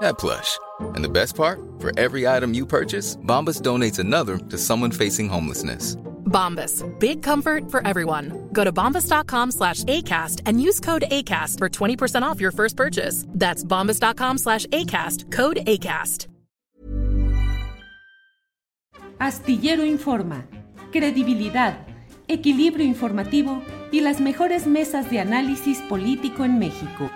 that plush. And the best part? For every item you purchase, Bombas donates another to someone facing homelessness. Bombas. Big comfort for everyone. Go to bombas.com slash ACAST and use code ACAST for 20% off your first purchase. That's bombas.com slash ACAST. Code ACAST. Astillero Informa, credibilidad, equilibrio informativo y las mejores mesas de análisis político en México.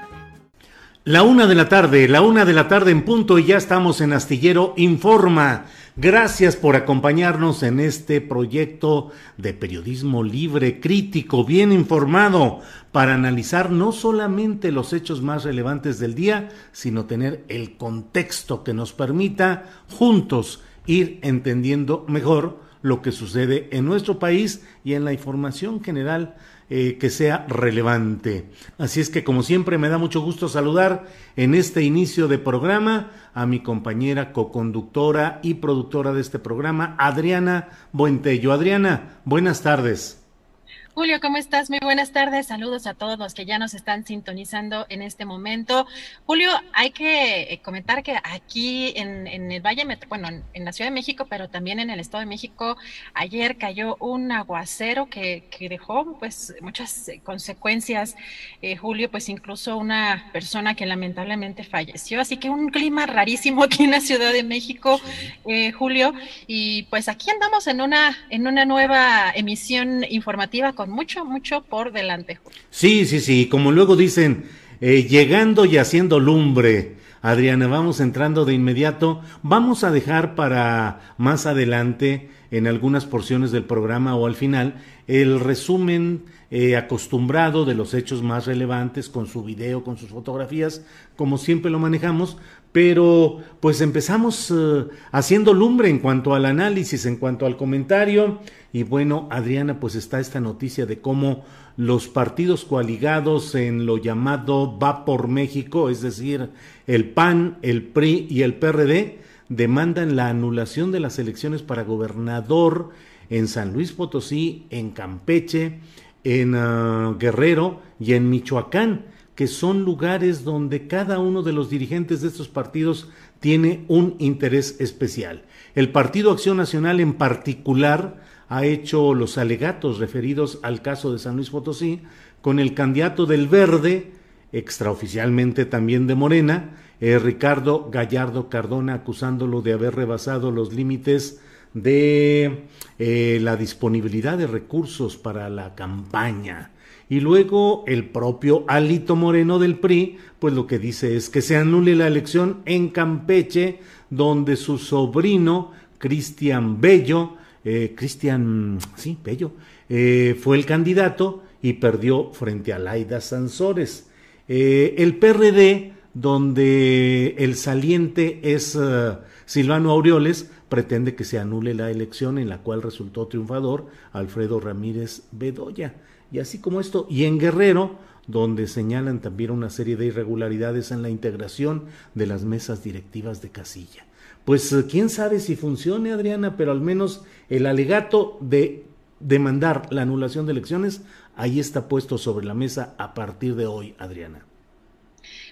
La una de la tarde, la una de la tarde en punto y ya estamos en Astillero Informa. Gracias por acompañarnos en este proyecto de periodismo libre, crítico, bien informado, para analizar no solamente los hechos más relevantes del día, sino tener el contexto que nos permita juntos ir entendiendo mejor lo que sucede en nuestro país y en la información general eh, que sea relevante. Así es que como siempre me da mucho gusto saludar en este inicio de programa a mi compañera coconductora y productora de este programa, Adriana Buentello. Adriana, buenas tardes. Julio, ¿cómo estás? Muy buenas tardes. Saludos a todos los que ya nos están sintonizando en este momento. Julio, hay que eh, comentar que aquí en, el Valle, bueno, en la Ciudad de México, pero también en el Estado de México, ayer cayó un aguacero que, dejó pues muchas eh, consecuencias. Eh, Julio, pues incluso una persona que lamentablemente falleció. Así que un clima rarísimo aquí en la Ciudad de México, Julio. Y pues aquí andamos en una, en una nueva emisión informativa mucho, mucho por delante. Sí, sí, sí, como luego dicen, eh, llegando y haciendo lumbre. Adriana, vamos entrando de inmediato. Vamos a dejar para más adelante, en algunas porciones del programa o al final, el resumen eh, acostumbrado de los hechos más relevantes con su video, con sus fotografías, como siempre lo manejamos, pero pues empezamos eh, haciendo lumbre en cuanto al análisis, en cuanto al comentario, y bueno, Adriana, pues está esta noticia de cómo los partidos coaligados en lo llamado Va por México, es decir, el PAN, el PRI y el PRD, demandan la anulación de las elecciones para gobernador en San Luis Potosí, en Campeche, en ah, Guerrero y en Michoacán, que son lugares donde cada uno de los dirigentes de estos partidos tiene un interés especial. El Partido Acción Nacional en particular ha hecho los alegatos referidos al caso de San Luis Potosí con el candidato del Verde, extraoficialmente también de Morena, eh, Ricardo Gallardo Cardona, acusándolo de haber rebasado los límites de eh, la disponibilidad de recursos para la campaña. Y luego el propio Alito Moreno del PRI, pues lo que dice es que se anule la elección en Campeche, donde su sobrino, Cristian Bello, eh, Cristian, sí, Bello, eh, fue el candidato y perdió frente a Laida Sansores. el PRD, donde el saliente es Silvano Aureoles, pretende que se anule la elección en la cual resultó triunfador Alfredo Ramírez Bedoya. Y así como esto, y en Guerrero, donde señalan también una serie de irregularidades en la integración de las mesas directivas de casilla. Pues eh, quién sabe si funcione, Adriana, pero al menos el alegato de demandar la anulación de elecciones, ahí está puesto sobre la mesa a partir de hoy, Adriana.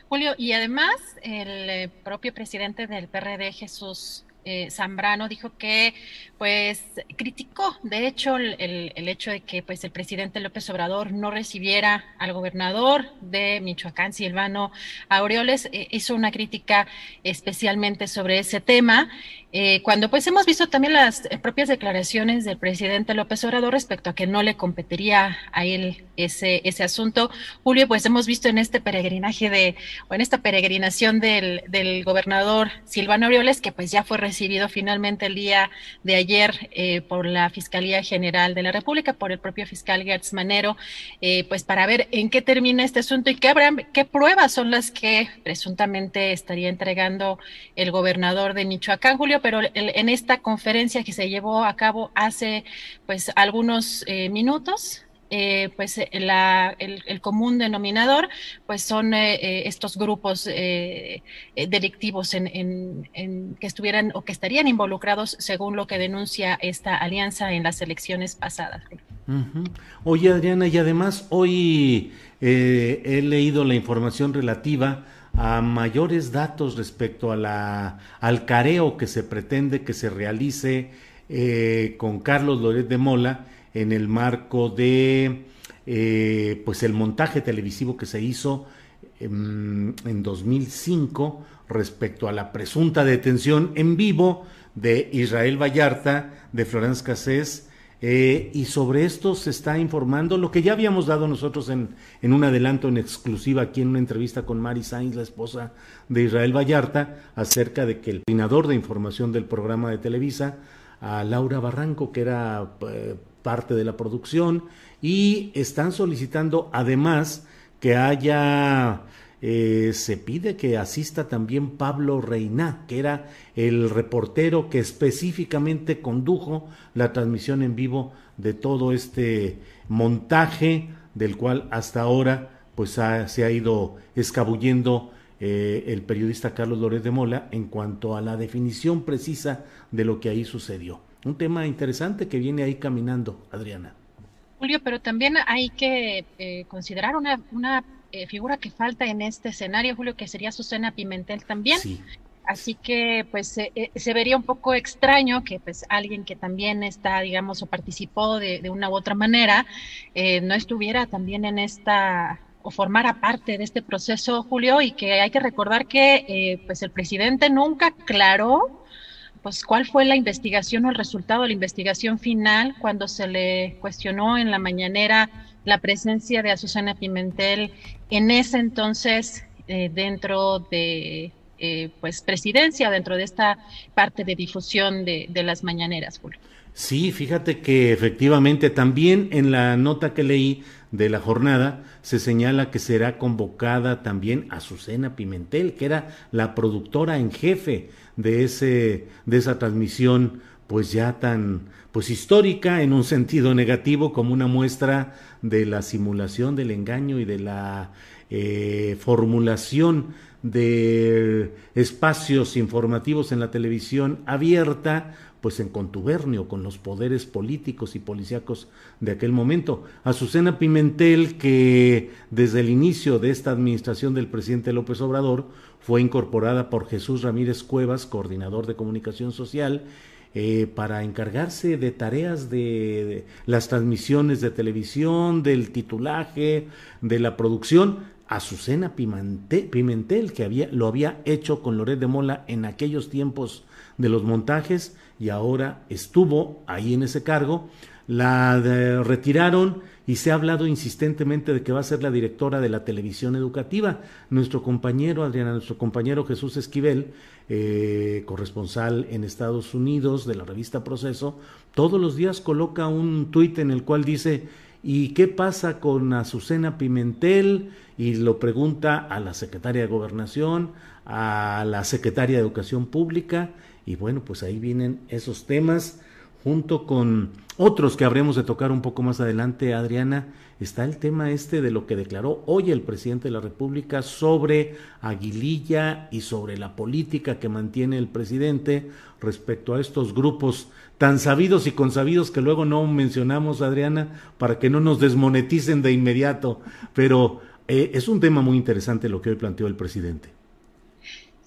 Julio, y además el eh, propio presidente del PRD, Jesús eh, Zambrano dijo que pues criticó de hecho el, hecho de que pues el presidente López Obrador no recibiera al gobernador de Michoacán Silvano Aureoles eh, hizo una crítica especialmente sobre ese tema eh, cuando pues hemos visto también las propias declaraciones del presidente López Obrador respecto a que no le competiría a él ese, ese asunto. Julio, pues hemos visto en este peregrinaje de, o en esta peregrinación del, del gobernador Silvano Aureoles, que pues ya fue recibido finalmente el día de ayer eh, por la Fiscalía General de la República, por el propio fiscal Gertz Manero, eh, pues para ver en qué termina este asunto y qué, habrá, qué pruebas son las que presuntamente estaría entregando el gobernador de Michoacán, Julio pero en esta conferencia que se llevó a cabo hace pues algunos eh, minutos, eh, pues el, común denominador pues son eh, estos grupos delictivos en, que estuvieran o que estarían involucrados según lo que denuncia esta alianza en las elecciones pasadas. Oye Adriana, y además hoy he leído la información relativa a mayores datos respecto a la, al careo que se pretende que se realice eh, con Carlos Loret de Mola en el marco de eh, pues el montaje televisivo que se hizo en, en 2005 respecto a la presunta detención en vivo de Israel Vallarta, de Florence Cassés, eh, y sobre esto se está informando lo que ya habíamos dado nosotros en, en, un adelanto en exclusiva aquí en una entrevista con Mari Sainz, la esposa de Israel Vallarta, acerca de que el coordinador de información del programa de Televisa, a Laura Barranco, que era eh, parte de la producción, y están solicitando además que haya eh, se pide que asista también Pablo Reina, que era el reportero que específicamente condujo la transmisión en vivo de todo este montaje del cual hasta ahora pues se ha ido escabullendo eh, el periodista Carlos Lórez de Mola en cuanto a la definición precisa de lo que ahí sucedió. Un tema interesante que viene ahí caminando, Adriana. Julio, pero también hay que eh, considerar una, una eh, figura que falta en este escenario, Julio, que sería Susana Pimentel también. Así que pues eh, se vería un poco extraño que pues alguien que también está, digamos, o participó de, una u otra manera, eh, no estuviera también en esta o formara parte de este proceso, Julio, y que hay que recordar que pues el presidente nunca aclaró pues cuál fue la investigación o el resultado de la investigación final cuando se le cuestionó en la mañanera la presencia de Azucena Pimentel en ese entonces eh, dentro de eh, pues presidencia, dentro de esta parte de difusión de, las mañaneras, Julio. Sí, fíjate que efectivamente también en la nota que leí de la jornada se señala que será convocada también Azucena Pimentel, que era la productora en jefe de ese de esa transmisión pues ya tan pues histórica en un sentido negativo como una muestra de la simulación del engaño y de la eh, formulación de espacios informativos en la televisión abierta pues en contubernio con los poderes políticos y policíacos de aquel momento. Azucena Pimentel, que desde el inicio de esta administración del presidente López Obrador fue incorporada por Jesús Ramírez Cuevas, coordinador de comunicación social, eh, para encargarse de tareas de, las transmisiones de televisión, del titulaje, de la producción. Azucena Pimentel, que había, lo había hecho con Loret de Mola en aquellos tiempos de los montajes y ahora estuvo ahí en ese cargo. La retiraron y se ha hablado insistentemente de que va a ser la directora de la televisión educativa. Nuestro compañero, Adriana, nuestro compañero Jesús Esquivel, eh, corresponsal en Estados Unidos de la revista Proceso, todos los días coloca un tuit en el cual dice, ¿y qué pasa con Azucena Pimentel? Y lo pregunta a la secretaria de Gobernación, a la secretaria de Educación Pública, y bueno, pues ahí vienen esos temas junto con otros que habremos de tocar un poco más adelante, Adriana, está el tema este de lo que declaró hoy el presidente de la República sobre Aguililla y sobre la política que mantiene el presidente respecto a estos grupos tan sabidos y consabidos que luego no mencionamos, Adriana, para que no nos desmoneticen de inmediato. Pero eh, es un tema muy interesante lo que hoy planteó el presidente.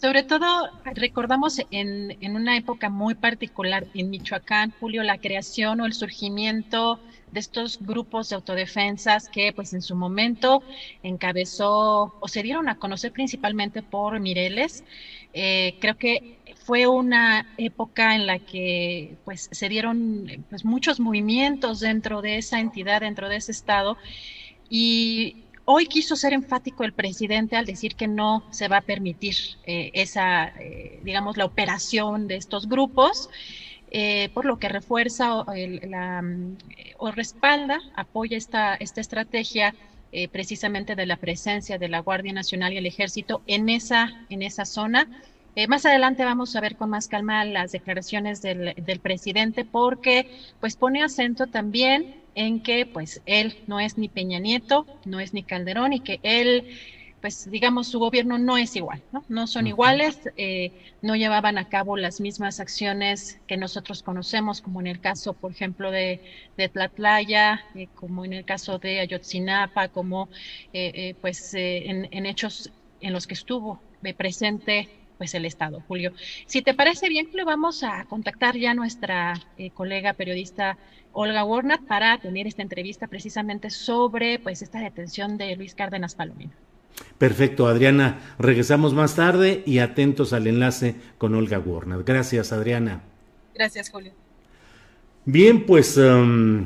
Sobre todo, recordamos en, en, una época muy particular en Michoacán, Julio, la creación o el surgimiento de estos grupos de autodefensas que pues en su momento encabezó o se dieron a conocer principalmente por Mireles. Eh, creo que fue una época en la que pues se dieron pues muchos movimientos dentro de esa entidad, dentro de ese estado y hoy quiso ser enfático el presidente al decir que no se va a permitir eh, esa, eh, digamos, la operación de estos grupos. Eh, por lo que refuerza la, o respalda, apoya esta, esta estrategia precisamente de la presencia de la Guardia Nacional y el Ejército en esa, en esa zona eh, más adelante vamos a ver con más calma las declaraciones del, presidente porque pues pone acento también en que pues él no es ni Peña Nieto, no es ni Calderón y que él pues digamos su gobierno no es igual, no, no son iguales, eh, no llevaban a cabo las mismas acciones que nosotros conocemos, como en el caso, por ejemplo, de, de Tlatlaya, eh, como en el caso de Ayotzinapa, como pues en, en hechos en los que estuvo presente pues el Estado, Julio. Si te parece bien, le vamos a contactar ya a nuestra eh, colega periodista Olga Warnat para tener esta entrevista precisamente sobre pues esta detención de Luis Cárdenas Palomino. Perfecto, Adriana. Regresamos más tarde y atentos al enlace con Olga Warnat. Gracias, Adriana. Gracias, Julio. Bien, pues um,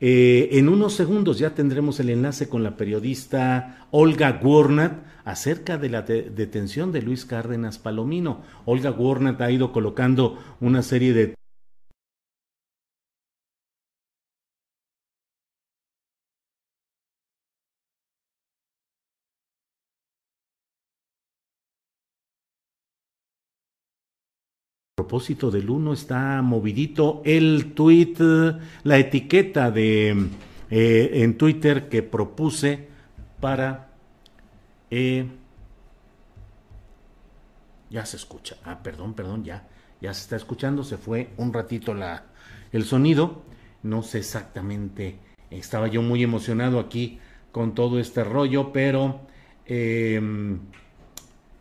eh, en unos segundos ya tendremos el enlace con la periodista Olga Warnat acerca de la detención de Luis Cárdenas Palomino. Olga Warnat ha ido colocando una serie de propósito del uno está movidito el tweet, la etiqueta de eh, en Twitter que propuse para eh, ya se escucha. Ah, perdón, perdón, ya. Ya se está escuchando. Se fue un ratito la, el sonido. No sé exactamente. Estaba yo muy emocionado aquí con todo este rollo, pero em,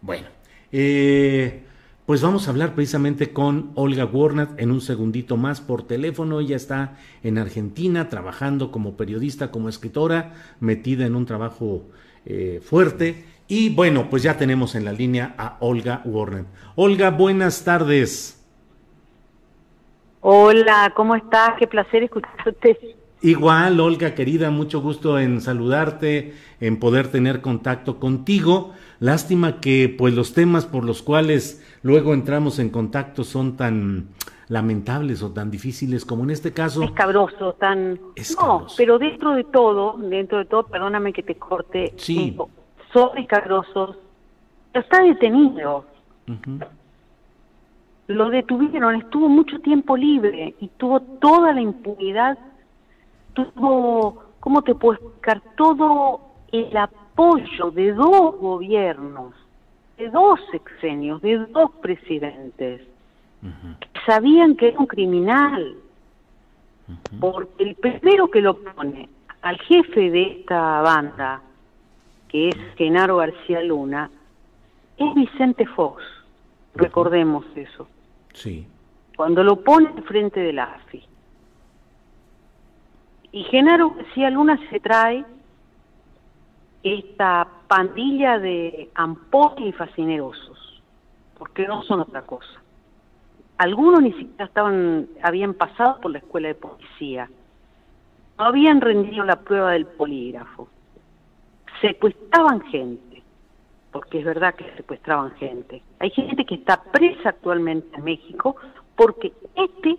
bueno. Eh, pues vamos a hablar precisamente con Olga Warnat en un segundito más por teléfono. Ella está en Argentina trabajando como periodista, como escritora, metida en un trabajo eh, fuerte. Y bueno, pues ya tenemos en la línea a Olga Warren. Olga, buenas tardes. Hola, ¿cómo estás? Qué placer escucharte. Igual, Olga, querida, mucho gusto en saludarte, en poder tener contacto contigo. Lástima que pues los temas por los cuales luego entramos en contacto son tan lamentables o tan difíciles como en este caso. Escabroso, tan... No, pero dentro de todo, dentro de todo, perdóname que te corte, sí. son escabrosos, está detenido. Lo detuvieron, estuvo mucho tiempo libre y tuvo toda la impunidad, tuvo, ¿cómo te puedo explicar? Todo el apoyo de dos gobiernos, de dos sexenios, de dos presidentes sabían que era un criminal, porque el primero que lo pone al jefe de esta banda, que es Genaro García Luna, es Vicente Fox, recordemos eso. Sí. Cuando lo pone frente de la AFI. Y Genaro García Luna se trae esta pandilla de ampones y fascinerosos, porque no son otra cosa. Algunos ni siquiera estaban, habían pasado por la escuela de policía, no habían rendido la prueba del polígrafo, secuestraban gente, porque es verdad que secuestraban gente. Hay gente que está presa actualmente en México porque este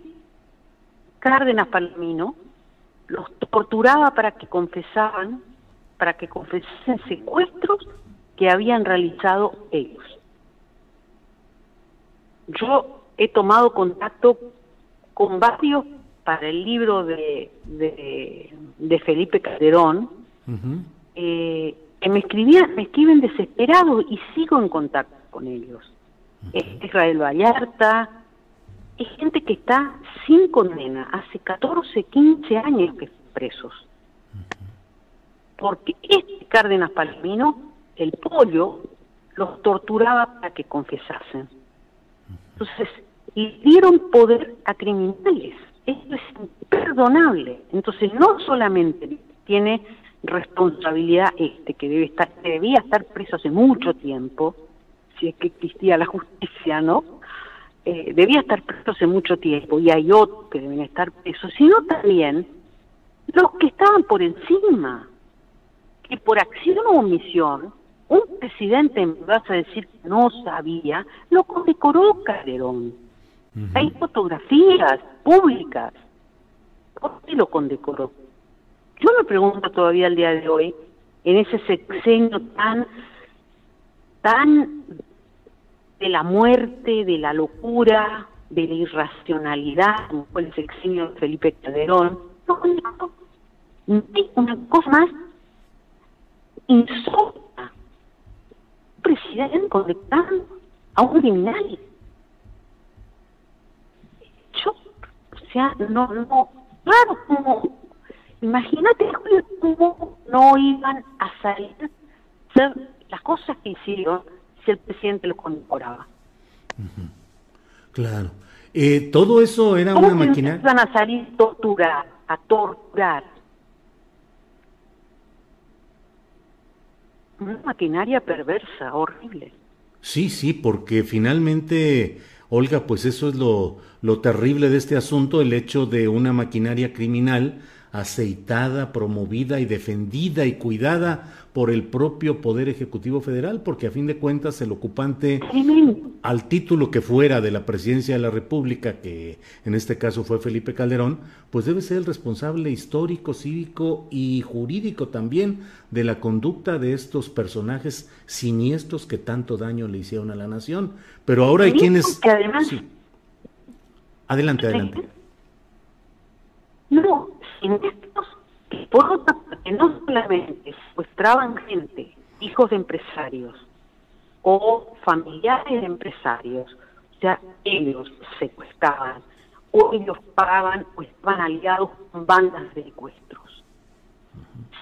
Cárdenas Palomino los torturaba para que confesaban, para que confesasen secuestros que habían realizado ellos. Yo he tomado contacto con varios para el libro de, de, Felipe Calderón, eh, que me escribían, me escriben desesperados y sigo en contacto con ellos. Israel Vallarta, es gente que está sin condena, hace 14, 15 años que están presos. Porque este Cárdenas Palomino, el pollo, los torturaba para que confesasen. Entonces, y dieron poder a criminales. Esto es imperdonable. Entonces, no solamente tiene responsabilidad este, que debe estar, debía estar preso hace mucho tiempo, si es que existía la justicia, ¿no? eh, debía estar preso hace mucho tiempo y hay otros que deben estar presos, sino también los que estaban por encima, que por acción o omisión, un presidente, me vas a decir que no sabía, lo condecoró Calderón. Hay fotografías públicas. ¿Por qué lo condecoró? Yo me pregunto todavía al día de hoy, en ese sexenio tan, tan de la muerte, de la locura, de la irracionalidad, como fue el sexenio de Felipe Calderón, no, hay una cosa más insólita. Un presidente conectando a un criminal. Yo, o sea, no, no, claro, como, imagínate cómo no iban a salir las cosas que hicieron si el presidente lo condecoraba. Claro. Eh, todo eso era una maquinaria. Van a salir torturar, a torturar. Una maquinaria perversa, horrible. Sí, sí, porque finalmente, Olga, pues eso es lo, lo terrible de este asunto, el hecho de una maquinaria criminal aceitada, promovida y defendida y cuidada por el propio Poder Ejecutivo Federal, porque a fin de cuentas el ocupante, al título que fuera de la presidencia de la República, que en este caso fue Felipe Calderón, pues debe ser el responsable histórico, cívico y jurídico también de la conducta de estos personajes siniestros que tanto daño le hicieron a la nación. Pero ahora hay quienes... Adelante, adelante. No, estos que no solamente secuestraban gente, hijos de empresarios o familiares de empresarios, o sea, ellos secuestraban o ellos pagaban o estaban aliados con bandas de secuestros,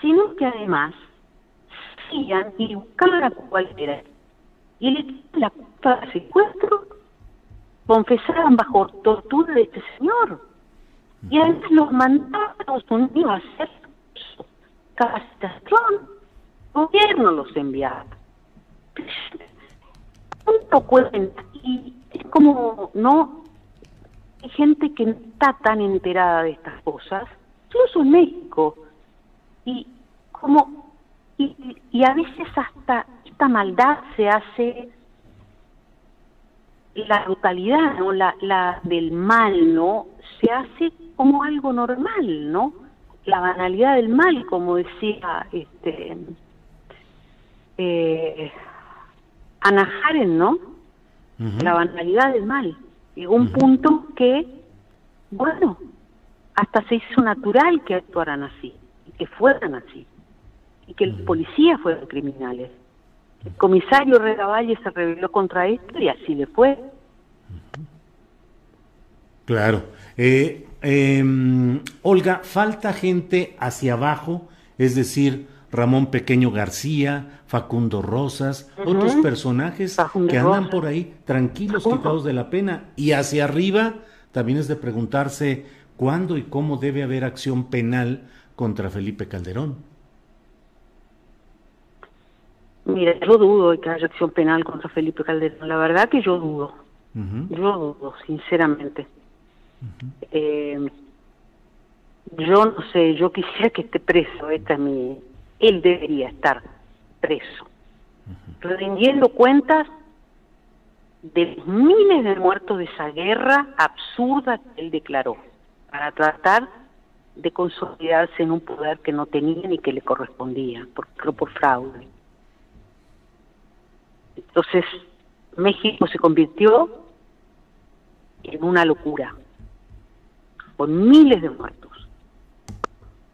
sino que además hacían y buscaban a cualquiera y le la culpa del secuestro, confesaban bajo tortura de este señor y además los mandaban a Estados Unidos a hacer capacitación. El gobierno los enviaba. ¿Cuánto cuenta? Y es como, no, hay gente que no está tan enterada de estas cosas, incluso en México. Y como, y, y a veces hasta esta maldad se hace la brutalidad, ¿no? La, la del mal, ¿no? Se hace como algo normal, ¿no? La banalidad del mal, como decía este eh, Ana ¿no? La banalidad del mal. Llegó un punto que, bueno, hasta se hizo natural que actuaran así, y que fueran así, y que los policías fueran criminales. El comisario Valle se rebeló contra esto y así le fue. Claro. Eh, em, Olga, falta gente hacia abajo, es decir, Ramón Pequeño García, Facundo Rosas, otros personajes que andan por ahí tranquilos, quitados de la pena. Y hacia arriba también es de preguntarse cuándo y cómo debe haber acción penal contra Felipe Calderón. Mira, yo dudo de que haya acción penal contra Felipe Calderón. La verdad que yo dudo. Yo dudo, sinceramente. Eh, yo no sé, yo quisiera que esté preso, esta es mi, él debería estar preso, rindiendo cuentas de miles de muertos de esa guerra absurda que él declaró, para tratar de consolidarse en un poder que no tenía ni que le correspondía, por fraude. Entonces, México se convirtió en una locura con miles de muertos.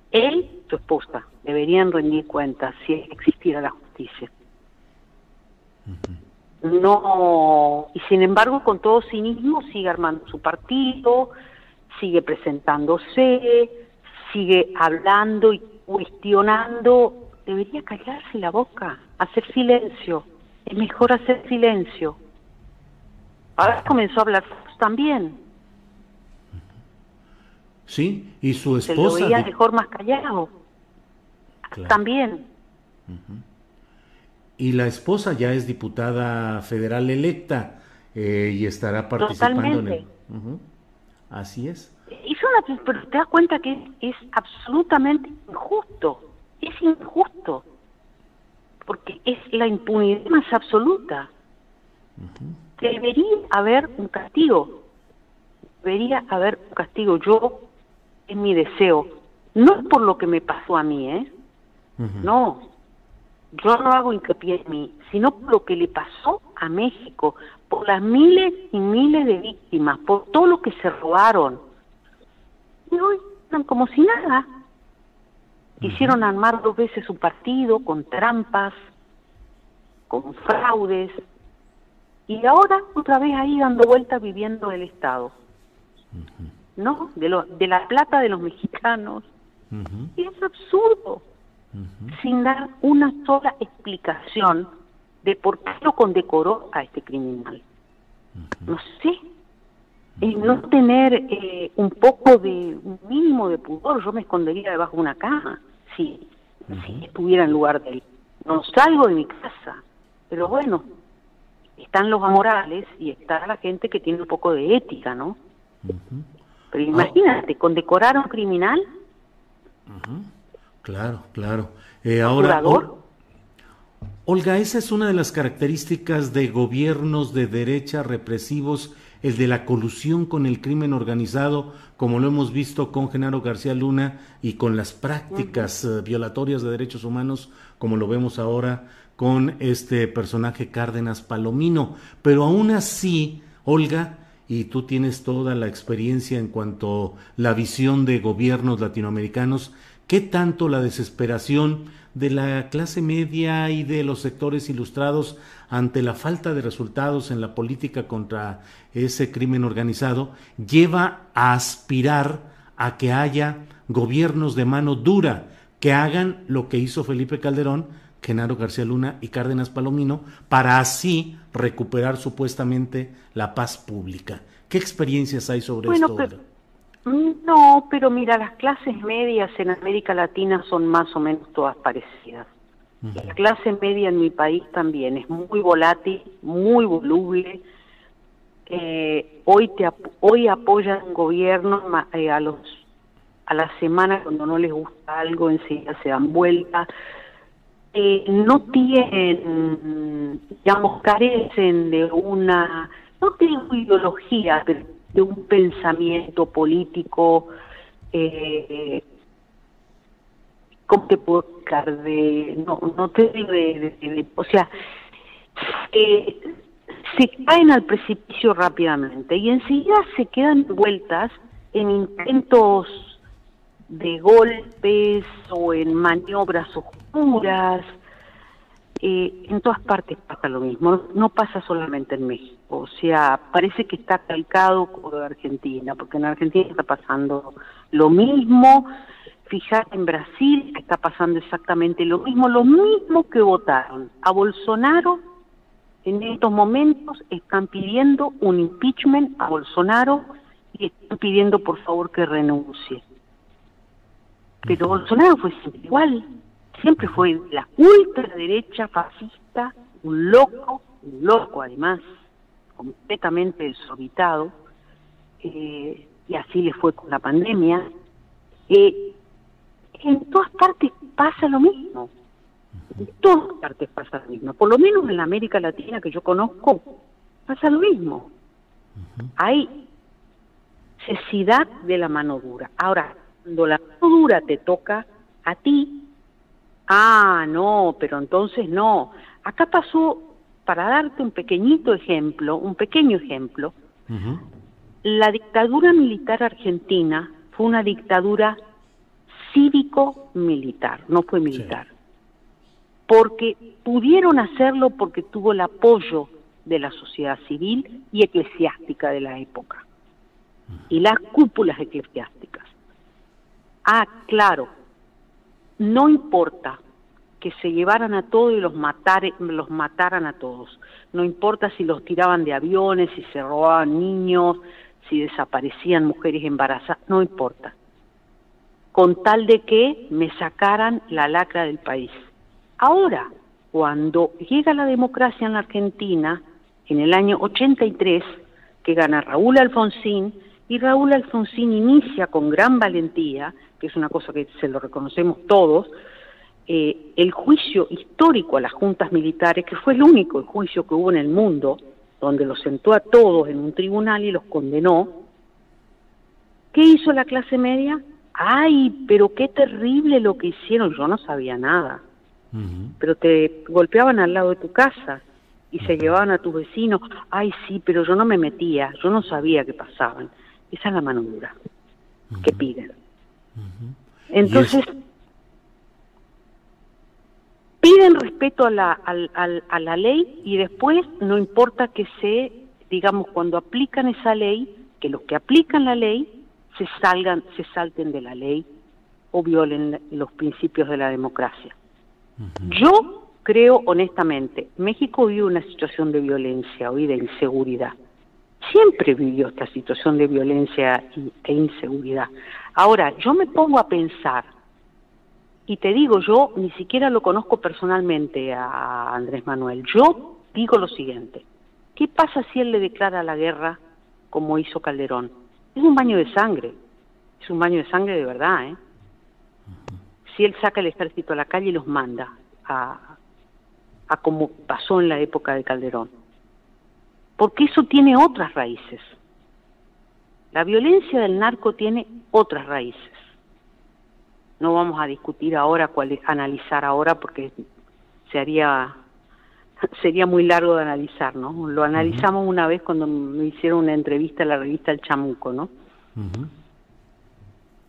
Él, su esposa, deberían rendir cuentas si existiera la justicia. No, y sin embargo, con todo cinismo, sigue armando su partido, sigue presentándose, sigue hablando y cuestionando. Debería callarse la boca, hacer silencio. Es mejor hacer silencio. Ahora comenzó a hablar también. Sí, y su esposa... Se lo veía mejor más callado. También. Y la esposa ya es diputada federal electa. eh, y estará participando en el... Así es. pero te das cuenta que es, absolutamente injusto, es injusto, porque es la impunidad más absoluta. Debería haber un castigo, debería haber un castigo. Yo, es mi deseo, no por lo que me pasó a mí, ¿eh? No, yo no hago hincapié en mí, sino por lo que le pasó a México, por las miles y miles de víctimas, por todo lo que se robaron. Y hoy están como si nada. Quisieron armar dos veces su partido con trampas, con fraudes, y ahora otra vez ahí dando vueltas viviendo el Estado. ¿No? De, lo, de la plata de los mexicanos. Y es absurdo sin dar una sola explicación de por qué lo condecoró a este criminal. No sé, no tener eh, un poco de, un mínimo de pudor, yo me escondería debajo de una cama si, si estuviera en lugar de él. No salgo de mi casa, pero bueno, están los amorales y está la gente que tiene un poco de ética, ¿no? Pero imagínate, condecorar a un criminal. Claro, claro. Eh, ahora, Olga, esa es una de las características de gobiernos de derecha represivos, el de la colusión con el crimen organizado, como lo hemos visto con Genaro García Luna y con las prácticas eh, violatorias de derechos humanos, como lo vemos ahora con este personaje Cárdenas Palomino. Pero aún así, Olga, y tú tienes toda la experiencia en cuanto a la visión de gobiernos latinoamericanos, ¿Qué tanto la desesperación de la clase media y de los sectores ilustrados ante la falta de resultados en la política contra ese crimen organizado lleva a aspirar a que haya gobiernos de mano dura que hagan lo que hizo Felipe Calderón, Genaro García Luna y Cárdenas Palomino para así recuperar supuestamente la paz pública? ¿Qué experiencias hay sobre esto? No, pero mira, las clases medias en América Latina son más o menos todas parecidas. La clase media en mi país también es muy volátil, muy voluble. Eh, hoy te hoy apoyan un gobierno eh, a los a la semana cuando no les gusta algo enseguida se dan vuelta. Eh, no tienen, digamos, carecen de una, no tienen ideología, pero de un pensamiento político, eh, ¿cómo te puedo explicar? De, no, no te de, o sea, eh, se caen al precipicio rápidamente y enseguida se quedan vueltas en intentos de golpes o en maniobras oscuras, eh, en todas partes pasa lo mismo, no pasa solamente en México, o sea, parece que está calcado de Argentina, porque en Argentina está pasando lo mismo, fíjate en Brasil está pasando exactamente lo mismo, lo mismo que votaron a Bolsonaro, en estos momentos están pidiendo un impeachment a Bolsonaro y están pidiendo por favor que renuncie. Pero Bolsonaro fue igual, siempre fue la ultraderecha fascista, un loco, un loco además, completamente desorbitado, eh, y así le fue con la pandemia. Eh, en todas partes pasa lo mismo, en todas partes pasa lo mismo, por lo menos en la América Latina que yo conozco, pasa lo mismo. Hay necesidad de la mano dura. Ahora, cuando la mano dura te toca a ti, Ah, no, pero entonces no. Acá pasó, para darte un pequeñito ejemplo, un pequeño ejemplo, la dictadura militar argentina fue una dictadura cívico-militar, no fue militar. Porque pudieron hacerlo porque tuvo el apoyo de la sociedad civil y eclesiástica de la época, y las cúpulas eclesiásticas. Ah, claro, no importa que se llevaran a todos y los, los mataran a todos. No importa si los tiraban de aviones, si se robaban niños, si desaparecían mujeres embarazadas, no importa. Con tal de que me sacaran la lacra del país. Ahora, cuando llega la democracia en la Argentina, en el año 83 que gana Raúl Alfonsín y Raúl Alfonsín inicia con gran valentía, que es una cosa que se lo reconocemos todos, eh, el juicio histórico a las juntas militares, que fue el único juicio que hubo en el mundo, donde los sentó a todos en un tribunal y los condenó. ¿Qué hizo la clase media? Ay, pero qué terrible lo que hicieron. Yo no sabía nada. Pero te golpeaban al lado de tu casa y se llevaban a tus vecinos. Ay, sí, pero yo no me metía. Yo no sabía qué pasaban. Esa es la mano dura que piden. Entonces, piden respeto a la, a la ley y después no importa que se, digamos, cuando aplican esa ley, que los que aplican la ley se salgan, se salten de la ley o violen los principios de la democracia. Yo creo honestamente, México vive una situación de violencia hoy, de inseguridad. Siempre vivió esta situación de violencia e inseguridad. Ahora, yo me pongo a pensar y te digo, yo ni siquiera lo conozco personalmente a Andrés Manuel. Yo digo lo siguiente, ¿qué pasa si él le declara la guerra como hizo Calderón? Es un baño de sangre, es un baño de sangre de verdad, ¿eh? Si él saca el ejército a la calle y los manda a, a como pasó en la época de Calderón. Porque eso tiene otras raíces. La violencia del narco tiene otras raíces no vamos a discutir ahora cuál es, analizar ahora porque se haría sería muy largo de analizar, ¿no? Lo analizamos una vez cuando me hicieron una entrevista en la revista El Chamuco, ¿no?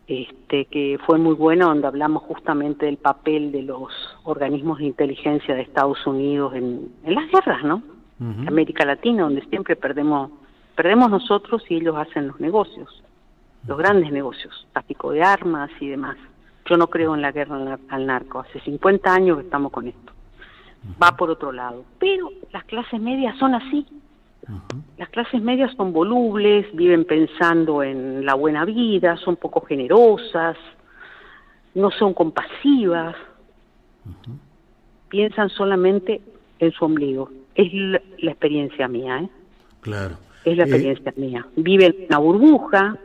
Este que fue muy bueno donde hablamos justamente del papel de los organismos de inteligencia de Estados Unidos en, las guerras, ¿no? América Latina, donde siempre perdemos perdemos nosotros y ellos hacen los negocios, los grandes negocios, tráfico de armas y demás. Yo no creo en la guerra al narco. Hace 50 años que estamos con esto. Va por otro lado. Pero las clases medias son así. Las clases medias son volubles, viven pensando en la buena vida, son poco generosas, no son compasivas, piensan solamente en su ombligo. Es la, experiencia mía, ¿eh? Claro. Es la eh, experiencia mía. Viven en una burbuja.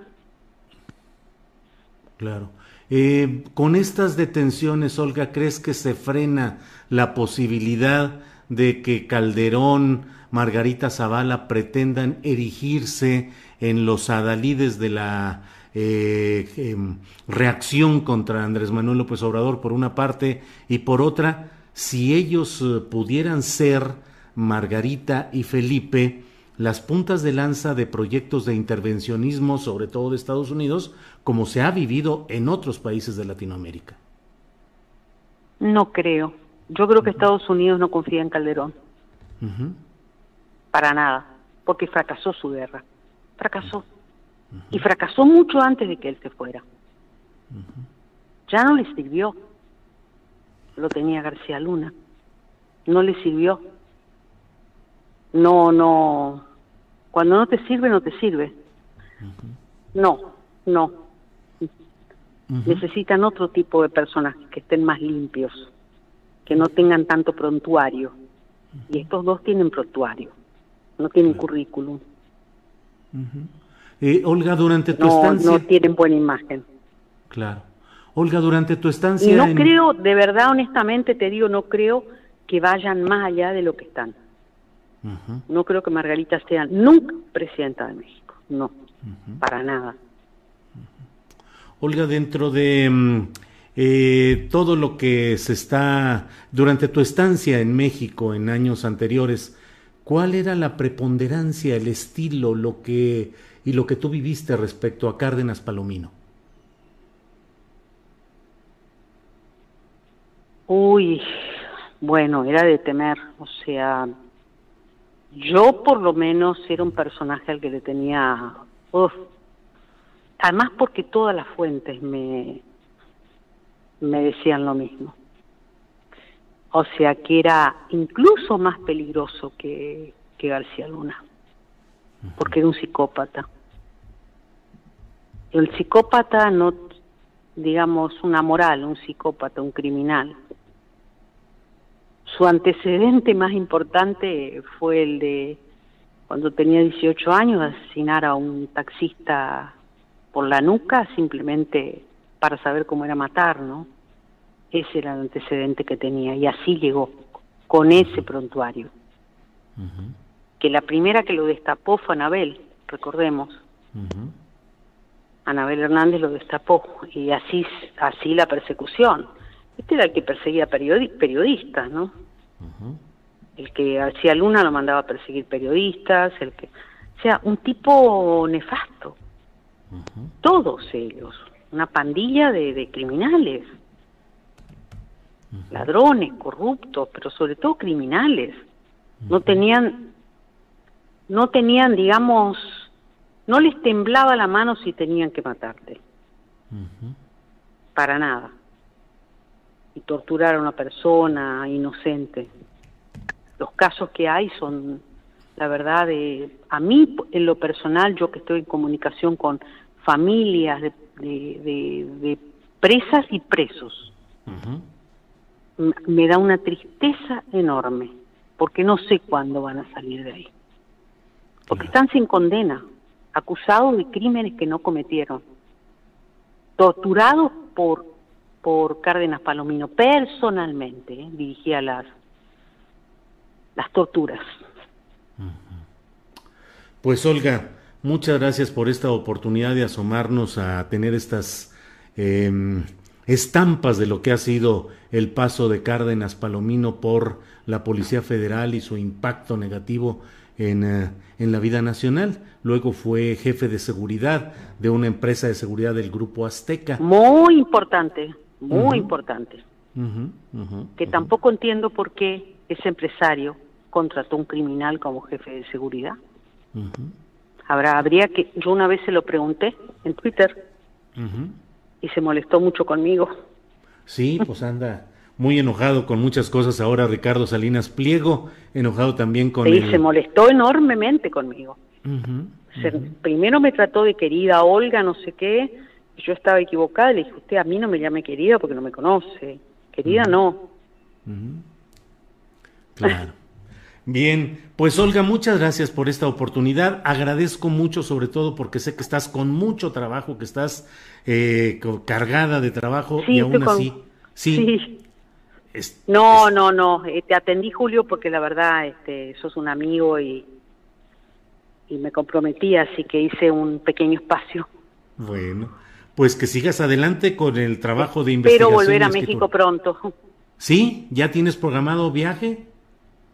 Claro. Eh, con estas detenciones, Olga, ¿crees que se frena la posibilidad de que Calderón, Margarita Zavala pretendan erigirse en los adalides de la eh, em, reacción contra Andrés Manuel López Obrador por una parte y por otra, si ellos pudieran ser Margarita y Felipe, las puntas de lanza de proyectos de intervencionismo, sobre todo de Estados Unidos, como se ha vivido en otros países de Latinoamérica? No creo. Yo creo que Estados Unidos no confía en Calderón. Para nada, porque fracasó su guerra. Fracasó. Y fracasó mucho antes de que él se fuera. Ya no le sirvió. Lo tenía García Luna. No le sirvió no, no, cuando no te sirve, no te sirve. No, no. Necesitan otro tipo de personas que estén más limpios, que no tengan tanto prontuario. Y estos dos tienen prontuario, no tienen currículum. Eh, Olga, durante tu no, estancia... No tienen buena imagen. Claro. Olga, durante tu estancia... Y no creo, de verdad, honestamente te digo, no creo que vayan más allá de lo que están. No creo que Margarita sea nunca presidenta de México, no, para nada. Olga, dentro de mm, eh, todo lo que se está, durante tu estancia en México en años anteriores, ¿cuál era la preponderancia, el estilo, lo que y lo que tú viviste respecto a Cárdenas Palomino? Uy, bueno, era de temer, o sea, yo por lo menos era un personaje al que le tenía... además porque todas las fuentes me, me decían lo mismo. O sea que era incluso más peligroso que, que García Luna, porque era un psicópata. El psicópata no, digamos, una moral, un psicópata, un criminal, su antecedente más importante fue el de cuando tenía 18 años, asesinar a un taxista por la nuca simplemente para saber cómo era matar, ¿no? Ese era el antecedente que tenía y así llegó, con ese prontuario. Que la primera que lo destapó fue Anabel, recordemos. Anabel Hernández lo destapó y así, así la persecución. Este era el que perseguía periodistas, ¿no? El que hacía Luna lo mandaba a perseguir periodistas, el que... O sea, un tipo nefasto. Todos ellos, una pandilla de, criminales, ladrones, corruptos, pero sobre todo criminales. No tenían, no tenían, digamos, no les temblaba la mano si tenían que matarte. Para nada. Y torturar a una persona inocente. Los casos que hay son, la verdad, de, a mí en lo personal, yo que estoy en comunicación con familias de, de, presas y presos, me da una tristeza enorme, porque no sé cuándo van a salir de ahí. Porque están sin condena, acusados de crímenes que no cometieron, torturados por, por Cárdenas Palomino, personalmente, ¿eh? dirigía las, las torturas. Pues Olga, muchas gracias por esta oportunidad de asomarnos a tener estas em, estampas de lo que ha sido el paso de Cárdenas Palomino por la Policía Federal y su impacto negativo en, eh, en, la vida nacional. Luego fue jefe de seguridad de una empresa de seguridad del Grupo Azteca. Muy importante, muy importante. que tampoco entiendo por qué ese empresario contrató un criminal como jefe de seguridad. Habrá, habría que, yo una vez se lo pregunté en Twitter y se molestó mucho conmigo. Sí, pues anda muy enojado con muchas cosas ahora Ricardo Salinas Pliego, enojado también con... Sí, se molestó enormemente conmigo. primero me trató de querida Olga, no sé qué, yo estaba equivocada, le dije, usted a mí no me llame querida porque no me conoce, querida no. Claro. Bien, pues Olga, muchas gracias por esta oportunidad. Agradezco mucho, sobre todo porque sé que estás con mucho trabajo, que estás eh, cargada de trabajo y aún así. Sí. no, no, no. Eh, te atendí, Julio, porque la verdad, este, sos un amigo y, y me comprometí, así que hice un pequeño espacio. Bueno, pues que sigas adelante con el trabajo de investigación. Espero volver a México pronto. ¿Sí? ¿Ya tienes programado viaje?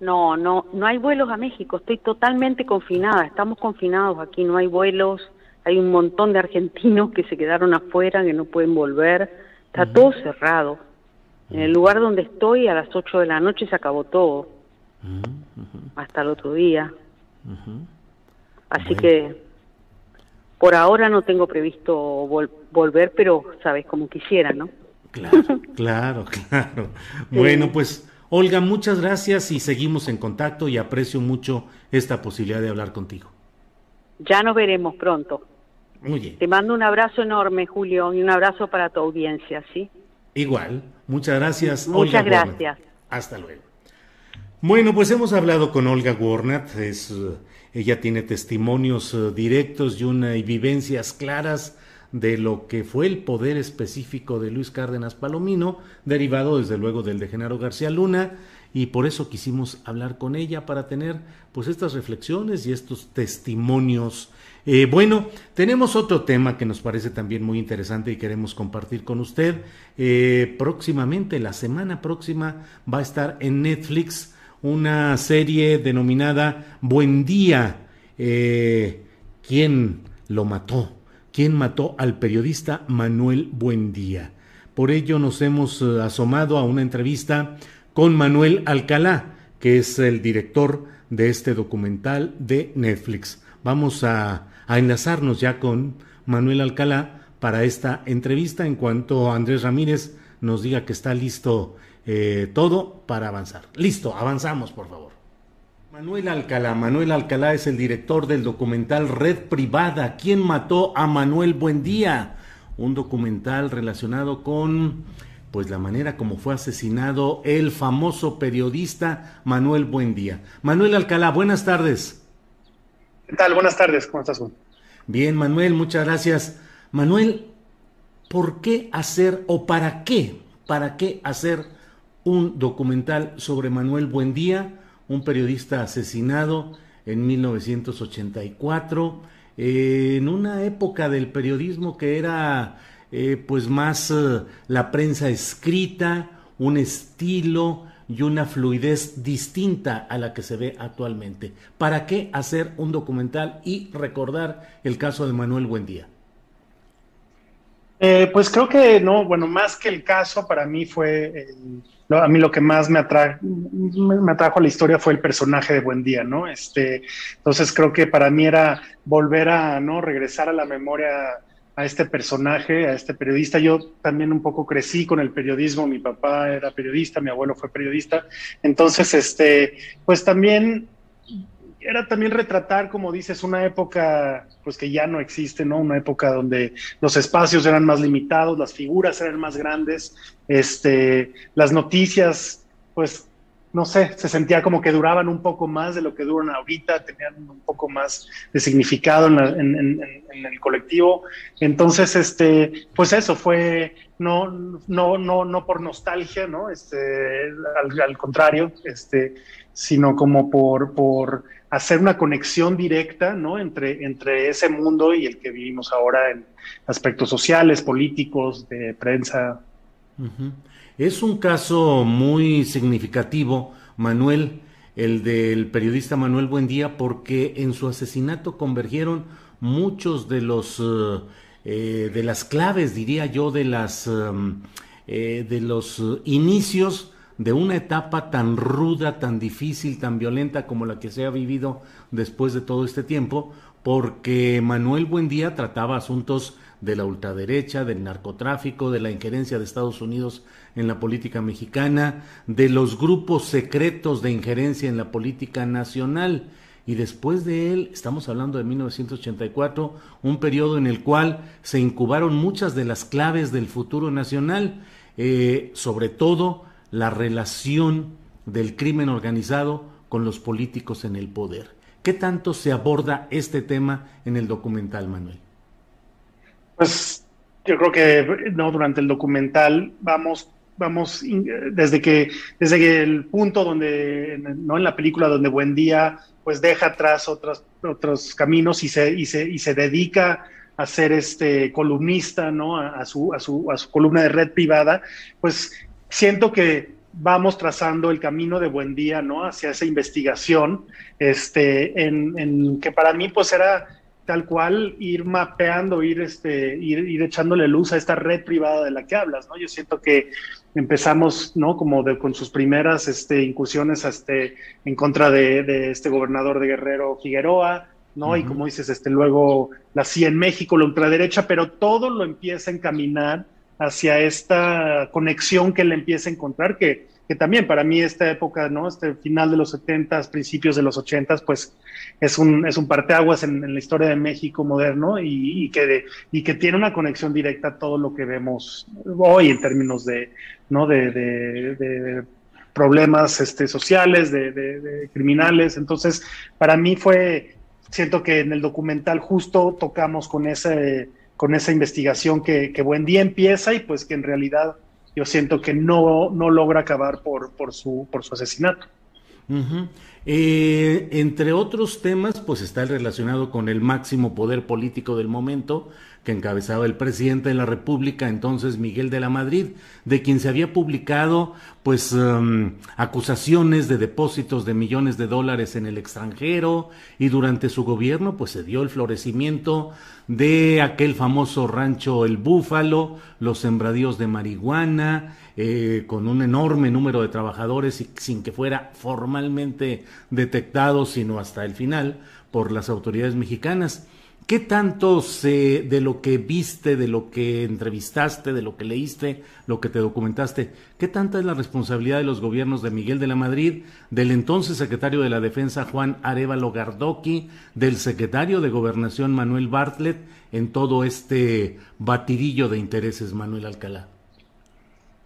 No, no, no hay vuelos a México, estoy totalmente confinada, estamos confinados aquí, no hay vuelos, hay un montón de argentinos que se quedaron afuera, que no pueden volver, está todo cerrado. En el lugar donde estoy a las 8 de la noche se acabó todo, hasta el otro día. Así que por ahora no tengo previsto volver, pero sabes como quisiera, ¿no? Claro, claro, claro. Bueno, pues Olga, muchas gracias y seguimos en contacto y aprecio mucho esta posibilidad de hablar contigo. Ya nos veremos pronto. Muy bien. Te mando un abrazo enorme, Julio, y un abrazo para tu audiencia, ¿sí? Igual. Muchas gracias. Muchas gracias. Hasta luego. Bueno, pues hemos hablado con Olga Warnat. Es, eh, ella tiene testimonios eh, directos y, una, y vivencias claras de lo que fue el poder específico de Luis Cárdenas Palomino, derivado desde luego del de Genaro García Luna, y por eso quisimos hablar con ella para tener pues estas reflexiones y estos testimonios. Eh, bueno, tenemos otro tema que nos parece también muy interesante y queremos compartir con usted. Eh, próximamente, la semana próxima, va a estar en Netflix una serie denominada Buen Día. Eh, ¿Quién lo mató? ¿Quién mató al periodista Manuel Buendía. Por ello nos hemos eh, asomado a una entrevista con Manuel Alcalá, que es el director de este documental de Netflix. Vamos a, enlazarnos ya con Manuel Alcalá para esta entrevista en cuanto Andrés Ramírez nos diga que está listo eh, todo para avanzar. Listo, avanzamos, por favor. Manuel Alcalá. Manuel Alcalá es el director del documental Red Privada. ¿Quién mató a Manuel Buendía? Un documental relacionado con pues la manera como fue asesinado el famoso periodista Manuel Buendía. Manuel Alcalá, buenas tardes. ¿Qué tal? Buenas tardes, ¿cómo estás? Bien, Manuel, muchas gracias. Manuel, ¿por qué hacer o para qué, para qué hacer un documental sobre Manuel Buendía, un periodista asesinado en 1984, eh, en una época del periodismo que era eh, pues más eh, la prensa escrita, un estilo y una fluidez distinta a la que se ve actualmente. ¿Para qué hacer un documental y recordar el caso de Manuel Buendía? Eh, pues creo que no, bueno, más que el caso, para mí fue, a mí lo que más me, atra me, atrajo a la historia fue el personaje de Buendía, ¿no? Este, entonces creo que para mí era volver a, ¿no? Regresar a la memoria a este personaje, a este periodista. Yo también un poco crecí con el periodismo, mi papá era periodista, mi abuelo fue periodista, entonces, este, pues también era también retratar, como dices, una época pues que ya no existe, ¿no? Una época donde los espacios eran más limitados, las figuras eran más grandes, este, las noticias, pues no sé, se sentía como que duraban un poco más de lo que duran ahorita, tenían un poco más de significado en, el colectivo. Entonces, este, pues eso fue no, no, no, no por nostalgia, ¿no? Este, al, al contrario, este, sino como por, por hacer una conexión directa ¿no? entre, entre ese mundo y el que vivimos ahora en aspectos sociales, políticos, de prensa. Es un caso muy significativo, Manuel, el del periodista Manuel Buendía, porque en su asesinato convergieron muchos de los eh, eh, de las claves, diría yo, de las em, eh, de los inicios de una etapa tan ruda, tan difícil, tan violenta como la que se ha vivido después de todo este tiempo, porque Manuel Buendía trataba asuntos de la ultraderecha, del narcotráfico, de la injerencia de Estados Unidos en la política mexicana, de los grupos secretos de injerencia en la política nacional. Y después de él, estamos hablando de 1984, un periodo en el cual se incubaron muchas de las claves del futuro nacional, eh, sobre todo la relación del crimen organizado con los políticos en el poder. ¿Qué tanto se aborda este tema en el documental, Manuel? Pues yo creo que no durante el documental vamos vamos desde que desde que el punto donde no en la película donde Buendía pues deja atrás otros otros caminos y se y se y se dedica a ser este columnista no a, su, a su a su columna de red privada pues siento que vamos trazando el camino de buen día, ¿no? Hacia esa investigación, este, en, que para mí pues era tal cual ir mapeando, ir, este, ir, echándole luz a esta red privada de la que hablas, ¿no? Yo siento que empezamos, ¿no? Como de, con sus primeras este, incursiones este, en contra de, este gobernador de Guerrero Figueroa, ¿no? Y como dices, este, luego la CIA en México, la ultraderecha, pero todo lo empieza a encaminar hacia esta conexión que él empieza a encontrar, que, que también para mí esta época, ¿no? Este final de los 70 principios de los 80 pues es un, es un parteaguas en, la historia de México moderno y, que y que tiene una conexión directa a todo lo que vemos hoy en términos de, ¿no? de, de, problemas este, sociales, de, criminales. Entonces, para mí fue, siento que en el documental justo tocamos con ese con esa investigación que, buen día empieza y pues que en realidad yo siento que no, no logra acabar por, por, su, por su asesinato. Eh, entre otros temas, pues está el relacionado con el máximo poder político del momento, que encabezaba el presidente de la República, entonces Miguel de la Madrid, de quien se había publicado pues um, acusaciones de depósitos de millones de dólares en el extranjero y durante su gobierno pues se dio el florecimiento de aquel famoso rancho El Búfalo, los sembradíos de marihuana, eh, con un enorme número de trabajadores y sin que fuera formalmente detectado, sino hasta el final por las autoridades mexicanas. ¿Qué tanto se, de lo que viste, de lo que entrevistaste, de lo que leíste, lo que te documentaste, qué tanta es la responsabilidad de los gobiernos de Miguel de la Madrid, del entonces secretario de la Defensa Juan Arevalo Gardoqui, del secretario de Gobernación Manuel Bartlett en todo este batidillo de intereses, Manuel Alcalá?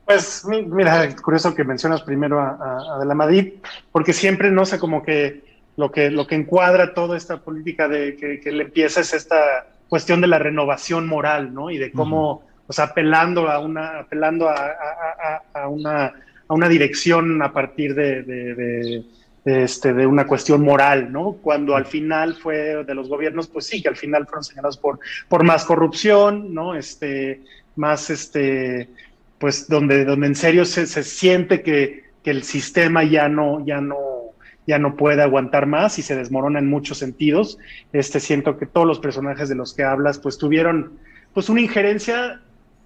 Pues mira, curioso que mencionas primero a, a, de la Madrid, porque siempre, no sé, como que lo que, lo que encuadra toda esta política de que, le empieza es esta cuestión de la renovación moral, ¿no? Y de cómo, o sea, apelando a una, apelando a, una, a una dirección a partir de, este, de una cuestión moral, ¿no? Cuando al final fue de los gobiernos, pues sí, que al final fueron señalados por, por más corrupción, ¿no? Este, más, este, pues donde, donde en serio se, se siente que, que el sistema ya no, ya no, ya no puede aguantar más y se desmorona en muchos sentidos. Este siento que todos los personajes de los que hablas pues tuvieron pues una injerencia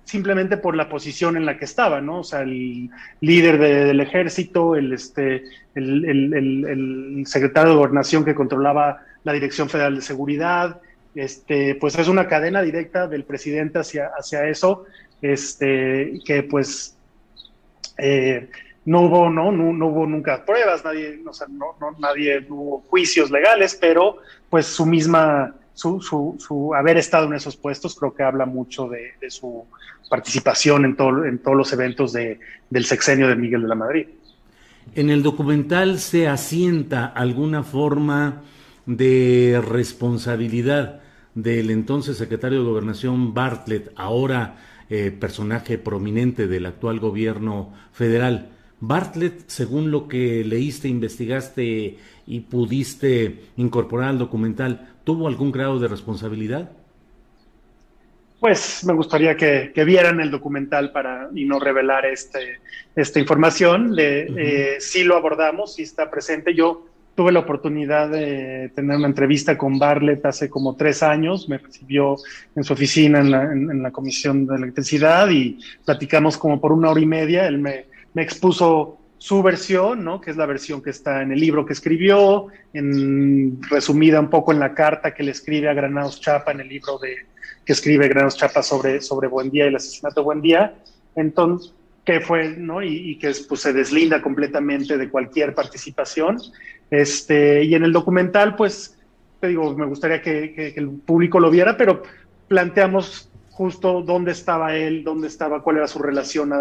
simplemente por la posición en la que estaba, ¿no? O sea, el líder del ejército, el, este, el, el, secretario de gobernación que controlaba la Dirección Federal de Seguridad, este, pues es una cadena directa del presidente hacia, hacia eso, este, que pues eh, no hubo, ¿no? No, hubo nunca pruebas, nadie, o sea, no, no, nadie hubo juicios legales, pero pues su misma, su, su, su, haber estado en esos puestos creo que habla mucho de, su participación en, todo, en todos los eventos de, del sexenio de Miguel de la Madrid. En el documental se asienta alguna forma de responsabilidad del entonces secretario de Gobernación Bartlett, ahora eh, personaje prominente del actual gobierno federal. Bartlett, según lo que leíste, investigaste y pudiste incorporar al documental, ¿tuvo algún grado de responsabilidad? Pues me gustaría que, vieran el documental para y no revelar este, esta información. Le, eh, sí lo abordamos, sí está presente. Yo tuve la oportunidad de tener una entrevista con Bartlett hace como tres años. Me recibió en su oficina en la, en la Comisión de Electricidad y platicamos como por una hora y media. Él me, me expuso su versión, ¿no? que es la versión que está en el libro que escribió, en, resumida un poco en la carta que le escribe a Granados Chapa en el libro de, que escribe Granados Chapa sobre, sobre Buendía y el asesinato de Buendía, entonces, que fue, ¿no? y, que pues, se deslinda completamente de cualquier participación. Este, y en el documental, pues, te digo, me gustaría que, que el público lo viera, pero planteamos justo dónde estaba él, dónde estaba, cuál era su relación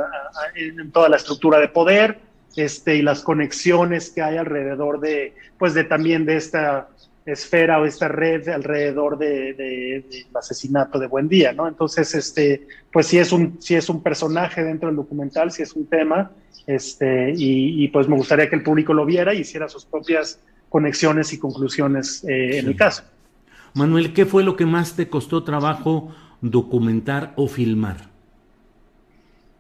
en toda la estructura de poder, este, y las conexiones que hay alrededor de, pues de también de esta esfera o esta red alrededor del de, asesinato de Buendía, ¿no? Entonces, este, pues sí es un, sí es un personaje dentro del documental, sí es un tema, este, y, pues me gustaría que el público lo viera y hiciera sus propias conexiones y conclusiones eh, en el caso. Manuel, ¿qué fue lo que más te costó trabajo documentar o filmar?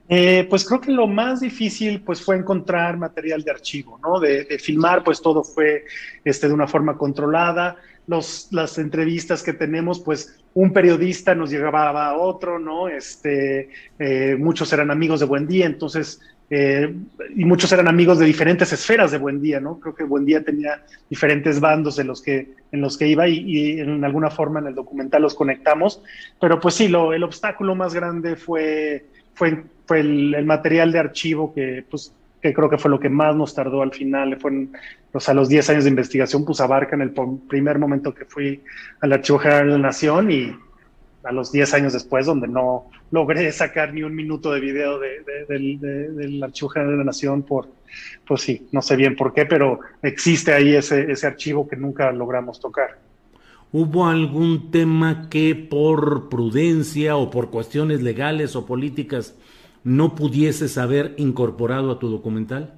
Eh, pues creo que lo más difícil pues fue encontrar material de archivo, ¿no? De, filmar, pues todo fue este, de una forma controlada. Los, las entrevistas que tenemos, pues un periodista nos llegaba a otro, ¿no? Este, eh, muchos eran amigos de Buen Día, entonces eh, y muchos eran amigos de diferentes esferas de Buen Día, ¿no? Creo que Buen Día tenía diferentes bandos en los que, en los que iba y, en alguna forma en el documental los conectamos, pero pues sí, lo, el obstáculo más grande fue, fue, fue el, material de archivo que, pues, que creo que fue lo que más nos tardó al final, fue a los 10 años de investigación, pues abarcan el primer momento que fui al Archivo General de la Nación y a los 10 años después, donde no logré sacar ni un minuto de video del, Archivo General de la Nación por, pues sí, no sé bien por qué, pero existe ahí ese, ese archivo que nunca logramos tocar. ¿Hubo algún tema que por prudencia o por cuestiones legales o políticas no pudieses haber incorporado a tu documental?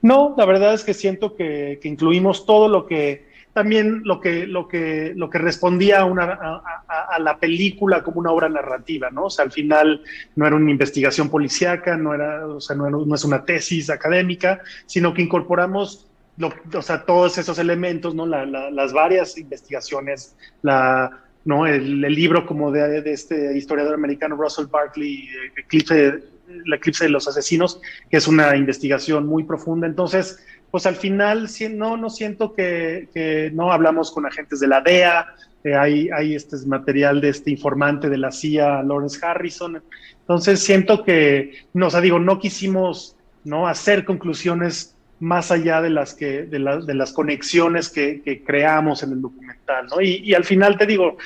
No, la verdad es que siento que incluimos todo lo que también lo que, lo que, lo que respondía a, una, a, la película como una obra narrativa, ¿no? O sea, al final no era una investigación policíaca, no, era, o sea, no es una tesis académica, sino que incorporamos lo, o sea, todos esos elementos, ¿no? las varias investigaciones, la, ¿no? El, libro como de, de, este historiador americano Russell Barkley, Eclipse, el eclipse de los asesinos, que es una investigación muy profunda. Entonces, pues al final no, no siento que, no hablamos con agentes de la DEA, eh, hay, este material de este informante de la CIA, Lawrence Harrison. Entonces siento que, no, o digo, no quisimos no hacer conclusiones más allá de las que de, de las conexiones que, creamos en el documental, ¿no? Y, al final te digo,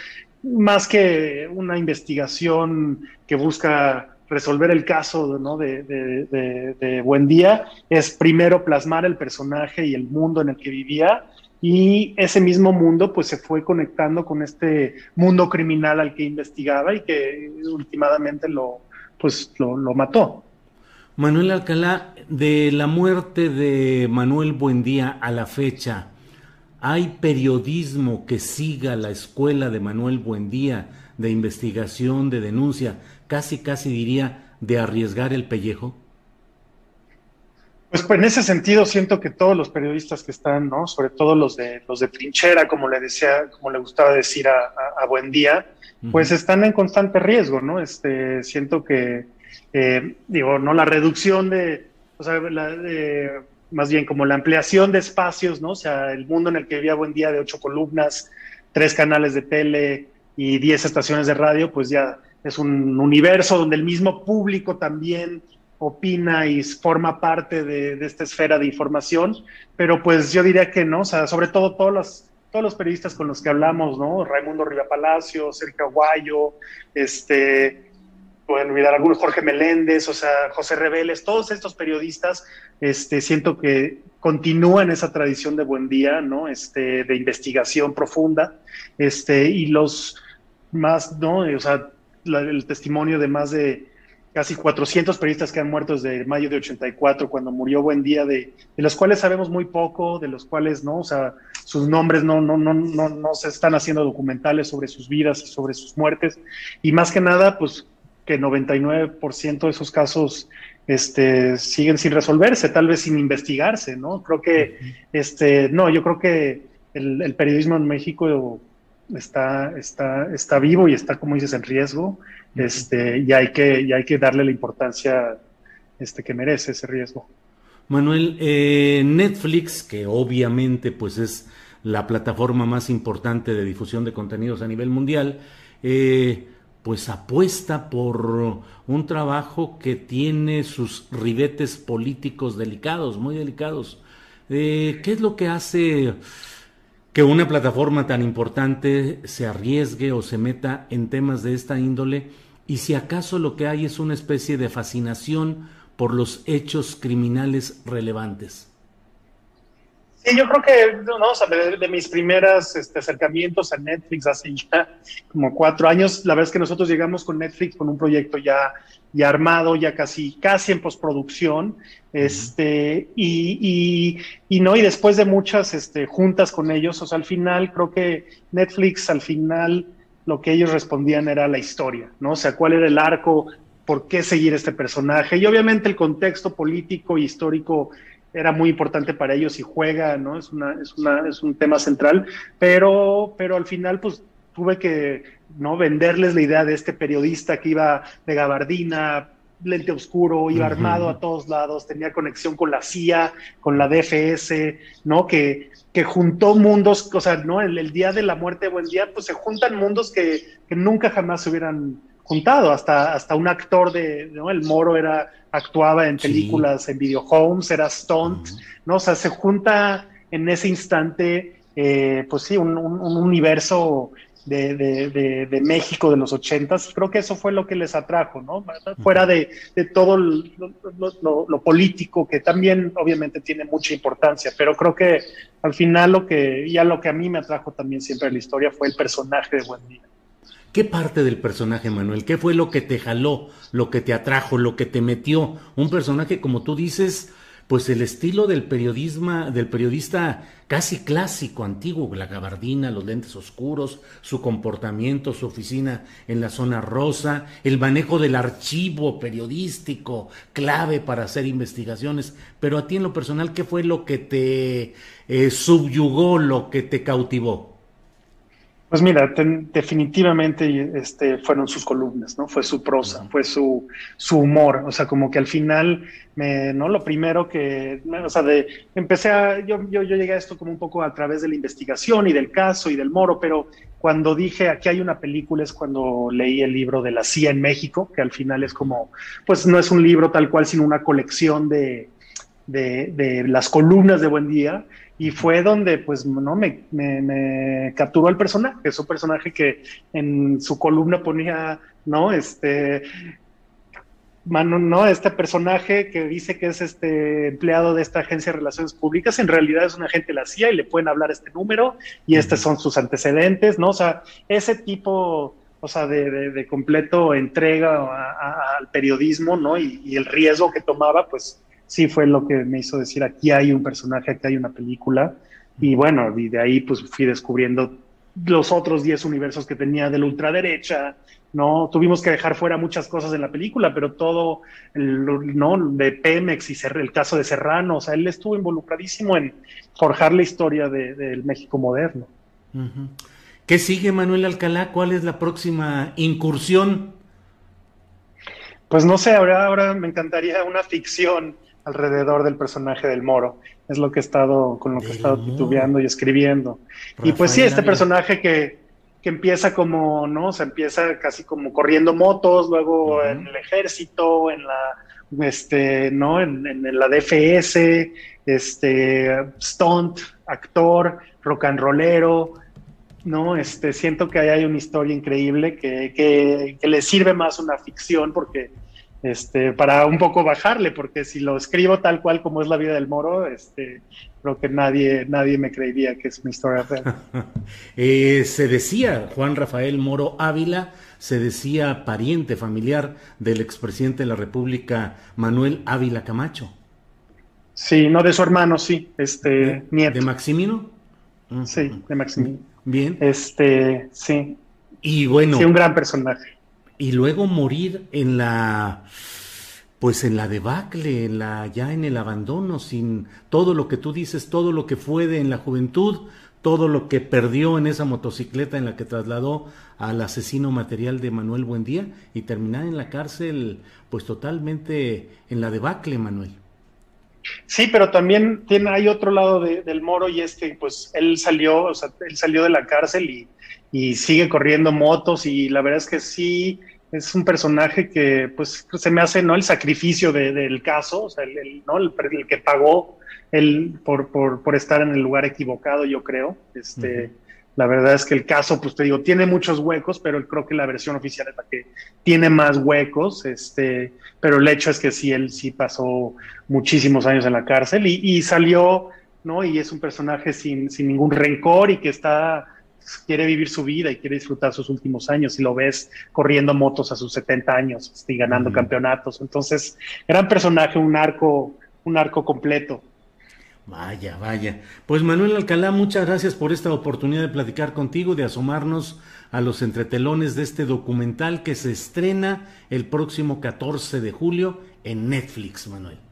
más que una investigación que busca resolver el caso ¿no? de, de, de, Buen Día es primero plasmar el personaje y el mundo en el que vivía y ese mismo mundo pues se fue conectando con este mundo criminal al que investigaba y que últimamente lo, pues, lo, lo mató. Manuel Alcalá, de la muerte de Manuel Buendía a la fecha, ¿hay periodismo que siga la escuela de Manuel Buendía de investigación, de denuncia, casi casi diría de arriesgar el pellejo? Pues, pues, en ese sentido siento que todos los periodistas que están, ¿no? Sobre todo los de los de trinchera, como le decía, como le gustaba decir a, a, Buen Día, pues están en constante riesgo, ¿no? Este, siento que, eh, digo, no la reducción de, o sea, más bien como la ampliación de espacios, ¿no? O sea, el mundo en el que vivía Buen Día de ocho columnas, tres canales de tele y diez estaciones de radio, pues ya es un universo donde el mismo público también opina y forma parte de, esta esfera de información, pero pues yo diría que no, o sea, sobre todo todos los, todos los periodistas con los que hablamos, ¿no? Raimundo Riva Palacio, Sergio Aguayo, este, pueden olvidar algunos, Jorge Meléndez, o sea, José Reveles, todos estos periodistas, este, siento que continúan esa tradición de buen día, ¿no? Este, de investigación profunda, este, y los más, ¿no? O sea, el testimonio de más de casi 400 periodistas que han muerto desde mayo de 84, cuando murió Buen Día, de, de, los cuales sabemos muy poco, de los cuales no, o sea, sus nombres no, no, no, no, no se están haciendo documentales sobre sus vidas y sobre sus muertes. Y más que nada, pues que 99% de esos casos este, siguen sin resolverse, tal vez sin investigarse, ¿no? Creo que, este, no, yo creo que el, el periodismo en México está, está, está vivo y está, como dices, en riesgo, este, y, hay que, y hay que darle la importancia este, que merece ese riesgo. Manuel, eh, Netflix, que obviamente pues es la plataforma más importante de difusión de contenidos a nivel mundial, eh, pues apuesta por un trabajo que tiene sus ribetes políticos delicados, muy delicados. Eh, ¿Qué es lo que hace que una plataforma tan importante se arriesgue o se meta en temas de esta índole y si acaso lo que hay es una especie de fascinación por los hechos criminales relevantes. Sí, yo creo que no, o de, mis primeros este, acercamientos a Netflix hace ya como cuatro años, la verdad es que nosotros llegamos con Netflix con un proyecto ya, ya armado, ya casi, casi en postproducción, este, y, y, no, y después de muchas este, juntas con ellos, o sea, al final creo que Netflix al final lo que ellos respondían era la historia, ¿no? O sea, cuál era el arco, por qué seguir este personaje, y obviamente el contexto político y histórico era muy importante para ellos y juega, ¿no? Es, una, es, una, es un tema central, pero, pero al final, pues tuve que no venderles la idea de este periodista que iba de gabardina, lente oscuro, iba armado a todos lados, tenía conexión con la CIA, con la DFS, ¿no? Que, que juntó mundos, o sea, ¿no? El, día de la muerte de Buen Día, pues se juntan mundos que, que nunca jamás se hubieran juntado, hasta, hasta un actor de, ¿no? El Moro era, actuaba en películas, en video homes, era stunt, ¿no? O sea, se junta en ese instante, eh, pues sí, un, universo de, de, México de los ochentas, creo que eso fue lo que les atrajo, ¿no? Fuera de, todo lo, político, que también obviamente tiene mucha importancia, pero creo que al final lo que, ya lo que a mí me atrajo también siempre en la historia fue el personaje de Buen Día. ¿Qué parte del personaje, Manuel? ¿Qué fue lo que te jaló, lo que te atrajo, lo que te metió? Un personaje, como tú dices, pues el estilo del periodismo, del periodista casi clásico, antiguo, la gabardina, los lentes oscuros, su comportamiento, su oficina en la zona rosa, el manejo del archivo periodístico, clave para hacer investigaciones. Pero a ti en lo personal, ¿qué fue lo que te eh, subyugó, lo que te cautivó? Pues mira, definitivamente este, fueron sus columnas, ¿no? Fue su prosa, fue su, su humor, o sea, como que al final, me, ¿no? Lo primero que, o sea, de, empecé a, yo, yo, yo llegué a esto como un poco a través de la investigación y del caso y del moro, pero cuando dije aquí hay una película es cuando leí el libro de la CIA en México, que al final es como, pues no es un libro tal cual, sino una colección de, de, de las columnas de Buen Día y fue donde pues no me, me, capturó el personaje, es un personaje que en su columna ponía, ¿no? Este ¿no? Este personaje que dice que es este empleado de esta agencia de relaciones públicas, en realidad es un agente de la CIA y le pueden hablar este número y estos son sus antecedentes, ¿no? O sea, ese tipo, o sea, de, completo entrega al periodismo, ¿no? Y, el riesgo que tomaba, pues sí fue lo que me hizo decir, aquí hay un personaje, aquí hay una película. Y bueno, y de ahí pues fui descubriendo los otros 10 universos que tenía de la ultraderecha, ¿no? Tuvimos que dejar fuera muchas cosas en la película, pero todo, ¿no? De Pemex y el caso de Serrano, o sea, él estuvo involucradísimo en forjar la historia del México moderno. ¿Qué sigue Manuel Alcalá? ¿Cuál es la próxima incursión? Pues no sé, ahora, ahora me encantaría una ficción alrededor del personaje del Moro. Es lo que he estado, con lo que he estado titubeando y escribiendo. y pues sí, este personaje que, que empieza como, ¿no? O sea, empieza casi como corriendo motos, luego en el ejército, en la, este, ¿no? En, en, la DFS, este, stunt, actor, rock and rollero, ¿no? Este, siento que ahí hay una historia increíble que, que, que le sirve más una ficción porque este, para un poco bajarle, porque si lo escribo tal cual como es la vida del moro, este, creo que nadie, nadie me creería que es una historia real. Eh, se decía Juan Rafael Moro Ávila, se decía pariente familiar del expresidente de la República, Manuel Ávila Camacho. Sí, no de su hermano, sí, este, nieto. ¿De Maximino? Sí, de Maximino. Bien. Este, sí. Y bueno. Sí, un gran personaje y luego morir en la pues en la debacle, en la ya en el abandono, sin todo lo que tú dices, todo lo que fue de en la juventud, todo lo que perdió en esa motocicleta en la que trasladó al asesino material de Manuel Buendía y terminar en la cárcel pues totalmente en la debacle, Manuel. Sí, pero también tiene, hay otro lado del moro y es que pues él salió, o sea, él salió de la cárcel y, y sigue corriendo motos y la verdad es que sí es un personaje que pues se me hace no el sacrificio del caso, o sea, el, ¿no? el, que pagó el, por, por, por, estar en el lugar equivocado, yo creo. Este, La verdad es que el caso, pues te digo, tiene muchos huecos, pero creo que la versión oficial es la que tiene más huecos, este, pero el hecho es que sí, él sí pasó muchísimos años en la cárcel y, y salió, ¿no? Y es un personaje sin, sin ningún rencor y que está quiere vivir su vida y quiere disfrutar sus últimos años y lo ves corriendo motos a sus 70 años este, y ganando campeonatos. Entonces, gran personaje, un arco, un arco completo. Vaya, vaya. Pues Manuel Alcalá, muchas gracias por esta oportunidad de platicar contigo, de asomarnos a los entretelones de este documental que se estrena el próximo 14 de julio en Netflix, Manuel.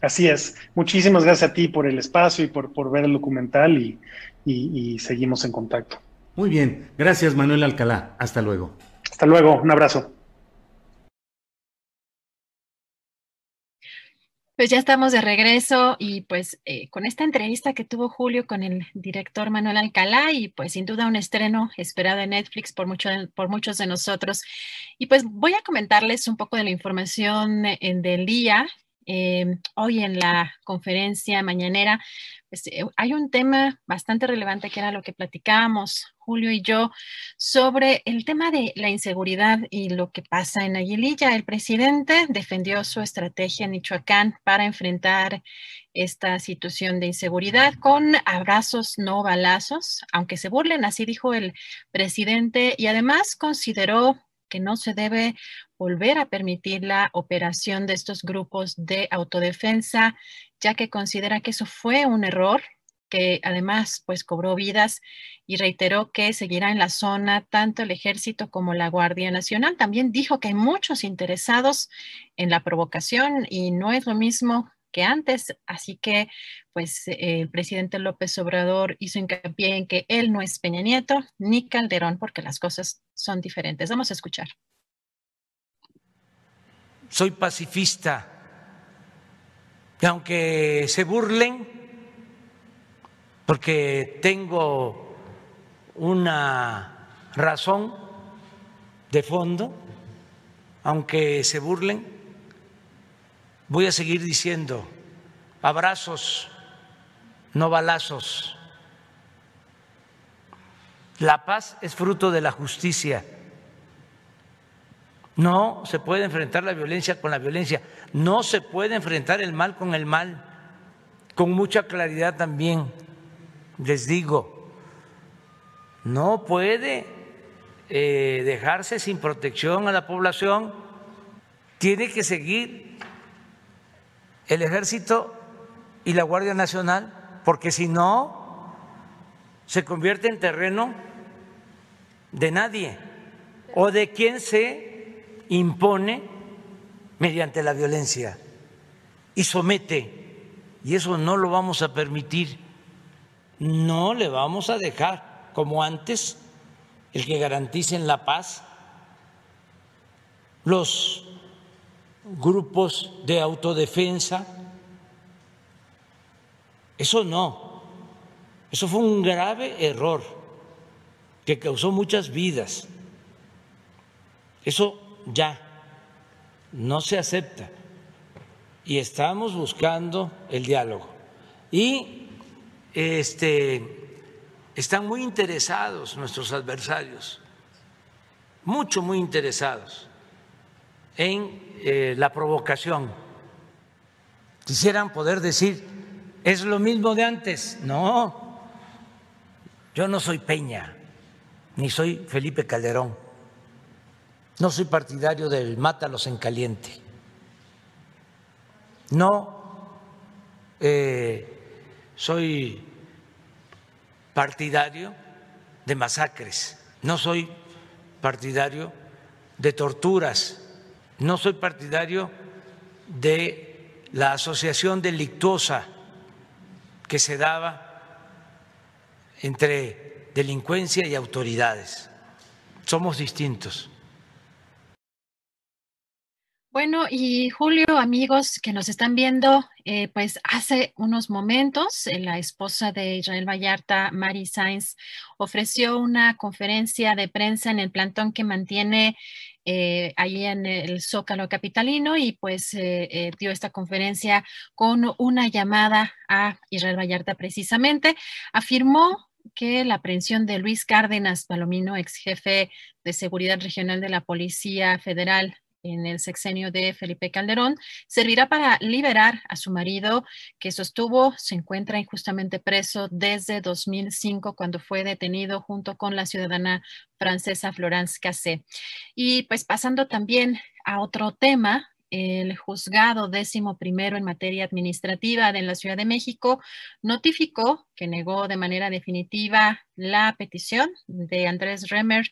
Así es. Muchísimas gracias a ti por el espacio y por, por ver el documental y, y, seguimos en contacto. Muy bien, gracias Manuel Alcalá, hasta luego. Hasta luego, un abrazo. Pues ya estamos de regreso y pues eh, con esta entrevista que tuvo Julio con el director Manuel Alcalá y pues sin duda un estreno esperado en Netflix por, mucho, por muchos de nosotros. Y pues voy a comentarles un poco de la información en, del día. Eh, hoy en la conferencia mañanera pues, eh, hay un tema bastante relevante que era lo que platicábamos Julio y yo sobre el tema de la inseguridad y lo que pasa en Aguililla. El presidente defendió su estrategia en Michoacán para enfrentar esta situación de inseguridad con abrazos, no balazos, aunque se burlen, así dijo el presidente, y además consideró que no se debe volver a permitir la operación de estos grupos de autodefensa ya que considera que eso fue un error que además pues cobró vidas y reiteró que seguirá en la zona tanto el ejército como la Guardia Nacional. También dijo que hay muchos interesados en la provocación y no es lo mismo que antes, así que pues el presidente López Obrador hizo hincapié en que él no es Peña Nieto ni Calderón porque las cosas son diferentes. Vamos a escuchar. Soy pacifista y aunque se burlen, porque tengo una razón de fondo, aunque se burlen, voy a seguir diciendo abrazos, no balazos. La paz es fruto de la justicia, No se puede enfrentar la violencia con la violencia, no se puede enfrentar el mal con el mal. Con mucha claridad también les digo, no puede eh, dejarse sin protección a la población, tiene que seguir el ejército y la Guardia Nacional, porque si no, se convierte en terreno de nadie o de quien se impone mediante la violencia y somete. Y eso no lo vamos a permitir. No le vamos a dejar, como antes, el que garanticen la paz, los grupos de autodefensa. Eso no. Eso fue un grave error que causó muchas vidas. Eso ya no se acepta. Y estamos buscando el diálogo. Y este, están muy interesados nuestros adversarios, mucho, muy interesados en eh, la provocación. Quisieran poder decir, es lo mismo de antes. No, yo no soy Peña, ni soy Felipe Calderón. No soy partidario del mátalos en caliente. No eh, soy partidario de masacres. No soy partidario de torturas. No soy partidario de la asociación delictuosa que se daba entre delincuencia y autoridades. Somos distintos. Bueno, y Julio, amigos que nos están viendo, eh, pues hace unos momentos eh, la esposa de Israel Vallarta, Mari Sainz, ofreció una conferencia de prensa en el plantón que mantiene eh, ahí en el Zócalo Capitalino y pues dio esta conferencia con una llamada a Israel Vallarta precisamente. Afirmó que la aprehensión de Luis Cárdenas Palomino, ex jefe de seguridad regional de la Policía Federal en el sexenio de Felipe Calderón, servirá para liberar a su marido que sostuvo se encuentra injustamente preso desde 2005 cuando fue detenido junto con la ciudadana francesa Florence Cassé. Y pues pasando también a otro tema, el juzgado décimo primero en materia administrativa de la Ciudad de México notificó que negó de manera definitiva la petición de Andrés Remer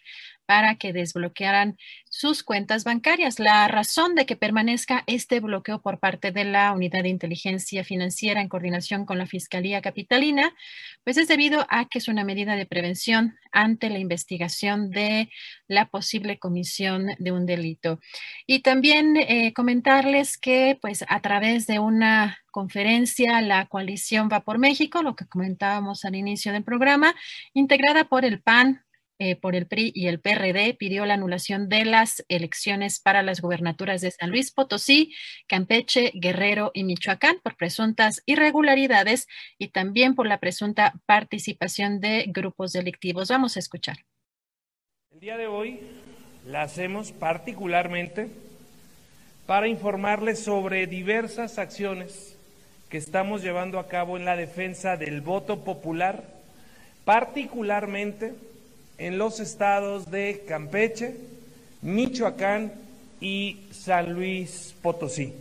para que desbloquearan sus cuentas bancarias. La razón de que permanezca este bloqueo por parte de la Unidad de Inteligencia Financiera en coordinación con la Fiscalía Capitalina, pues es debido a que es una medida de prevención ante la investigación de la posible comisión de un delito. Y también eh, comentarles que pues a través de una conferencia, la coalición Va por México, lo que comentábamos al inicio del programa, integrada por el PAN, eh, por el PRI y el PRD pidió la anulación de las elecciones para las gubernaturas de San Luis Potosí, Campeche, Guerrero y Michoacán por presuntas irregularidades y también por la presunta participación de grupos delictivos. Vamos a escuchar. El día de hoy la hacemos particularmente para informarles sobre diversas acciones que estamos llevando a cabo en la defensa del voto popular, particularmente en los estados de Campeche, Michoacán y San Luis Potosí.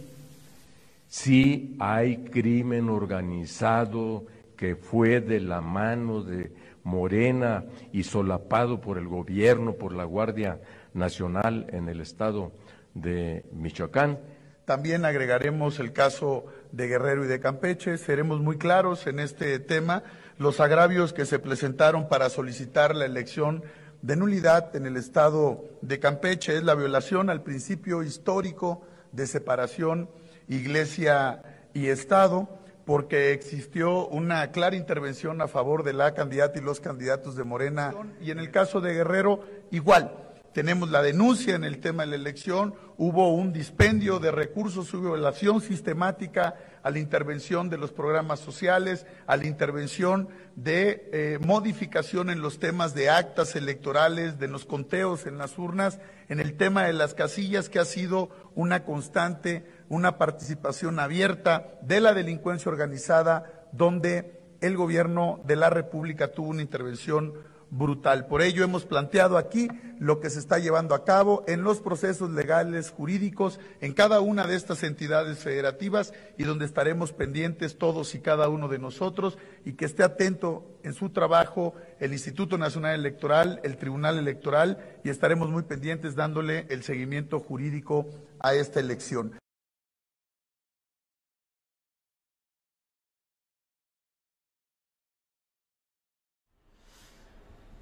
Sí hay crimen organizado que fue de la mano de Morena y solapado por el gobierno, por la Guardia Nacional en el estado de Michoacán. También agregaremos el caso de Guerrero y de Campeche. Seremos muy claros en este tema los agravios que se presentaron para solicitar la elección de nulidad en el estado de Campeche es la violación al principio histórico de separación iglesia y Estado, porque existió una clara intervención a favor de la candidata y los candidatos de Morena. Y en el caso de Guerrero, igual tenemos la denuncia en el tema de la elección, hubo un dispendio de recursos, hubo violación sistemática a la intervención de los programas sociales, a la intervención de eh, modificación en los temas de actas electorales, de los conteos en las urnas, en el tema de las casillas, que ha sido una constante, una participación abierta de la delincuencia organizada, donde el gobierno de la República tuvo una intervención brutal. Por ello hemos planteado aquí lo que se está llevando a cabo en los procesos legales, jurídicos, en cada una de estas entidades federativas y donde estaremos pendientes todos y cada uno de nosotros y que esté atento en su trabajo el Instituto Nacional Electoral, el Tribunal Electoral y estaremos muy pendientes dándole el seguimiento jurídico a esta elección.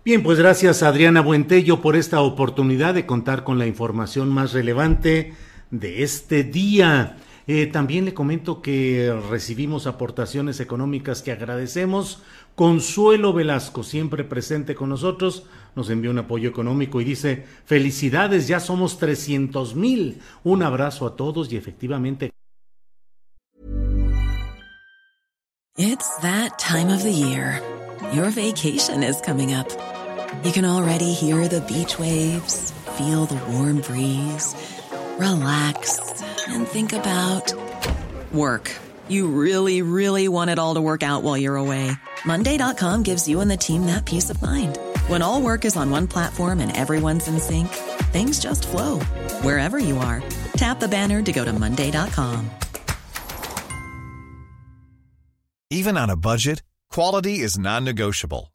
Bien, pues gracias Adriana Buentello por esta oportunidad de contar con la información más relevante de este día. Eh, también le comento que recibimos aportaciones económicas que agradecemos. Consuelo Velasco, siempre presente con nosotros, nos envió un apoyo económico y dice, felicidades, ya somos 300 mil. Un abrazo a todos y efectivamente. You can already hear the beach waves, feel the warm breeze, relax, and think about work. You really, really want it all to work out while you're away. Monday.com gives you and the team that peace of mind. When all work is on one platform and everyone's in sync, things just flow wherever you are. Tap the banner to go to Monday.com. Even on a budget, quality is non negotiable.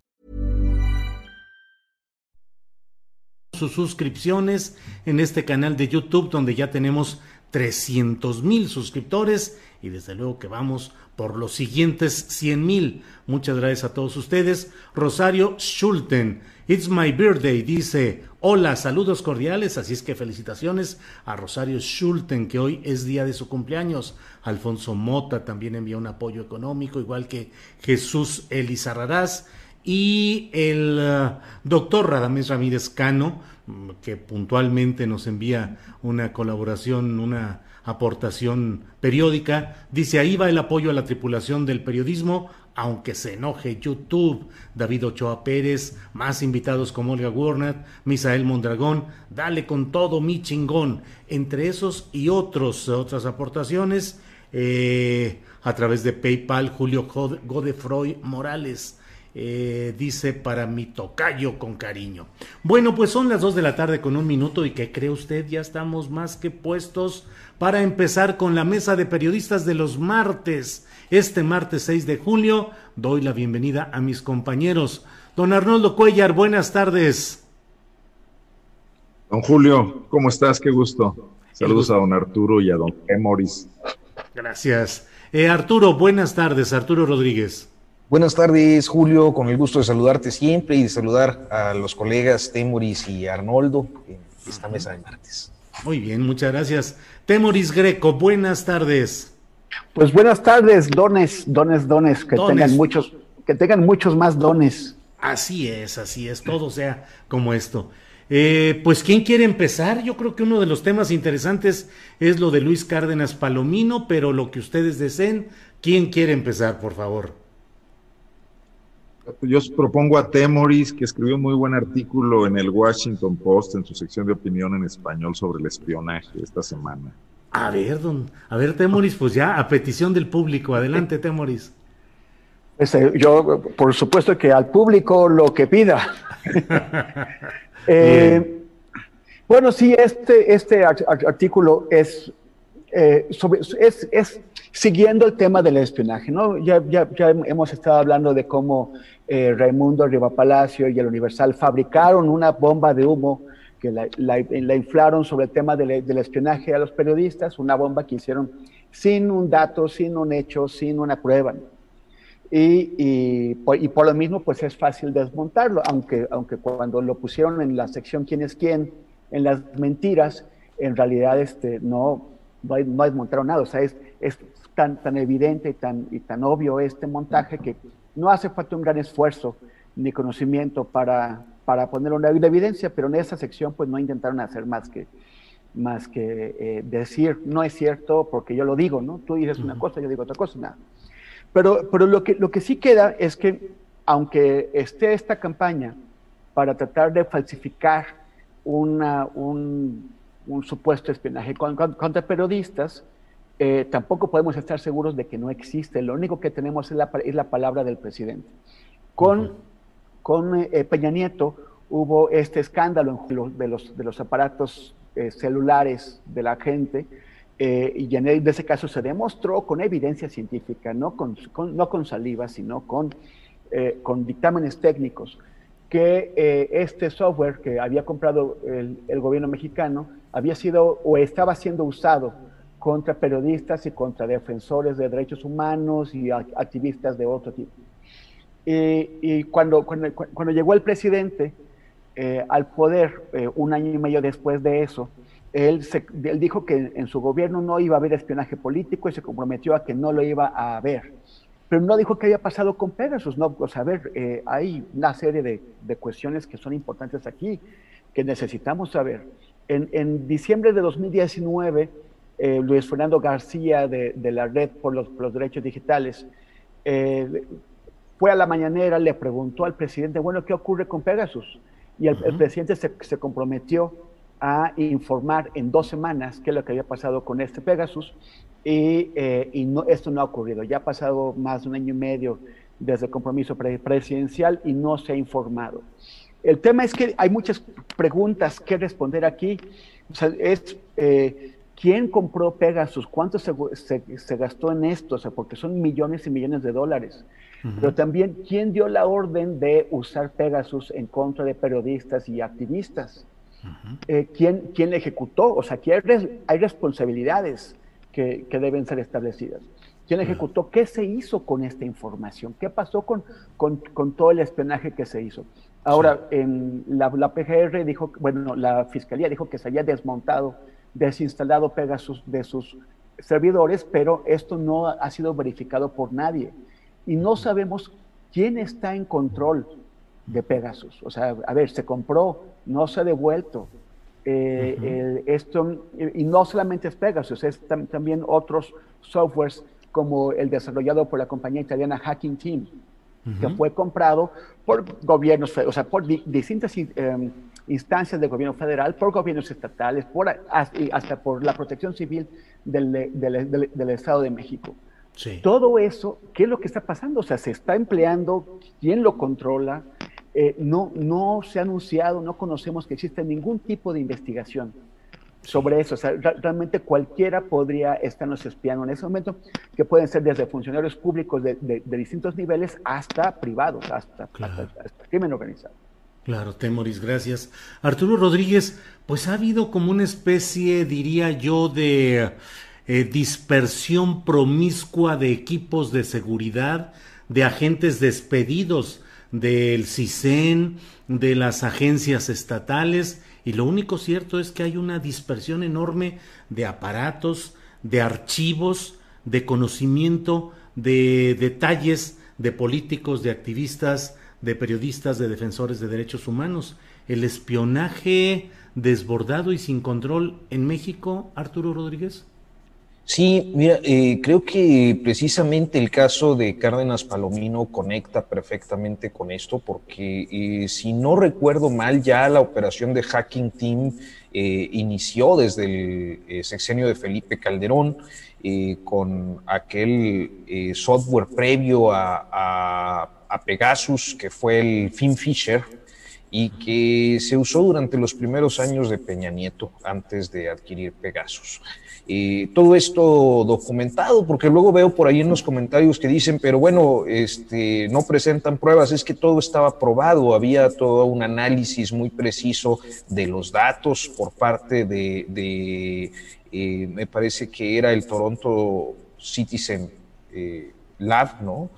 Sus suscripciones en este canal de YouTube donde ya tenemos 300 mil suscriptores y desde luego que vamos por los siguientes 100 mil. Muchas gracias a todos ustedes. Rosario Schulten, It's my birthday, dice, hola, saludos cordiales, así es que felicitaciones a Rosario Schulten, que hoy es día de su cumpleaños. Alfonso Mota también envió un apoyo económico, igual que Jesús Elizarrarás y el uh, doctor Radamés Ramírez Cano, mm, que puntualmente nos envía una colaboración, una aportación periódica, dice ahí va el apoyo a la tripulación del periodismo, aunque se enoje YouTube, David Ochoa Pérez, más invitados como Olga Warnat, Misael Mondragón, dale con todo mi chingón, entre esos y otros, otras aportaciones, eh, a través de PayPal, Julio Godefroy Morales, eh, dice para mi tocayo con cariño. Bueno, pues son las 2 de la tarde con un minuto y que cree usted, ya estamos más que puestos para empezar con la mesa de periodistas de los martes. Este martes 6 de julio doy la bienvenida a mis compañeros. Don Arnoldo Cuellar, buenas tardes. Don Julio, ¿cómo estás? Qué gusto. Saludos a don Arturo y a don Emoris. Gracias. Eh, Arturo, buenas tardes. Arturo Rodríguez. Buenas tardes, Julio, con el gusto de saludarte siempre y de saludar a los colegas Temoris y Arnoldo en esta mesa de martes. Muy bien, muchas gracias. Temoris Greco, buenas tardes. Pues buenas tardes, dones, dones, dones, que tengan muchos, que tengan muchos más dones. Así es, así es, todo sea como esto. Eh, pues, ¿quién quiere empezar? Yo creo que uno de los temas interesantes es lo de Luis Cárdenas Palomino, pero lo que ustedes deseen, ¿quién quiere empezar, por favor? Yo propongo a Temoris, que escribió un muy buen artículo en el Washington Post, en su sección de opinión en español sobre el espionaje esta semana. A ver, don, a ver, Temoris, pues ya a petición del público. Adelante, Temoris. Este, yo, por supuesto que al público lo que pida. eh, bueno, sí, este, este artículo es, eh, sobre, es, es siguiendo el tema del espionaje, ¿no? Ya, ya, ya hemos estado hablando de cómo eh, Raimundo Riva Palacio y el Universal fabricaron una bomba de humo que la, la, inflaron sobre el tema del, del, espionaje a los periodistas, una bomba que hicieron sin un dato, sin un hecho, sin una prueba. Y, y, y, por lo mismo, pues es fácil desmontarlo, aunque, aunque cuando lo pusieron en la sección quién es quién, en las mentiras, en realidad este, no, no, hay, no nada. O sea, es, es tan, tan evidente y tan, y tan obvio este montaje que no hace falta un gran esfuerzo ni conocimiento para, para poner una evidencia, pero en esa sección pues no intentaron hacer más que, más que eh, decir, no es cierto porque yo lo digo, ¿no? Tú dices una cosa, yo digo otra cosa, nada. Pero, pero lo, que, lo que sí queda es que, aunque esté esta campaña para tratar de falsificar una, un, un supuesto espionaje contra periodistas, eh, tampoco podemos estar seguros de que no existe. Lo único que tenemos es la, es la palabra del presidente. Con, con eh, Peña Nieto hubo este escándalo de los, de los aparatos eh, celulares de la gente, y en ese caso se demostró con evidencia científica, no con, no con saliva, sino con, con dictámenes técnicos, que este software que había comprado el, el gobierno mexicano había sido o estaba siendo usado contra periodistas y contra defensores de derechos humanos y activistas de otro tipo. Y, cuando, cuando, cuando, llegó el presidente eh, al poder, eh, un año y medio después de eso, él, él, dijo que en su gobierno no iba a haber espionaje político y se comprometió a que no lo iba a haber. Pero no dijo qué había pasado con Pegasus. No, pues a ver, eh, hay una serie de, de, cuestiones que son importantes aquí que necesitamos saber. En, en diciembre de 2019, eh, Luis Fernando García de, la Red por los, Derechos Digitales, eh, fue a la mañanera, le preguntó al presidente, bueno, ¿qué ocurre con Pegasus? Y el, presidente se, comprometió a informar en dos semanas qué es lo que había pasado con este Pegasus y, eh, no, esto no ha ocurrido. Ya ha pasado más de un año y medio desde el compromiso presidencial y no se ha informado. El tema es que hay muchas preguntas que responder aquí. O sea, es ¿Quién compró Pegasus? ¿Cuánto se, gastó en esto? O sea, porque son millones y millones de dólares. Pero también, ¿quién dio la orden de usar Pegasus en contra de periodistas y activistas? Eh, ¿quién, ¿quién, ejecutó? O sea, aquí hay, responsabilidades que, deben ser establecidas. ¿Quién ejecutó? ¿Qué se hizo con esta información? ¿Qué pasó con, con, todo el espionaje que se hizo? Ahora, en la, la, PGR dijo, bueno, la Fiscalía dijo que se había desmontado desinstalado Pegasus de sus servidores, pero esto no ha sido verificado por nadie. Y no sabemos quién está en control de Pegasus. O sea, a ver, se compró, no se ha devuelto. Eh, esto, y no solamente es Pegasus, es también otros softwares como el desarrollado por la compañía italiana Hacking Team, que fue comprado por gobiernos, o sea, por distintas em, instancias del gobierno federal, por gobiernos estatales, por, hasta por la protección civil del, del, Estado de México. Todo eso, ¿qué es lo que está pasando? O sea, se está empleando, ¿quién lo controla? Eh, no, no se ha anunciado, no conocemos que existe ningún tipo de investigación sobre eso. O sea, realmente cualquiera podría estarnos espiando en ese momento, que pueden ser desde funcionarios públicos de, distintos niveles hasta privados, hasta, hasta crimen organizado. Claro, Temoris, gracias. Arturo Rodríguez, pues ha habido como una especie, diría yo, de eh, dispersión promiscua de equipos de seguridad, de agentes despedidos del CISEN, de las agencias estatales, y lo único cierto es que hay una dispersión enorme de aparatos, de archivos, de conocimiento, de detalles de políticos, de activistas, de periodistas, de defensores de derechos humanos. El espionaje desbordado y sin control en México, Arturo Rodríguez. Sí, mira, eh, creo que precisamente el caso de Cárdenas Palomino conecta perfectamente con esto, porque eh, si no recuerdo mal, ya la operación de Hacking Team eh, inició desde el sexenio de Felipe Calderón, con aquel software previo a Pegasus, que fue el Fisher y que se usó durante los primeros años de Peña Nieto antes de adquirir Pegasus. Eh, todo esto documentado, porque luego veo por ahí en los comentarios que dicen, pero bueno, este, no presentan pruebas, es que todo estaba probado, había todo un análisis muy preciso de los datos por parte de, eh, me parece que era el Toronto Citizen eh, Lab, ¿no?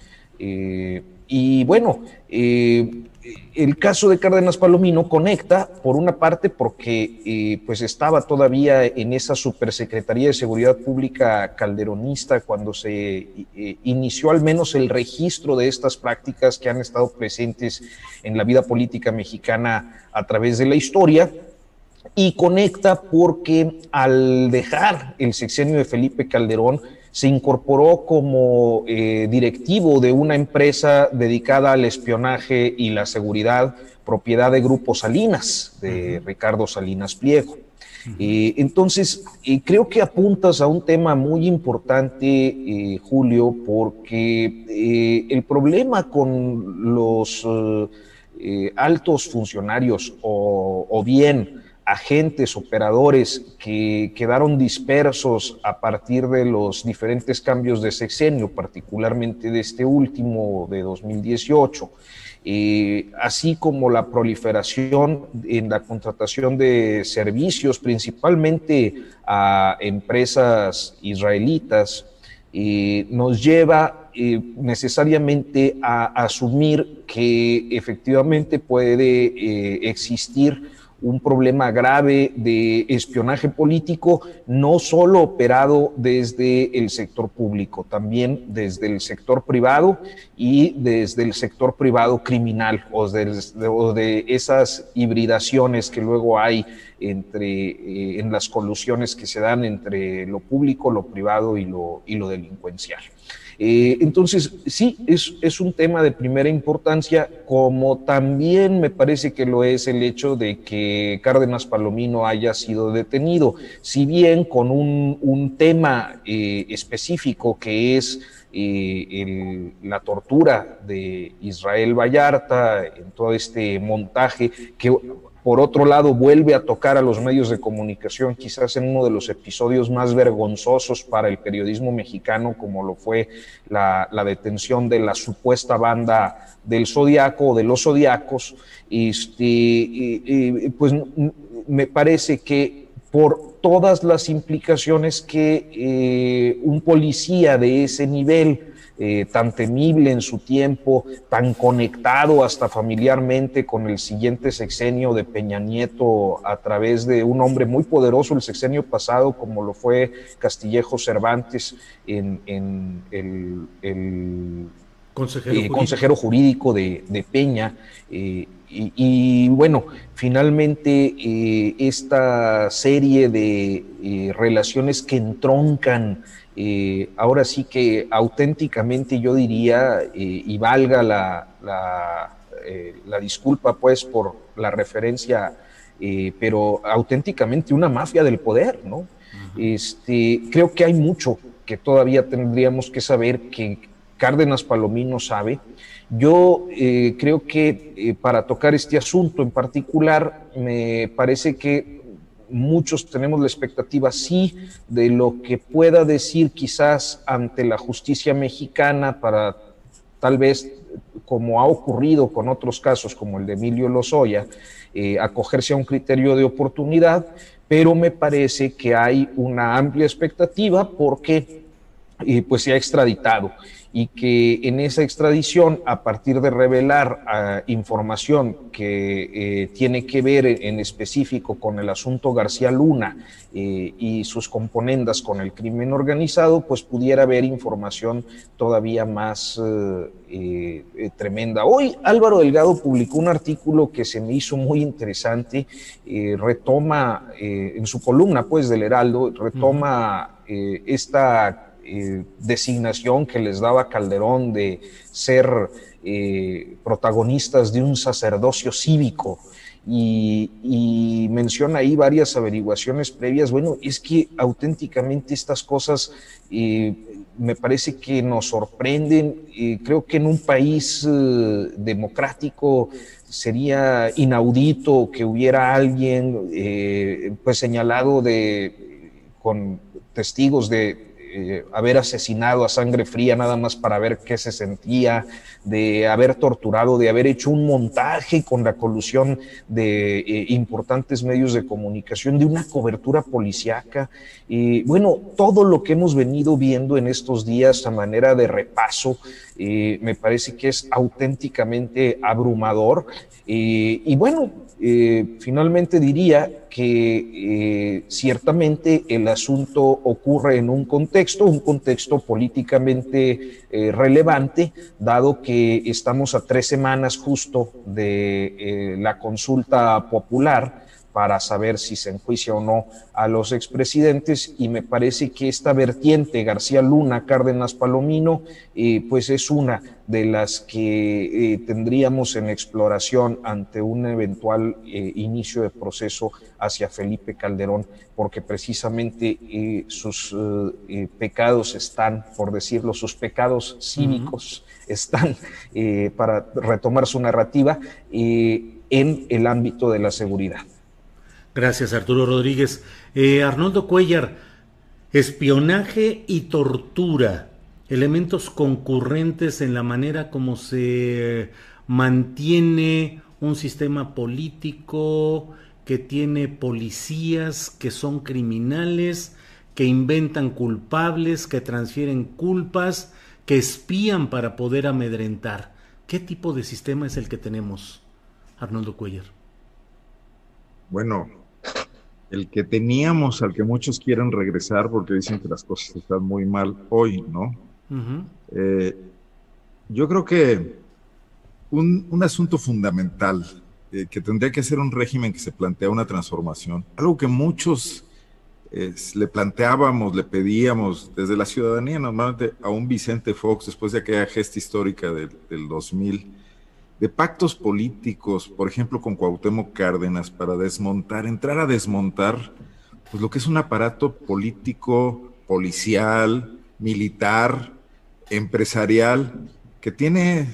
Y bueno, el caso de Cárdenas Palomino conecta, por una parte, porque eh, pues estaba todavía en esa supersecretaría de Seguridad Pública calderonista cuando se eh, inició al menos el registro de estas prácticas que han estado presentes en la vida política mexicana a través de la historia, y conecta porque al dejar el sexenio de Felipe Calderón, se incorporó como eh, directivo de una empresa dedicada al espionaje y la seguridad, propiedad de Grupo Salinas, de Ricardo Salinas Pliego. Eh, entonces, eh, creo que apuntas a un tema muy importante, Julio, porque el problema con los altos funcionarios o, o bien agentes, operadores que quedaron dispersos a partir de los diferentes cambios de sexenio, particularmente de este último de 2018, eh, así como la proliferación en la contratación de servicios, principalmente a empresas israelitas, eh, nos lleva eh, necesariamente a asumir que efectivamente puede existir un problema grave de espionaje político, no solo operado desde el sector público, también desde el sector privado y desde el sector privado criminal o de, esas hibridaciones que luego hay entre, eh, en las colusiones que se dan entre lo público, lo privado y lo, y lo delincuencial. Eh, entonces, sí, es, un tema de primera importancia, como también me parece que lo es el hecho de que Cárdenas Palomino haya sido detenido, si bien con un, un tema eh, específico que es eh, la tortura de Israel Vallarta, en todo este montaje que por otro lado, vuelve a tocar a los medios de comunicación, quizás en uno de los episodios más vergonzosos para el periodismo mexicano, como lo fue la, detención de la supuesta banda del Zodiaco o de los Zodiacos. Este, pues me parece que por todas las implicaciones que eh, un policía de ese nivel eh, tan temible en su tiempo, tan conectado hasta familiarmente con el siguiente sexenio de Peña Nieto a través de un hombre muy poderoso el sexenio pasado, como lo fue Castillejo Cervantes en, el, consejero, eh, jurídico. de, Peña. Eh, y, bueno, finalmente esta serie de relaciones que entroncan eh, ahora sí que auténticamente yo diría, eh, y valga la, eh, la, disculpa pues por la referencia, pero auténticamente una mafia del poder, ¿no? este, creo que hay mucho que todavía tendríamos que saber que Cárdenas Palomino sabe. Yo creo que para tocar este asunto en particular, me parece que muchos tenemos la expectativa, sí, de lo que pueda decir quizás ante la justicia mexicana para tal vez, como ha ocurrido con otros casos como el de Emilio Lozoya, eh, acogerse a un criterio de oportunidad, pero me parece que hay una amplia expectativa porque eh, pues se ha extraditado y que en esa extradición, a partir de revelar ah, información que eh, tiene que ver en específico con el asunto García Luna eh, y sus componendas con el crimen organizado, pues pudiera haber información todavía más eh, tremenda. Hoy Álvaro Delgado publicó un artículo que se me hizo muy interesante, retoma en su columna pues del Heraldo, retoma esta eh, designación que les daba Calderón de ser eh, protagonistas de un sacerdocio cívico. Y, menciona ahí varias averiguaciones previas. Bueno, es que auténticamente estas cosas eh, me parece que nos sorprenden. creo que en un país democrático sería inaudito que hubiera alguien pues señalado de con testigos de eh, haber asesinado a sangre fría nada más para ver qué se sentía, de haber torturado, de haber hecho un montaje con la colusión de eh, importantes medios de comunicación, de una cobertura policíaca. Y bueno, todo lo que hemos venido viendo en estos días a manera de repaso, eh, me parece que es auténticamente abrumador. y bueno, finalmente diría que eh, ciertamente el asunto ocurre en un contexto, un contexto políticamente eh, relevante, dado que estamos a tres semanas justo de eh, la consulta popular para saber si se enjuicia o no a los expresidentes y me parece que esta vertiente García Luna, Cárdenas Palomino, eh, pues es una de las que eh, tendríamos en exploración ante un eventual eh, inicio de proceso hacia Felipe Calderón, porque precisamente sus pecados están, por decirlo, sus pecados cívicos están, para retomar su narrativa, en el ámbito de la seguridad. Gracias, Arturo Rodríguez. Eh, Arnoldo Cuellar, espionaje y tortura, elementos concurrentes en la manera como se mantiene un sistema político que tiene policías que son criminales, que inventan culpables, que transfieren culpas, que espían para poder amedrentar. ¿Qué tipo de sistema es el que tenemos, Arnoldo Cuellar? Bueno, el que teníamos, al que muchos quieren regresar porque dicen que las cosas están muy mal hoy, ¿no? Eh, yo creo que un, asunto fundamental eh, que tendría que ser un régimen que se plantea una transformación, algo que muchos le planteábamos, le pedíamos desde la ciudadanía, normalmente a un Vicente Fox, después de aquella gesta histórica del, del 2000, de pactos políticos, por ejemplo, con Cuauhtémoc Cárdenas, para desmontar, entrar a desmontar, pues lo que es un aparato político, policial, militar, empresarial, que tiene,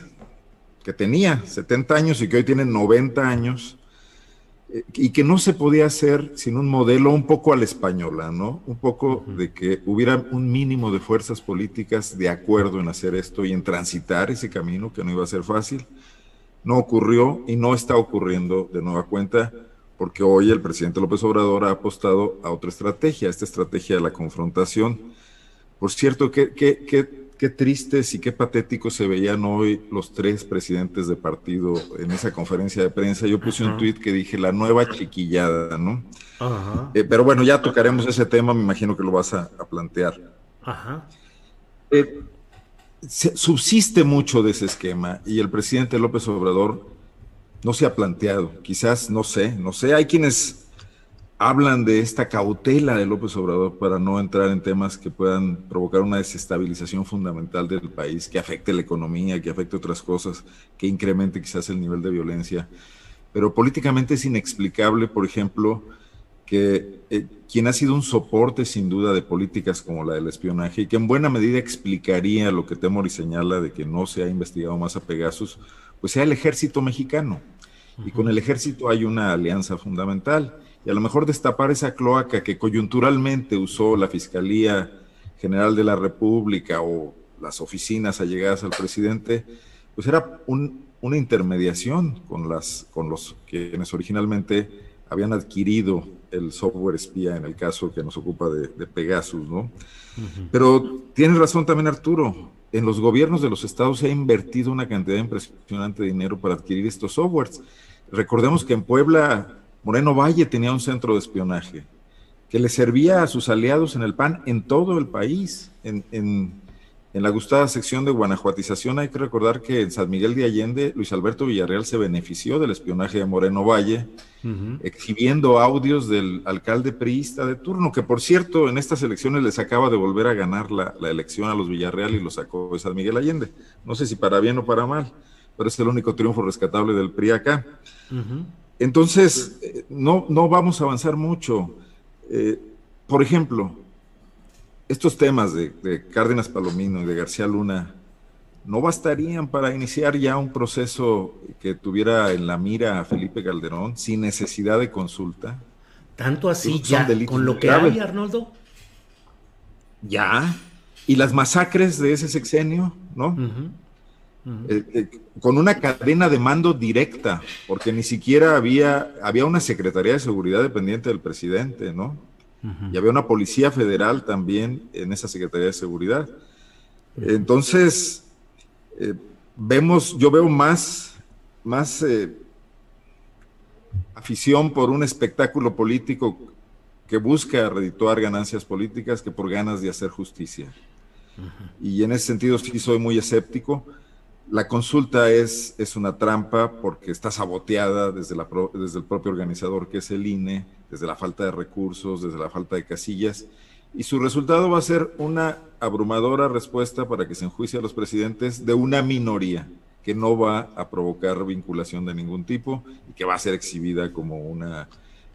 que tenía 70 años y que hoy tiene 90 años, eh, y que no se podía hacer sin un modelo un poco a la española, ¿no? Un poco de que hubiera un mínimo de fuerzas políticas de acuerdo en hacer esto y en transitar ese camino, que no iba a ser fácil no ocurrió y no está ocurriendo de nueva cuenta porque hoy el presidente López Obrador ha apostado a otra estrategia, esta estrategia de la confrontación. Por cierto, qué, qué, qué, qué tristes y qué patéticos se veían hoy los tres presidentes de partido en esa conferencia de prensa. Yo puse un tuit que dije la nueva chiquillada, ¿no? Eh, pero bueno, ya tocaremos ese tema, me imagino que lo vas a, plantear. Ajá. Eh, subsiste mucho de ese esquema y el presidente López Obrador no se ha planteado, quizás, no sé, no sé, hay quienes hablan de esta cautela de López Obrador para no entrar en temas que puedan provocar una desestabilización fundamental del país, que afecte la economía, que afecte otras cosas, que incremente quizás el nivel de violencia. Pero políticamente es inexplicable, por ejemplo, que eh, quien ha sido un soporte sin duda de políticas como la del espionaje y que en buena medida explicaría lo que Temori señala de que no se ha investigado más a Pegasus, pues sea el ejército mexicano. Y con el ejército hay una alianza fundamental. Y a lo mejor destapar esa cloaca que coyunturalmente usó la Fiscalía General de la República o las oficinas allegadas al presidente, pues era una intermediación con, las, con los quienes originalmente habían adquirido el software espía en el caso que nos ocupa de, Pegasus, ¿no? Pero tiene razón también Arturo, en los gobiernos de los estados se ha invertido una cantidad impresionante de dinero para adquirir estos softwares. Recordemos que en Puebla, Moreno Valle tenía un centro de espionaje que le servía a sus aliados en el PAN en todo el país, en, en en la gustada sección de guanajuatización hay que recordar que en San Miguel de Allende, Luis Alberto Villarreal se benefició del espionaje de Moreno Valle, exhibiendo audios del alcalde priista de turno, que por cierto en estas elecciones les acaba de volver a ganar la, elección a los Villarreal y lo sacó de San Miguel Allende. No sé si para bien o para mal, pero es el único triunfo rescatable del PRI acá. Entonces, eh, no, no vamos a avanzar mucho. Eh, por ejemplo, estos temas de, de Cárdenas Palomino y de García Luna no bastarían para iniciar ya un proceso que tuviera en la mira a Felipe Calderón sin necesidad de consulta. Tanto así ya, con lo que hay, Arnoldo. Ya. Y las masacres de ese sexenio, ¿no? Eh, eh, con una cadena de mando directa, porque ni siquiera había, había una Secretaría de Seguridad dependiente del presidente, ¿no? Y había una Policía Federal también en esa Secretaría de Seguridad. Entonces, eh, vemos, yo veo más, más afición por un espectáculo político que busca redituar ganancias políticas que por ganas de hacer justicia. Y en ese sentido sí soy muy escéptico. La consulta es, es una trampa porque está saboteada desde, la desde el propio organizador que es el INE, desde la falta de recursos, desde la falta de casillas, y su resultado va a ser una abrumadora respuesta para que se enjuicie a los presidentes de una minoría que no va a provocar vinculación de ningún tipo y que va a ser exhibida como una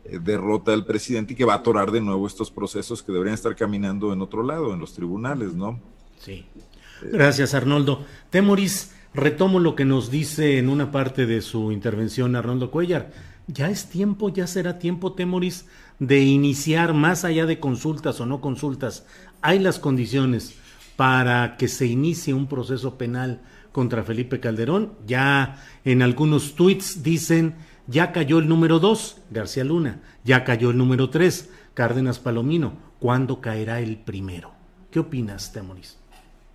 eh, derrota del presidente y que va a atorar de nuevo estos procesos que deberían estar caminando en otro lado, en los tribunales, ¿no? Sí. Gracias, Arnoldo. Temoris, Retomo lo que nos dice en una parte de su intervención Arnoldo Cuellar. Ya es tiempo, ya será tiempo, Temoris, de iniciar más allá de consultas o no consultas. Hay las condiciones para que se inicie un proceso penal contra Felipe Calderón. Ya en algunos tuits dicen, ya cayó el número dos, García Luna, ya cayó el número tres, Cárdenas Palomino. ¿Cuándo caerá el primero? ¿Qué opinas, Temoris?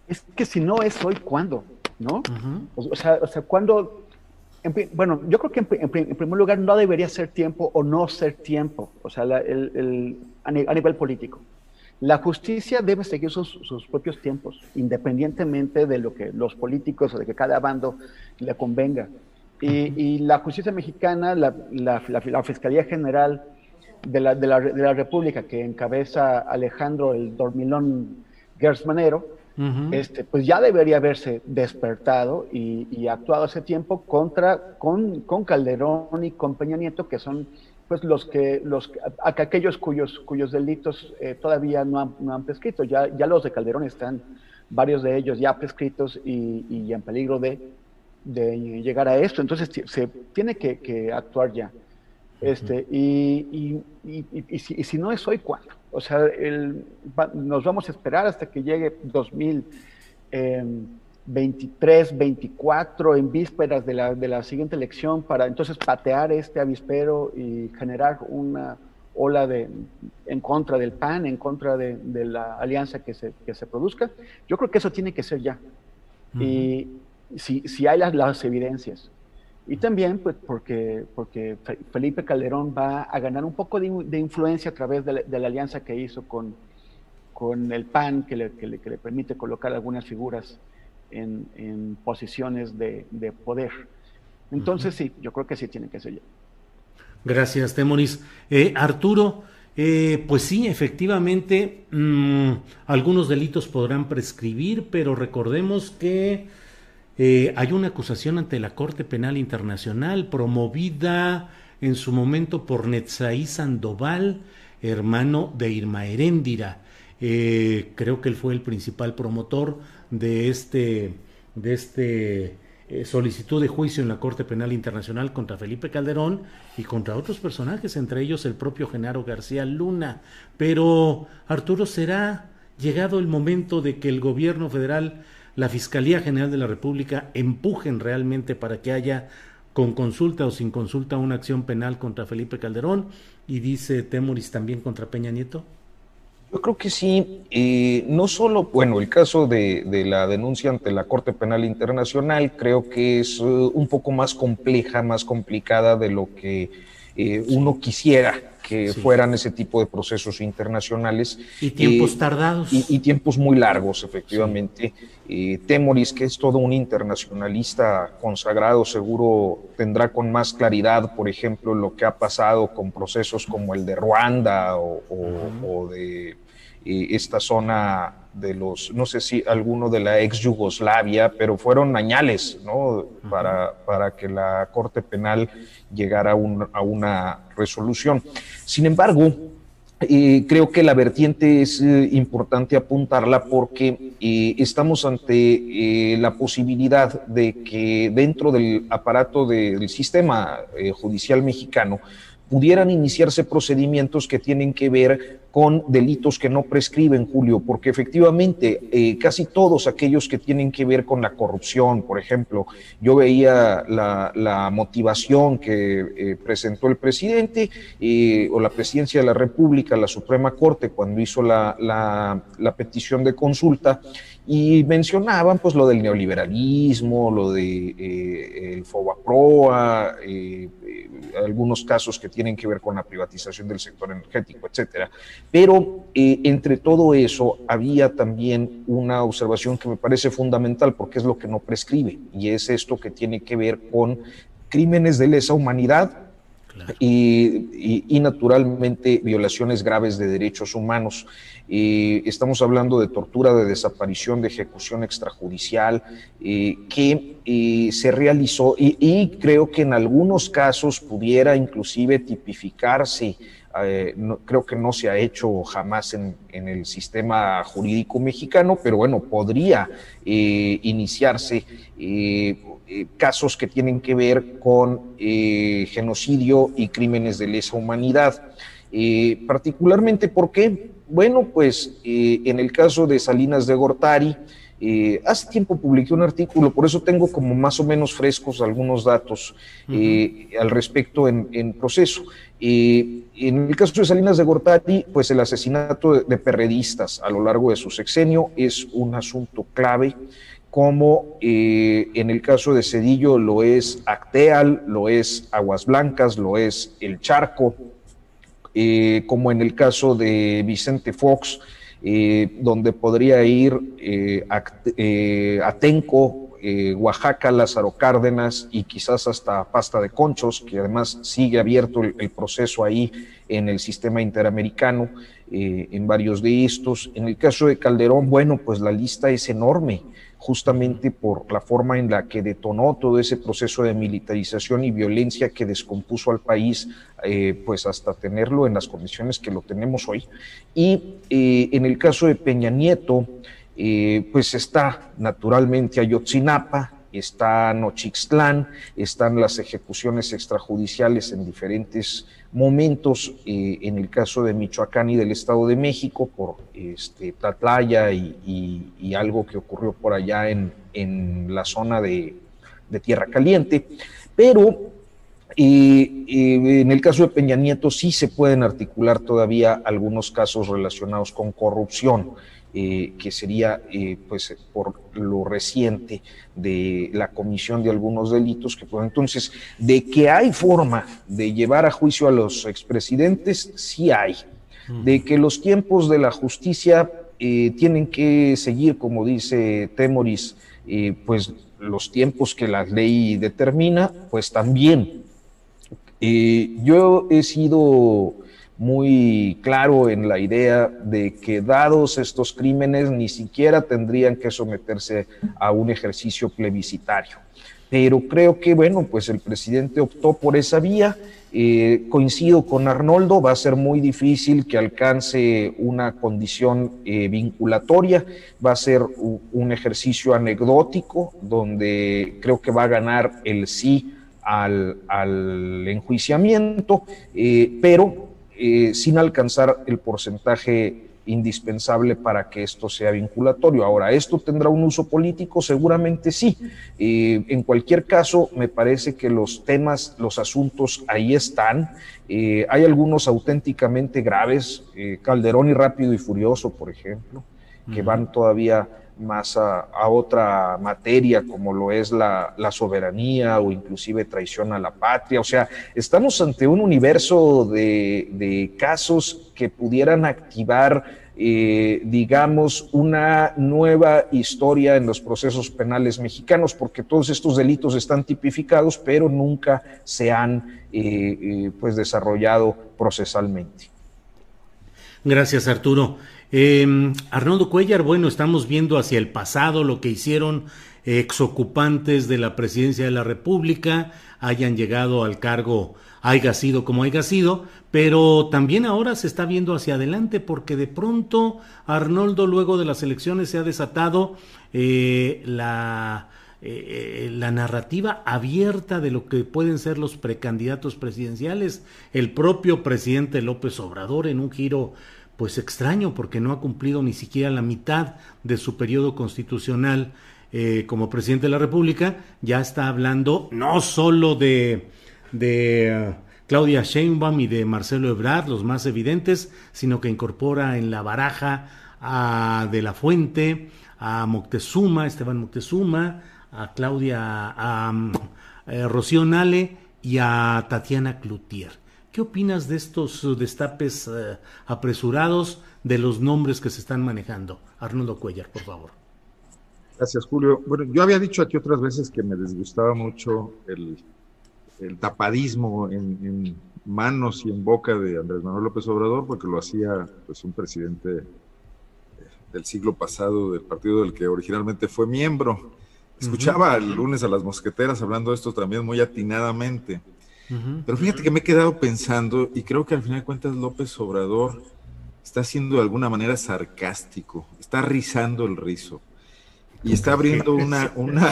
Es que si no es hoy, ¿cuándo? ¿no? o, sea, o sea, cuando, bueno, yo creo que en, primer lugar no debería ser tiempo o no ser tiempo, o sea, a, nivel político. La justicia debe seguir sus, propios tiempos, independientemente de lo que los políticos o de que cada bando le convenga. Y, la justicia mexicana, la, Fiscalía General de la, República, que encabeza Alejandro el Dormilón Gersmanero, este, pues ya debería haberse despertado y, actuado hace tiempo contra, con, con, Calderón y con Peña Nieto, que son pues los que, los, aquellos cuyos, cuyos delitos eh, todavía no han, no han, prescrito. Ya, ya los de Calderón están, varios de ellos ya prescritos y, y en peligro de, de, llegar a esto. Entonces se tiene que, que actuar ya. Este, y, y, y, si, y, si, no es hoy, ¿cuándo? O sea, el, nos vamos a esperar hasta que llegue 2023, 24, en vísperas de la, de la siguiente elección, para entonces patear este avispero y generar una ola de, en contra del PAN, en contra de, de la alianza que se, que se, produzca. Yo creo que eso tiene que ser ya. Y si, si hay las, las evidencias. Y también pues, porque, porque Felipe Calderón va a ganar un poco de, influencia a través de la, alianza que hizo con, con el PAN, que le, que le, permite colocar algunas figuras en, en posiciones de, de, poder. Entonces sí, yo creo que sí tiene que ser ya. Gracias, Temoris. Eh, Arturo, eh, pues sí, efectivamente, mmm, algunos delitos podrán prescribir, pero recordemos que eh, hay una acusación ante la Corte Penal Internacional promovida en su momento por Netzaí Sandoval, hermano de Irma Heréndira. Eh, creo que él fue el principal promotor de este, de este eh, solicitud de juicio en la Corte Penal Internacional contra Felipe Calderón y contra otros personajes, entre ellos el propio Genaro García Luna. Pero, Arturo, ¿será llegado el momento de que el gobierno federal la Fiscalía General de la República empujen realmente para que haya con consulta o sin consulta una acción penal contra Felipe Calderón y dice Temoris también contra Peña Nieto? Yo creo que sí, eh, no solo, bueno, el caso de, la denuncia ante la Corte Penal Internacional creo que es uh, un poco más compleja, más complicada de lo que eh, uno quisiera que fueran ese tipo de procesos internacionales. Y tiempos eh, tardados. Y, tiempos muy largos, efectivamente. Eh, Temoris, que es todo un internacionalista consagrado, seguro tendrá con más claridad, por ejemplo, lo que ha pasado con procesos como el de Ruanda o, de eh, esta zona de los, no sé si alguno de la ex Yugoslavia, pero fueron añales, ¿no? para, para que la Corte Penal llegar a, una resolución. Sin embargo, eh, creo que la vertiente es eh, importante apuntarla porque eh, estamos ante la posibilidad de que dentro del aparato del sistema judicial mexicano pudieran iniciarse procedimientos que tienen que ver con delitos que no prescriben, Julio, porque efectivamente eh, casi todos aquellos que tienen que ver con la corrupción, por ejemplo, yo veía la, motivación que eh, presentó el presidente eh, o la presidencia de la República, la Suprema Corte, cuando hizo la, la petición de consulta, y mencionaban pues lo del neoliberalismo, lo de eh, el FOBAPROA, eh, eh, algunos casos que tienen que ver con la privatización del sector energético, etcétera. Pero entre todo eso había también una observación que me parece fundamental porque es lo que no prescribe y es esto que tiene que ver con crímenes de lesa humanidad y, naturalmente violaciones graves de derechos humanos. Estamos hablando de tortura, de desaparición, de ejecución extrajudicial, eh, que eh, se realizó y, creo que en algunos casos pudiera inclusive tipificarse. Eh, creo que no se ha hecho jamás en, en, el sistema jurídico mexicano, pero bueno, podría iniciarse casos que tienen que ver con genocidio y crímenes de lesa humanidad. Particularmente porque, bueno, pues en el caso de Salinas de Gortari, hace tiempo publiqué un artículo, por eso tengo como más o menos frescos algunos datos al respecto en, proceso. en el caso de Salinas de Gortari, pues el asesinato de, de perredistas a lo largo de su sexenio es un asunto clave como eh, en el caso de Cedillo lo es Acteal, lo es Aguas Blancas, lo es El Charco, eh, como en el caso de Vicente Fox, eh, donde podría ir Atenco, Oaxaca, Lázaro Cárdenas y quizás hasta Pasta de Conchos, que además sigue abierto el proceso ahí en el sistema interamericano, en varios de estos. En el caso de Calderón, bueno, pues la lista es enorme justamente por la forma en la que detonó todo ese proceso de militarización y violencia que descompuso al país, eh, pues hasta tenerlo en las condiciones que lo tenemos hoy. Y eh, en el caso de Peña Nieto, eh, pues está naturalmente Ayotzinapa, está Nochixtlán, están las ejecuciones extrajudiciales en diferentes momentos, eh, en el caso de Michoacán y del Estado de México, por este, Tatlaya y, algo que ocurrió por allá en, la zona de, Tierra Caliente, pero eh, eh, en el caso de Peña Nieto sí se pueden articular todavía algunos casos relacionados con corrupción. Eh, que sería eh, pues por lo reciente de la comisión de algunos delitos que pues, entonces de que hay forma de llevar a juicio a los expresidentes sí hay. De que los tiempos de la justicia eh, tienen que seguir como dice Temoris pues los tiempos que la ley determina pues también. Yo he sido muy claro en la idea de que dados estos crímenes ni siquiera tendrían que someterse a un ejercicio plebiscitario. Pero creo que, bueno, pues el presidente optó por esa vía. Eh, coincido con Arnoldo, va a ser muy difícil que alcance una condición eh, vinculatoria, va a ser un ejercicio anecdótico donde creo que va a ganar el sí al, enjuiciamiento, eh, pero eh, sin alcanzar el porcentaje indispensable para que esto sea vinculatorio. Ahora, ¿esto tendrá un uso político? Seguramente sí. Eh, en cualquier caso, me parece que los temas, los asuntos ahí están. Eh, hay algunos auténticamente graves, Calderón y Rápido y Furioso, por ejemplo, que van todavía más a, otra materia como lo es la, soberanía o inclusive traición a la patria. O sea, estamos ante un universo de, casos que pudieran activar, eh, digamos, una nueva historia en los procesos penales mexicanos, porque todos estos delitos están tipificados, pero nunca se han eh, eh, pues desarrollado procesalmente. Gracias, Arturo. Eh, Arnoldo Cuellar, bueno, estamos viendo hacia el pasado lo que hicieron exocupantes de la presidencia de la República hayan llegado al cargo, haya sido como haya sido, pero también ahora se está viendo hacia adelante porque de pronto Arnoldo luego de las elecciones se ha desatado eh, la, eh, la narrativa abierta de lo que pueden ser los precandidatos presidenciales. El propio presidente López Obrador en un giro pues extraño porque no ha cumplido ni siquiera la mitad de su periodo constitucional eh, como presidente de la República, ya está hablando no solo de, de Claudia Sheinbaum y de Marcelo Ebrard, los más evidentes, sino que incorpora en la baraja a De la Fuente, a Moctezuma, Esteban Moctezuma, a Claudia, a, eh, Rocío Nale y a Tatiana Cloutier. ¿Qué opinas de estos destapes eh, apresurados de los nombres que se están manejando? Arnoldo Cuellar, por favor. Gracias, Julio. Bueno, yo había dicho aquí otras veces que me disgustaba mucho el, el tapadismo en, manos y en boca de Andrés Manuel López Obrador, porque lo hacía pues un presidente eh, del siglo pasado del partido del que originalmente fue miembro. Escuchaba el lunes a las mosqueteras hablando de esto también muy atinadamente. Pero fíjate que me he quedado pensando y creo que al final de cuentas López Obrador está siendo de alguna manera sarcástico, está rizando el rizo y está abriendo una, una,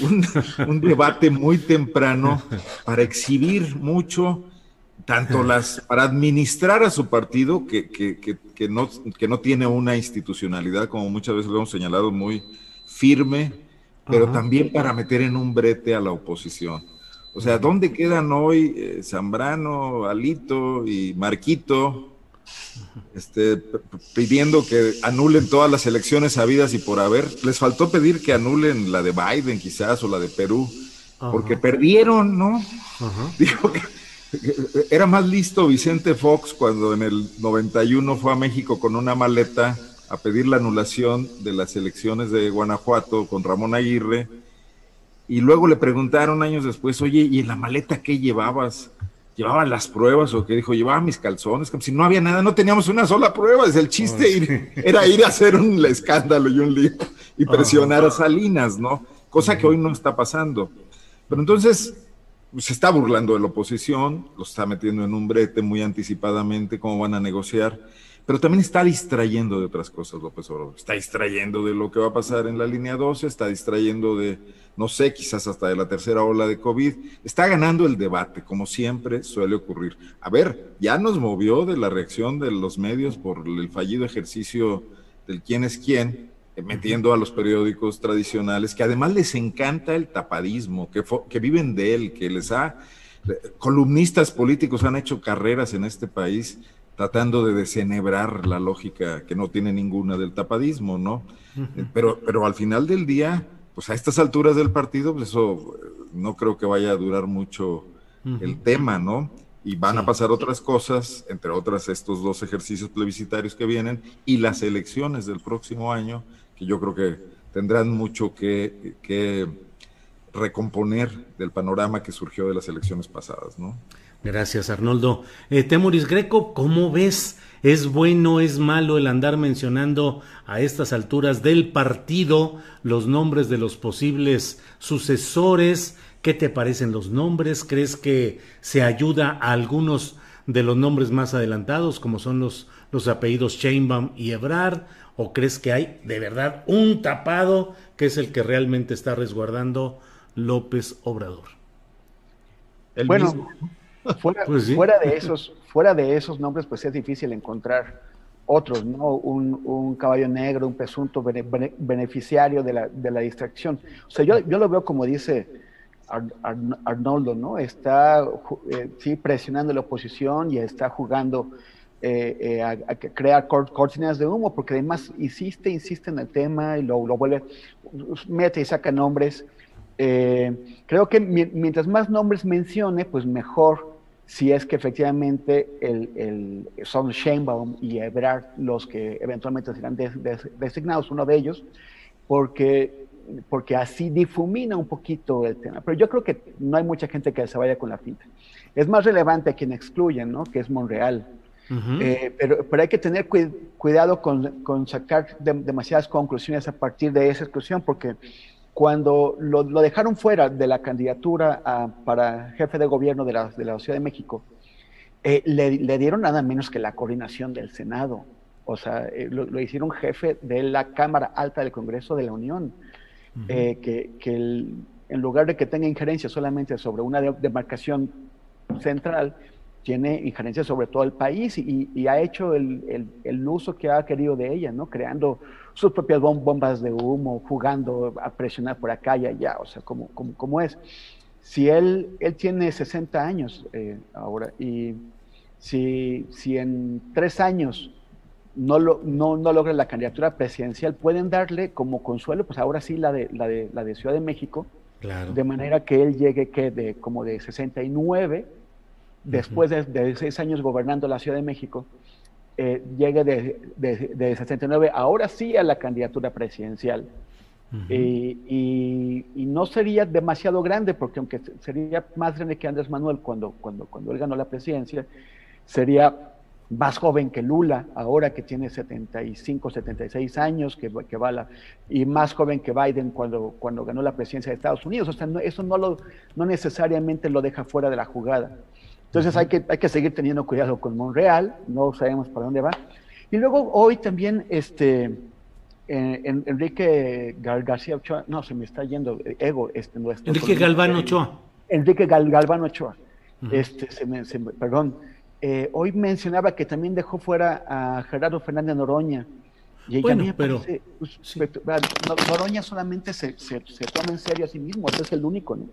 un, debate muy temprano para exhibir mucho, tanto las, para administrar a su partido, que, que, que, no, que no tiene una institucionalidad, como muchas veces lo hemos señalado, muy firme, pero también para meter en un brete a la oposición. O sea, ¿dónde quedan hoy eh, Zambrano, Alito y Marquito? este, pidiendo que anulen todas las elecciones habidas y por haber. Les faltó pedir que anulen la de Biden quizás o la de Perú, porque perdieron, ¿no? Dijo que era más listo Vicente Fox cuando en el 91 fue a México con una maleta a pedir la anulación de las elecciones de Guanajuato con Ramón Aguirre. Y luego le preguntaron años después, oye, ¿y en la maleta qué llevabas? llevaba las pruebas o que dijo, llevaba mis calzones, como si no había nada, no teníamos una sola prueba, es el chiste era ir a hacer un escándalo y un lío y presionar a Salinas, ¿no? Cosa que hoy no está pasando. Pero entonces pues, se está burlando de la oposición, lo está metiendo en un brete muy anticipadamente, cómo van a negociar, pero también está distrayendo de otras cosas López Obrador, está distrayendo de lo que va a pasar en la línea 12, está distrayendo de no sé, quizás hasta de la tercera ola de COVID, está ganando el debate, como siempre suele ocurrir. A ver, ya nos movió de la reacción de los medios por el fallido ejercicio del quién es quién, eh, metiendo a los periódicos tradicionales, que además les encanta el tapadismo, que, que viven de él, que les ha... Eh, columnistas políticos han hecho carreras en este país tratando de desenebrar la lógica que no tiene ninguna del tapadismo, ¿no? pero, pero al final del día pues a estas alturas del partido, pues eso eh, no creo que vaya a durar mucho el tema, ¿no? Y van a pasar otras cosas, entre otras estos dos ejercicios plebiscitarios que vienen y las elecciones del próximo año, que yo creo que tendrán mucho que, que recomponer del panorama que surgió de las elecciones pasadas, ¿no? Gracias, Arnoldo. Eh, Temoris Greco, ¿cómo ves? ¿Es bueno, es malo el andar mencionando a estas alturas del partido los nombres de los posibles sucesores? ¿Qué te parecen los nombres? ¿Crees que se ayuda a algunos de los nombres más adelantados, como son los, los apellidos Sheinbaum y Ebrard? ¿O crees que hay de verdad un tapado que es el que realmente está resguardando López Obrador? El bueno, Fuera, pues fuera, de esos, fuera de esos nombres, pues es difícil encontrar otros, ¿no? Un, caballo negro, un presunto beneficiario de la, de la, distracción. O sea, yo, yo lo veo como dice Arnoldo, ¿no? Está, eh, sí, presionando la oposición y está jugando eh, eh, a, crear cortinas de humo, porque además insiste, insiste en el tema y lo, lo vuelve, mete y saca nombres. Creo que mientras más nombres mencione, pues mejor si es que efectivamente el, son Sheinbaum y Ebrard los que eventualmente serán designados, uno de ellos, porque, porque así difumina un poquito el tema. Pero yo creo que no hay mucha gente que se vaya con la finta. Es más relevante a quien excluyen, ¿no? que es Monreal. Eh, pero, pero hay que tener cuidado con, con sacar demasiadas conclusiones a partir de esa exclusión, porque cuando lo, dejaron fuera de la candidatura para jefe de gobierno de la, de la Ciudad de México, eh, le, dieron nada menos que la coordinación del Senado. O sea, eh, lo, hicieron jefe de la Cámara Alta del Congreso de la Unión. Eh, que, que en lugar de que tenga injerencia solamente sobre una demarcación central, tiene injerencia sobre todo el país y, ha hecho el, el, uso que ha querido de ella, ¿no? Creando sus propias bombas de humo, jugando a presionar por acá y allá, o sea, como, como, como es. Si él, él tiene 60 años eh, ahora y si, si en tres años no, lo, no, no, logra la candidatura presidencial, pueden darle como consuelo, pues ahora sí la de, la de, la de Ciudad de México, de manera que él llegue que de, como de 69 después de, seis años gobernando la Ciudad de México, eh, llegue de, de, 69 ahora sí a la candidatura presidencial. y, no sería demasiado grande, porque aunque sería más grande que Andrés Manuel cuando, cuando, cuando él ganó la presidencia, sería más joven que Lula, ahora que tiene 75, 76 años, que, que va la, y más joven que Biden cuando, cuando ganó la presidencia de Estados Unidos. O sea, eso no, lo, no necesariamente lo deja fuera de la jugada. Entonces hay que, hay que seguir teniendo cuidado con Monreal, no sabemos para dónde va. Y luego hoy también este, Enrique García Ochoa, no, se me está yendo, eh, ego, este, nuestro, Enrique Galván Ochoa. Enrique Galván Ochoa, este, se me, perdón, eh, hoy mencionaba que también dejó fuera a Gerardo Fernández Noroña. Y bueno, pero pues, Noroña solamente se, se, se, toma en serio a sí mismo, ese es el único, ¿no?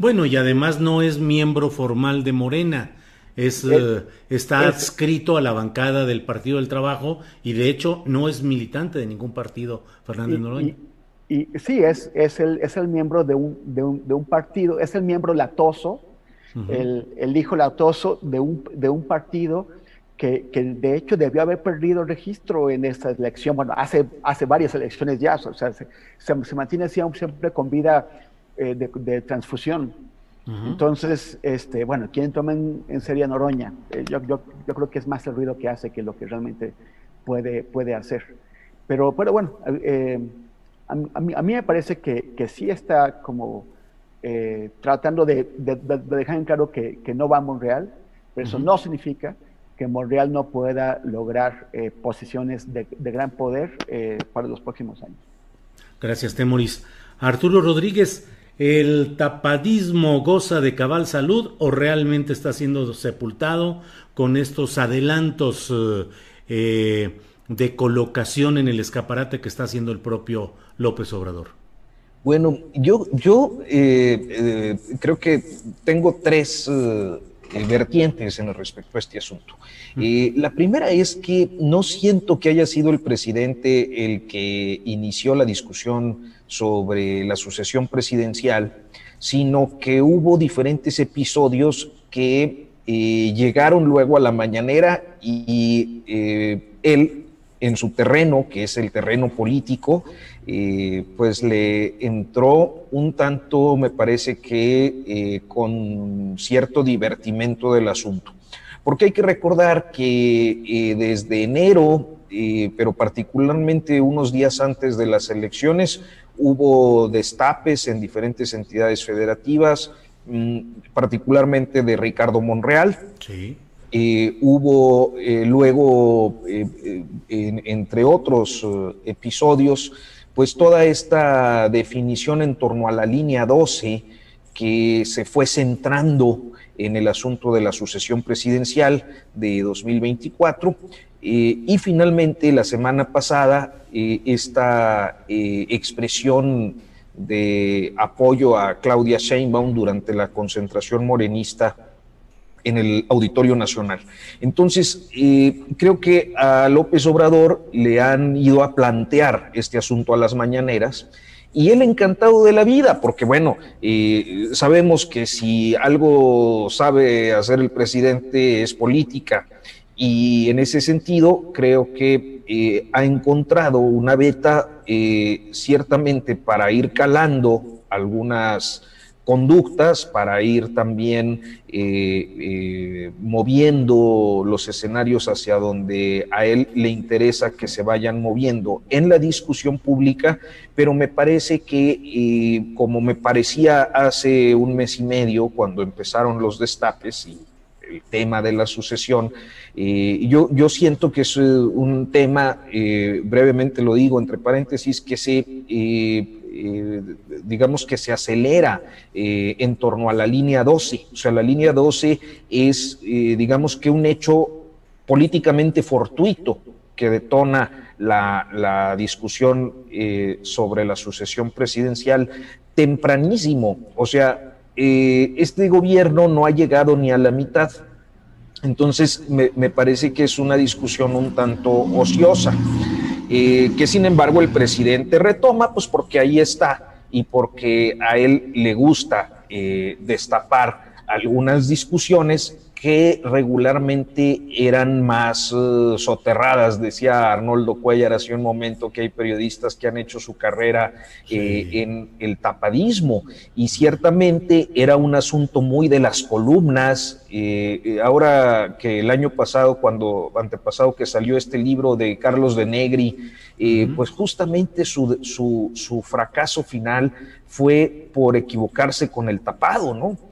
Bueno, y además no es miembro formal de Morena. Es, eh, está adscrito a la bancada del Partido del Trabajo y de hecho no es militante de ningún partido, Fernando Noroña. Y, sí, es, es, el, es el miembro de un, de, un, de un partido, es el miembro latoso, el, el, hijo latoso de un, de un partido que, que, de hecho debió haber perdido registro en esta elección. Bueno, hace, hace varias elecciones ya, o sea, se, se, mantiene siempre con vida eh, de, transfusión. Entonces, este, bueno, ¿quién toma en, serio Noroña? Eh, yo, yo, yo, creo que es más el ruido que hace que lo que realmente puede, puede hacer. Pero, pero bueno, eh, a, mí, a, mí, me parece que, que sí está como tratando de, dejar en claro que, que, no va a Monreal, pero eso no significa que Monreal no pueda lograr posiciones de, de, gran poder para los próximos años. Gracias, Temoris. Arturo Rodríguez, ¿El tapadismo goza de cabal salud o realmente está siendo sepultado con estos adelantos eh, eh, de colocación en el escaparate que está haciendo el propio López Obrador? Bueno, yo, yo eh, creo que tengo tres vertientes en respecto a este asunto. la primera es que no siento que haya sido el presidente el que inició la discusión sobre la sucesión presidencial, sino que hubo diferentes episodios que eh, llegaron luego a la mañanera y eh, él en su terreno, que es el terreno político, eh, pues le entró un tanto, me parece que con cierto divertimento del asunto. Porque hay que recordar que desde enero, pero particularmente unos días antes de las elecciones, hubo destapes en diferentes entidades federativas, mm, particularmente de Ricardo Monreal. Sí. Eh, hubo eh, luego, eh, entre otros episodios, pues toda esta definición en torno a la línea 12 que se fue centrando en el asunto de la sucesión presidencial de 2024 y finalmente la semana pasada esta expresión de apoyo a Claudia Sheinbaum durante la concentración morenista en el Auditorio Nacional. Entonces, eh, creo que a López Obrador le han ido a plantear este asunto a las mañaneras y él encantado de la vida, porque bueno, eh, sabemos que si algo sabe hacer el presidente es política y en ese sentido, creo que eh, ha encontrado una beta ciertamente para ir calando algunas conductas para ir también eh, eh, moviendo los escenarios hacia donde a él le interesa que se vayan moviendo en la discusión pública, pero me parece que, eh, como me parecía hace un mes y medio, cuando empezaron los destapes y el tema de la sucesión, yo, yo siento que es un tema, brevemente lo digo entre paréntesis, que se digamos que se acelera eh, en torno a la línea 12. O sea, la línea 12 es, eh, digamos que un hecho políticamente fortuito que detona la, discusión sobre la sucesión presidencial tempranísimo. O sea, este gobierno no ha llegado ni a la mitad. Entonces, me parece que es una discusión un tanto ociosa. Eh, que sin embargo el presidente retoma, pues porque ahí está y porque a él le gusta eh, destapar algunas discusiones que regularmente eran más eh, soterradas. Decía Arnoldo Cuellar hace un momento que hay periodistas que han hecho su carrera en el tapadismo y ciertamente era un asunto muy de las columnas. ahora que el año pasado, cuando antepasado que salió este libro de Carlos de Negri, pues justamente su, su, su fracaso final fue por equivocarse con el tapado, ¿no?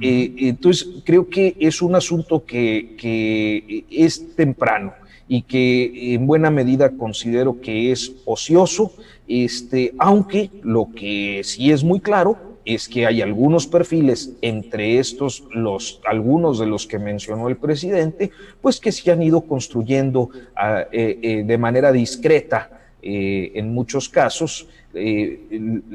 Eh, entonces, creo que es un asunto que, es temprano y que en buena medida considero que es ocioso, este, aunque lo que sí es muy claro es que hay algunos perfiles, entre estos los algunos de los que mencionó el presidente, pues que se han ido construyendo ah, eh, eh, de manera discreta en muchos casos eh,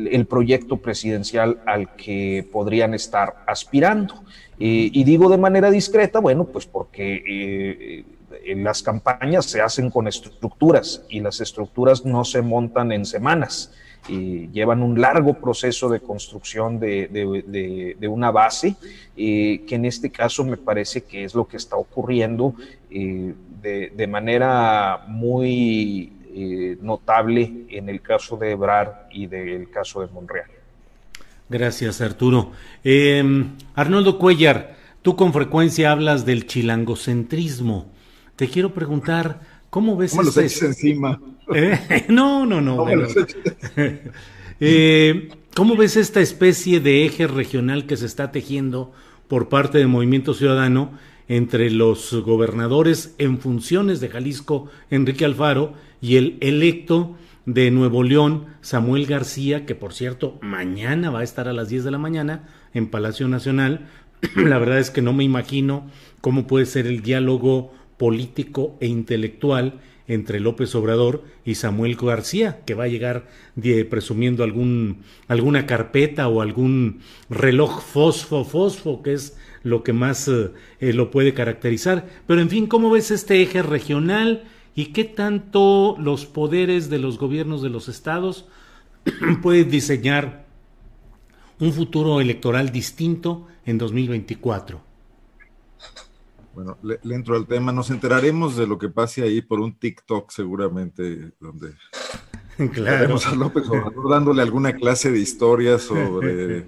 el, proyecto presidencial al que podrían estar aspirando. Eh, y digo de manera discreta, bueno, pues porque eh, las campañas se hacen con estructuras y las estructuras no se montan en semanas. llevan un largo proceso de construcción de, una base, que en este caso me parece que es lo que está ocurriendo de, manera muy eh, notable en el caso de Ebrard y del caso de Monreal. Gracias, Arturo. Em, Arnoldo Cuellar, tú con frecuencia hablas del chilangocentrismo. Te quiero preguntar, ¿cómo ves ¿Cómo este... encima? ¿Eh? No, no, no. Eh, ¿Cómo ves esta especie de eje regional que se está tejiendo por parte del Movimiento Ciudadano entre los gobernadores en funciones de Jalisco, Enrique Alfaro, y el electo de Nuevo León, Samuel García, que por cierto mañana va a estar a las 10 de la mañana en Palacio Nacional. la verdad es que no me imagino cómo puede ser el diálogo político e intelectual entre López Obrador y Samuel García, que va a llegar presumiendo algún, alguna carpeta o algún reloj fosfo, fosfo, que es lo que más eh, eh, lo puede caracterizar. Pero en fin, ¿cómo ves este eje regional y qué tanto los poderes de los gobiernos de los estados pueden diseñar un futuro electoral distinto en 2024? Bueno, le, entro al tema. Nos enteraremos de lo que pase ahí por un TikTok seguramente, donde claro. a López Obrador dándole alguna clase de historia sobre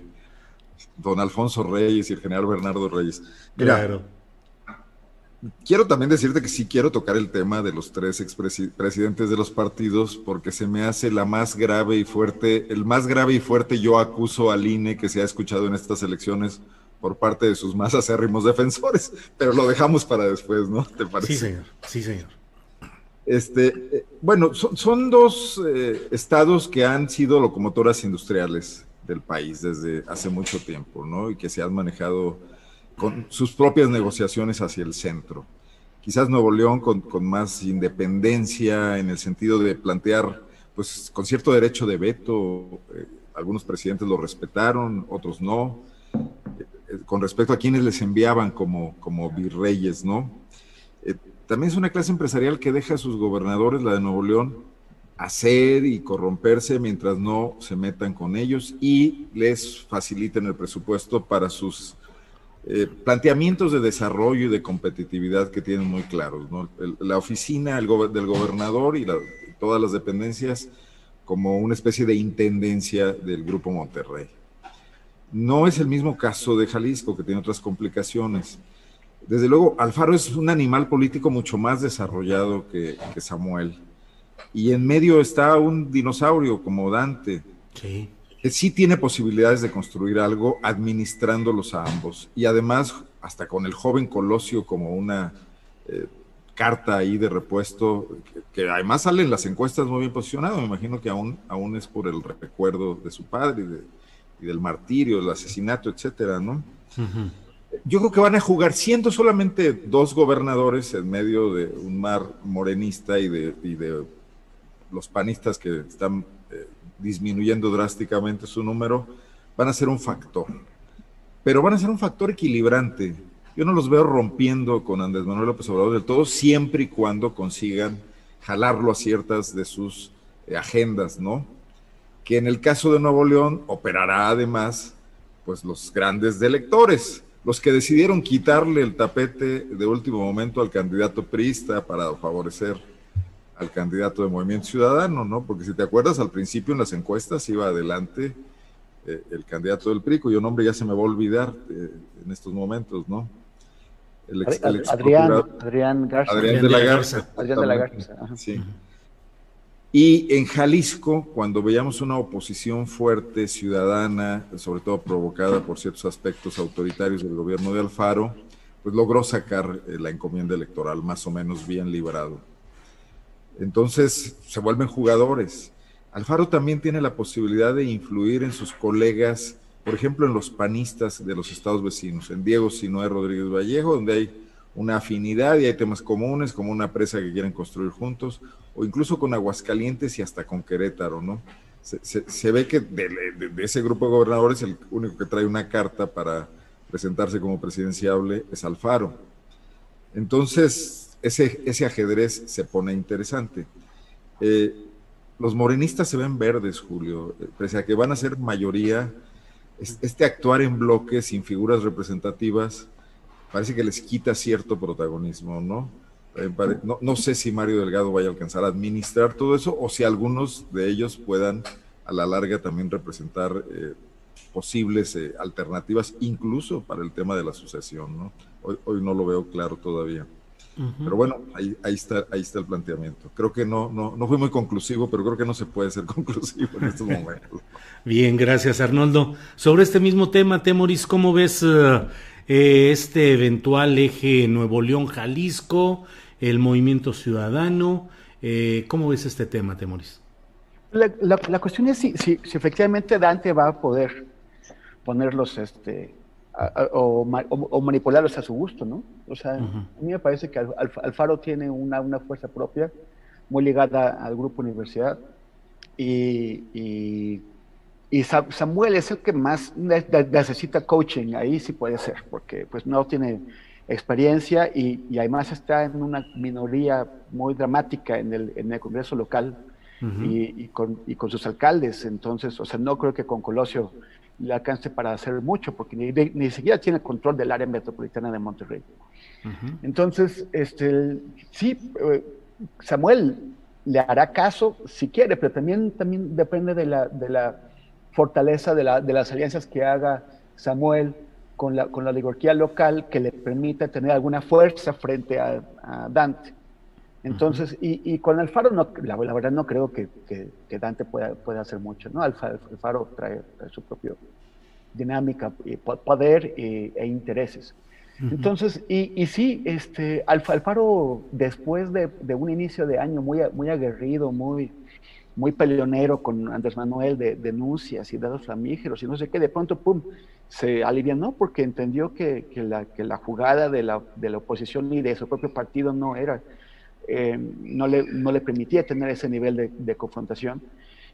don Alfonso Reyes y el general Bernardo Reyes. claro. Quiero también decirte que sí quiero tocar el tema de los tres expresidentes de los partidos porque se me hace la más grave y fuerte, el más grave y fuerte yo acuso al INE que se ha escuchado en estas elecciones por parte de sus más acérrimos defensores, pero lo dejamos para después, ¿no? ¿Te parece? Sí, señor. Sí, señor. Este, eh, bueno, son, dos eh, estados que han sido locomotoras industriales del país desde hace mucho tiempo, ¿no? Y que se han manejado con sus propias negociaciones hacia el centro. Quizás Nuevo León con, más independencia en el sentido de plantear, pues con cierto derecho de veto, eh, algunos presidentes lo respetaron, otros no, eh, con respecto a quienes les enviaban como, como virreyes, ¿no? Eh, también es una clase empresarial que deja a sus gobernadores, la de Nuevo León, hacer y corromperse mientras no se metan con ellos y les faciliten el presupuesto para sus eh, planteamientos de desarrollo y de competitividad que tienen muy claros. ¿no? la oficina del gobernador y todas las dependencias como una especie de intendencia del Grupo Monterrey. No es el mismo caso de Jalisco, que tiene otras complicaciones. Desde luego, Alfaro es un animal político mucho más desarrollado que, Samuel. Y en medio está un dinosaurio como Dante. Sí. Sí tiene posibilidades de construir algo administrándolos a ambos. Y además, hasta con el joven Colosio como una eh, carta ahí de repuesto, que, además sale en las encuestas muy bien posicionado. Me imagino que aún, aún es por el recuerdo de su padre y, del martirio, el asesinato, etcétera, ¿no? yo creo que van a jugar, siendo solamente dos gobernadores en medio de un mar morenista y de, de los panistas que están disminuyendo drásticamente su número, van a ser un factor. Pero van a ser un factor equilibrante. Yo no los veo rompiendo con Andrés Manuel López Obrador del todo, siempre y cuando consigan jalarlo a ciertas de sus eh, agendas, ¿no? Que en el caso de Nuevo León operará además, pues los grandes delectores los que decidieron quitarle el tapete de último momento al candidato priista para favorecer al candidato de Movimiento Ciudadano, ¿no? Porque si te acuerdas, al principio en las encuestas iba adelante eh, el candidato del PRI, cuyo nombre ya se me va a olvidar eh, en estos momentos, ¿no? El Adrián, Adrián Garza. Adrián de la Garza. Adrián de la Garza. Sí. Y en Jalisco, cuando veíamos una oposición fuerte, ciudadana, sobre todo provocada por ciertos aspectos autoritarios del gobierno de Alfaro, pues logró sacar eh, la encomienda electoral más o menos bien librado. Entonces se vuelven jugadores. Alfaro también tiene la posibilidad de influir en sus colegas, por ejemplo, en los panistas de los estados vecinos, en Diego Sinoé Rodríguez Vallejo, donde hay una afinidad y hay temas comunes, como una presa que quieren construir juntos, o incluso con Aguascalientes y hasta con Querétaro, ¿no? Se, ve que de, ese grupo de gobernadores el único que trae una carta para presentarse como presidenciable es Alfaro. Entonces, ese, ese ajedrez se pone interesante. Eh, los morenistas se ven verdes, Julio, eh, pese a que van a ser mayoría, este actuar en bloques sin figuras representativas parece que les quita cierto protagonismo, ¿no? Eh, no, sé si Mario Delgado vaya a alcanzar a administrar todo eso o si algunos de ellos puedan a la larga también representar posibles alternativas, incluso para el tema de la sucesión, ¿no? Hoy, no lo veo claro todavía. Pero bueno, ahí, ahí, está, ahí está el planteamiento. Creo que no, no, no fue muy conclusivo, pero creo que no se puede ser conclusivo en estos momentos. Bien, gracias Arnoldo. Sobre este mismo tema, Temoris, ¿cómo ves eh, este eventual eje Nuevo León-Jalisco, el movimiento ciudadano. Eh, ¿Cómo ves este tema, Temoris? La, cuestión es si, si, efectivamente Dante va a poder ponerlos este, o, manipularlos a su gusto, ¿no? O sea, a mí me parece que Alfaro tiene una, una, fuerza propia muy ligada al grupo universidad y y Samuel es el que más necesita coaching, ahí sí puede ser, porque pues no tiene experiencia y, además está en una minoría muy dramática en el, en el Congreso local y, con, y, con, sus alcaldes. Entonces, o sea, no creo que con Colosio le alcance para hacer mucho, porque ni, ni siquiera tiene control del área metropolitana de Monterrey. Entonces, este, sí, eh, Samuel le hará caso si quiere, pero también, también depende de la, de la fortaleza de, las alianzas que haga Samuel con la, con la oligarquía local que le permita tener alguna fuerza frente a, Dante. Entonces, y, con Alfaro, no, la, verdad no creo que, Dante pueda, pueda, hacer mucho, ¿no? Alfaro, trae, su propia dinámica, y poder e intereses. Entonces, y, y, sí, este, Alfaro, después de, de, un inicio de año muy, muy aguerrido, muy, muy peleonero con Andrés Manuel de denuncias y dados flamígeros y no sé qué, de pronto, pum, se alivianó porque entendió que, que, la, que la, jugada de la, de la, oposición y de su propio partido no era, eh, no, le, no, le, permitía tener ese nivel de, de confrontación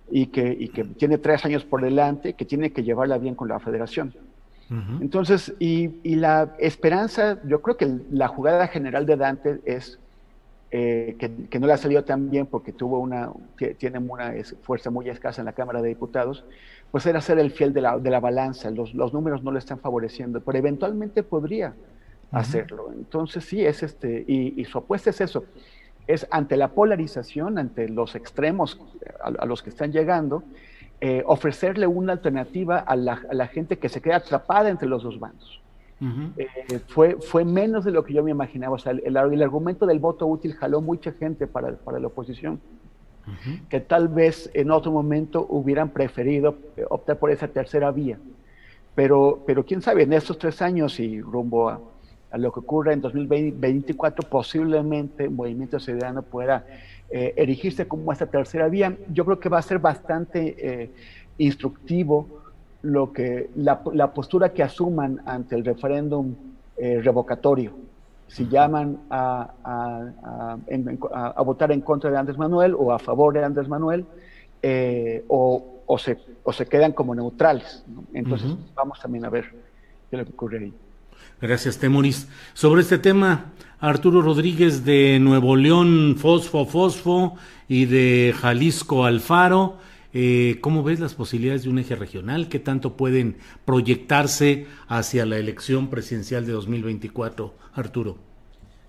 y que, y que, tiene tres años por delante, que tiene que llevarla bien con la federación. Entonces, y, y, la esperanza, yo creo que la jugada general de Dante es eh, que, no le ha salido tan bien porque tuvo una, tiene una fuerza muy escasa en la Cámara de Diputados, pues era ser el fiel de la, de la balanza, los, los, números no le están favoreciendo, pero eventualmente podría hacerlo. Entonces sí, es este, y, su apuesta es eso, es ante la polarización, ante los extremos a, los que están llegando, eh, ofrecerle una alternativa a la, a la, gente que se queda atrapada entre los dos bandos. Uh -huh. eh, fue, fue menos de lo que yo me imaginaba. O sea, el, el, el argumento del voto útil jaló mucha gente para, para la oposición, uh -huh. que tal vez en otro momento hubieran preferido optar por esa tercera vía. Pero, pero quién sabe, en estos tres años y rumbo a, a lo que ocurra en 2024, posiblemente el Movimiento Ciudadano pueda eh, erigirse como esta tercera vía. Yo creo que va a ser bastante eh, instructivo lo que, la, la, postura que asuman ante el referéndum eh, revocatorio. Si llaman a, a, a, a, votar en contra de Andrés Manuel o a favor de Andrés Manuel, o, o, se, o se quedan como neutrales. ¿no? Entonces, uh -huh. vamos también a ver qué es lo que ocurre ahí. Gracias, Temoris. Sobre este tema, Arturo Rodríguez de Nuevo León, Fosfo, Fosfo, y de Jalisco, Alfaro. Eh, ¿Cómo ves las posibilidades de un eje regional? ¿Qué tanto pueden proyectarse hacia la elección presidencial de 2024, Arturo?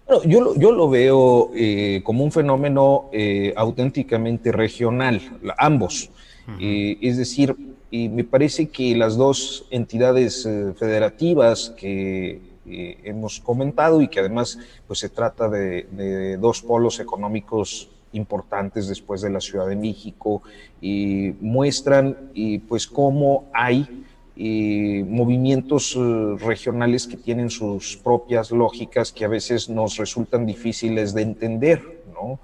Bueno, yo, yo lo veo eh, como un fenómeno eh, auténticamente regional, ambos. Uh -huh. es decir, y me parece que las dos entidades eh, federativas que eh, hemos comentado y que además pues se trata de, dos polos económicos importantes después de la Ciudad de México y muestran y pues cómo hay eh, movimientos regionales que tienen sus propias lógicas que a veces nos resultan difíciles de entender, ¿no?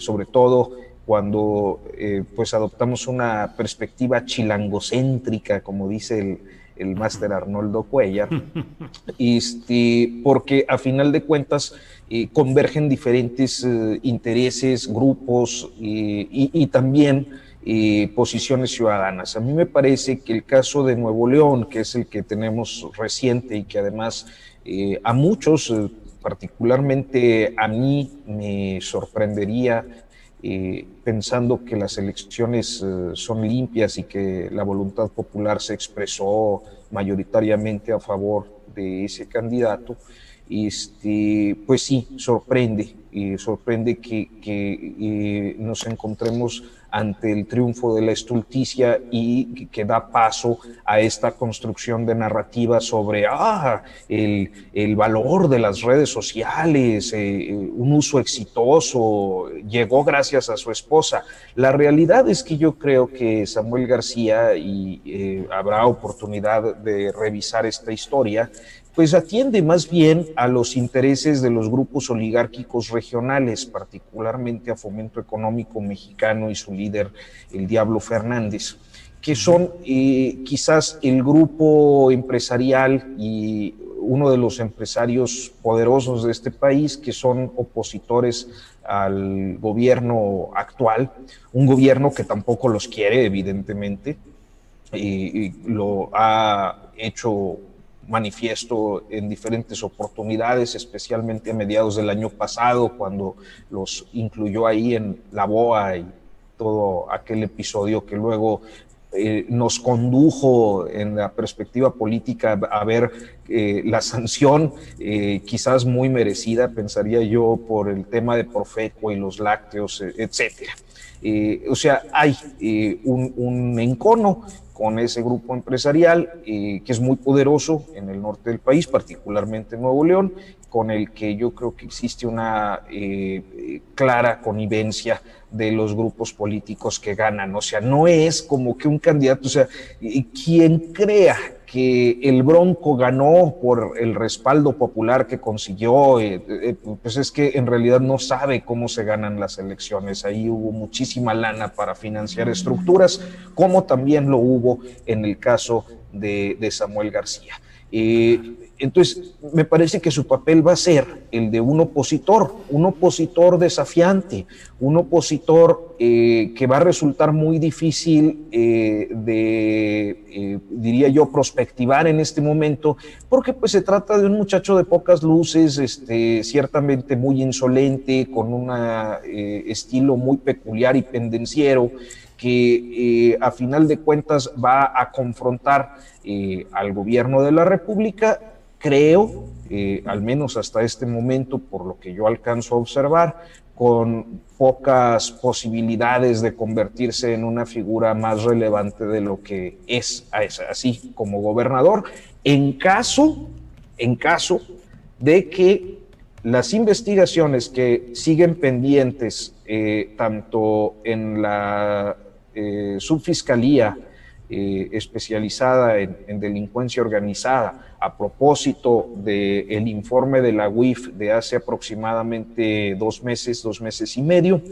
sobre todo cuando eh, pues adoptamos una perspectiva chilangocéntrica, como dice el, el máster Arnoldo Cuellar, este, porque a final de cuentas eh, convergen diferentes eh, intereses, grupos y, y, también posiciones ciudadanas. A mí me parece que el caso de Nuevo León, que es el que tenemos reciente y que además a muchos, particularmente a mí, me sorprendería pensando que las elecciones eh, son limpias y que la voluntad popular se expresó mayoritariamente a favor de ese candidato, este, pues sí, sorprende, eh, sorprende que, que eh, nos encontremos ante el triunfo de la estulticia y que da paso a esta construcción de narrativa sobre ah, el, el valor de las redes sociales, eh, un uso exitoso, llegó gracias a su esposa. La realidad es que yo creo que Samuel García, y eh, habrá oportunidad de revisar esta historia, pues atiende más bien a los intereses de los grupos oligárquicos regionales, particularmente a Fomento Económico Mexicano y su líder, el Diablo Fernández, que son eh, quizás el grupo empresarial y uno de los empresarios poderosos de este país, que son opositores al gobierno actual, un gobierno que tampoco los quiere, evidentemente, y, y lo ha hecho manifiesto en diferentes oportunidades, especialmente a mediados del año pasado, cuando los incluyó ahí en la BOA y todo aquel episodio que luego eh, nos condujo en la perspectiva política a ver eh, la sanción, eh, quizás muy merecida, pensaría yo, por el tema de Profeco y los lácteos, etcétera. o sea, hay un encono con ese grupo empresarial eh, que es muy poderoso en el norte del país, particularmente en Nuevo León, con el que yo creo que existe una eh, clara connivencia de los grupos políticos que ganan. O sea, no es como que un candidato, o sea, quien crea que el Bronco ganó por el respaldo popular que consiguió, eh, eh, pues es que en realidad no sabe cómo se ganan las elecciones. Ahí hubo muchísima lana para financiar estructuras, como también lo hubo en el caso de, de Samuel García. Eh, entonces, me parece que su papel va a ser el de un opositor, un opositor desafiante, un opositor eh, que va a resultar muy difícil eh, de, eh, diría yo, prospectivar en este momento, porque pues se trata de un muchacho de pocas luces, este, ciertamente muy insolente, con un estilo muy peculiar y pendenciero, que a final de cuentas va a confrontar al gobierno de la República creo, eh, al menos hasta este momento, por lo que yo alcanzo a observar, con pocas posibilidades de convertirse en una figura más relevante de lo que es así como gobernador, en caso, en caso de que las investigaciones que siguen pendientes eh, tanto en la eh, subfiscalía especializada en, delincuencia organizada a propósito del informe de la UIF de hace aproximadamente dos meses, dos meses y medio,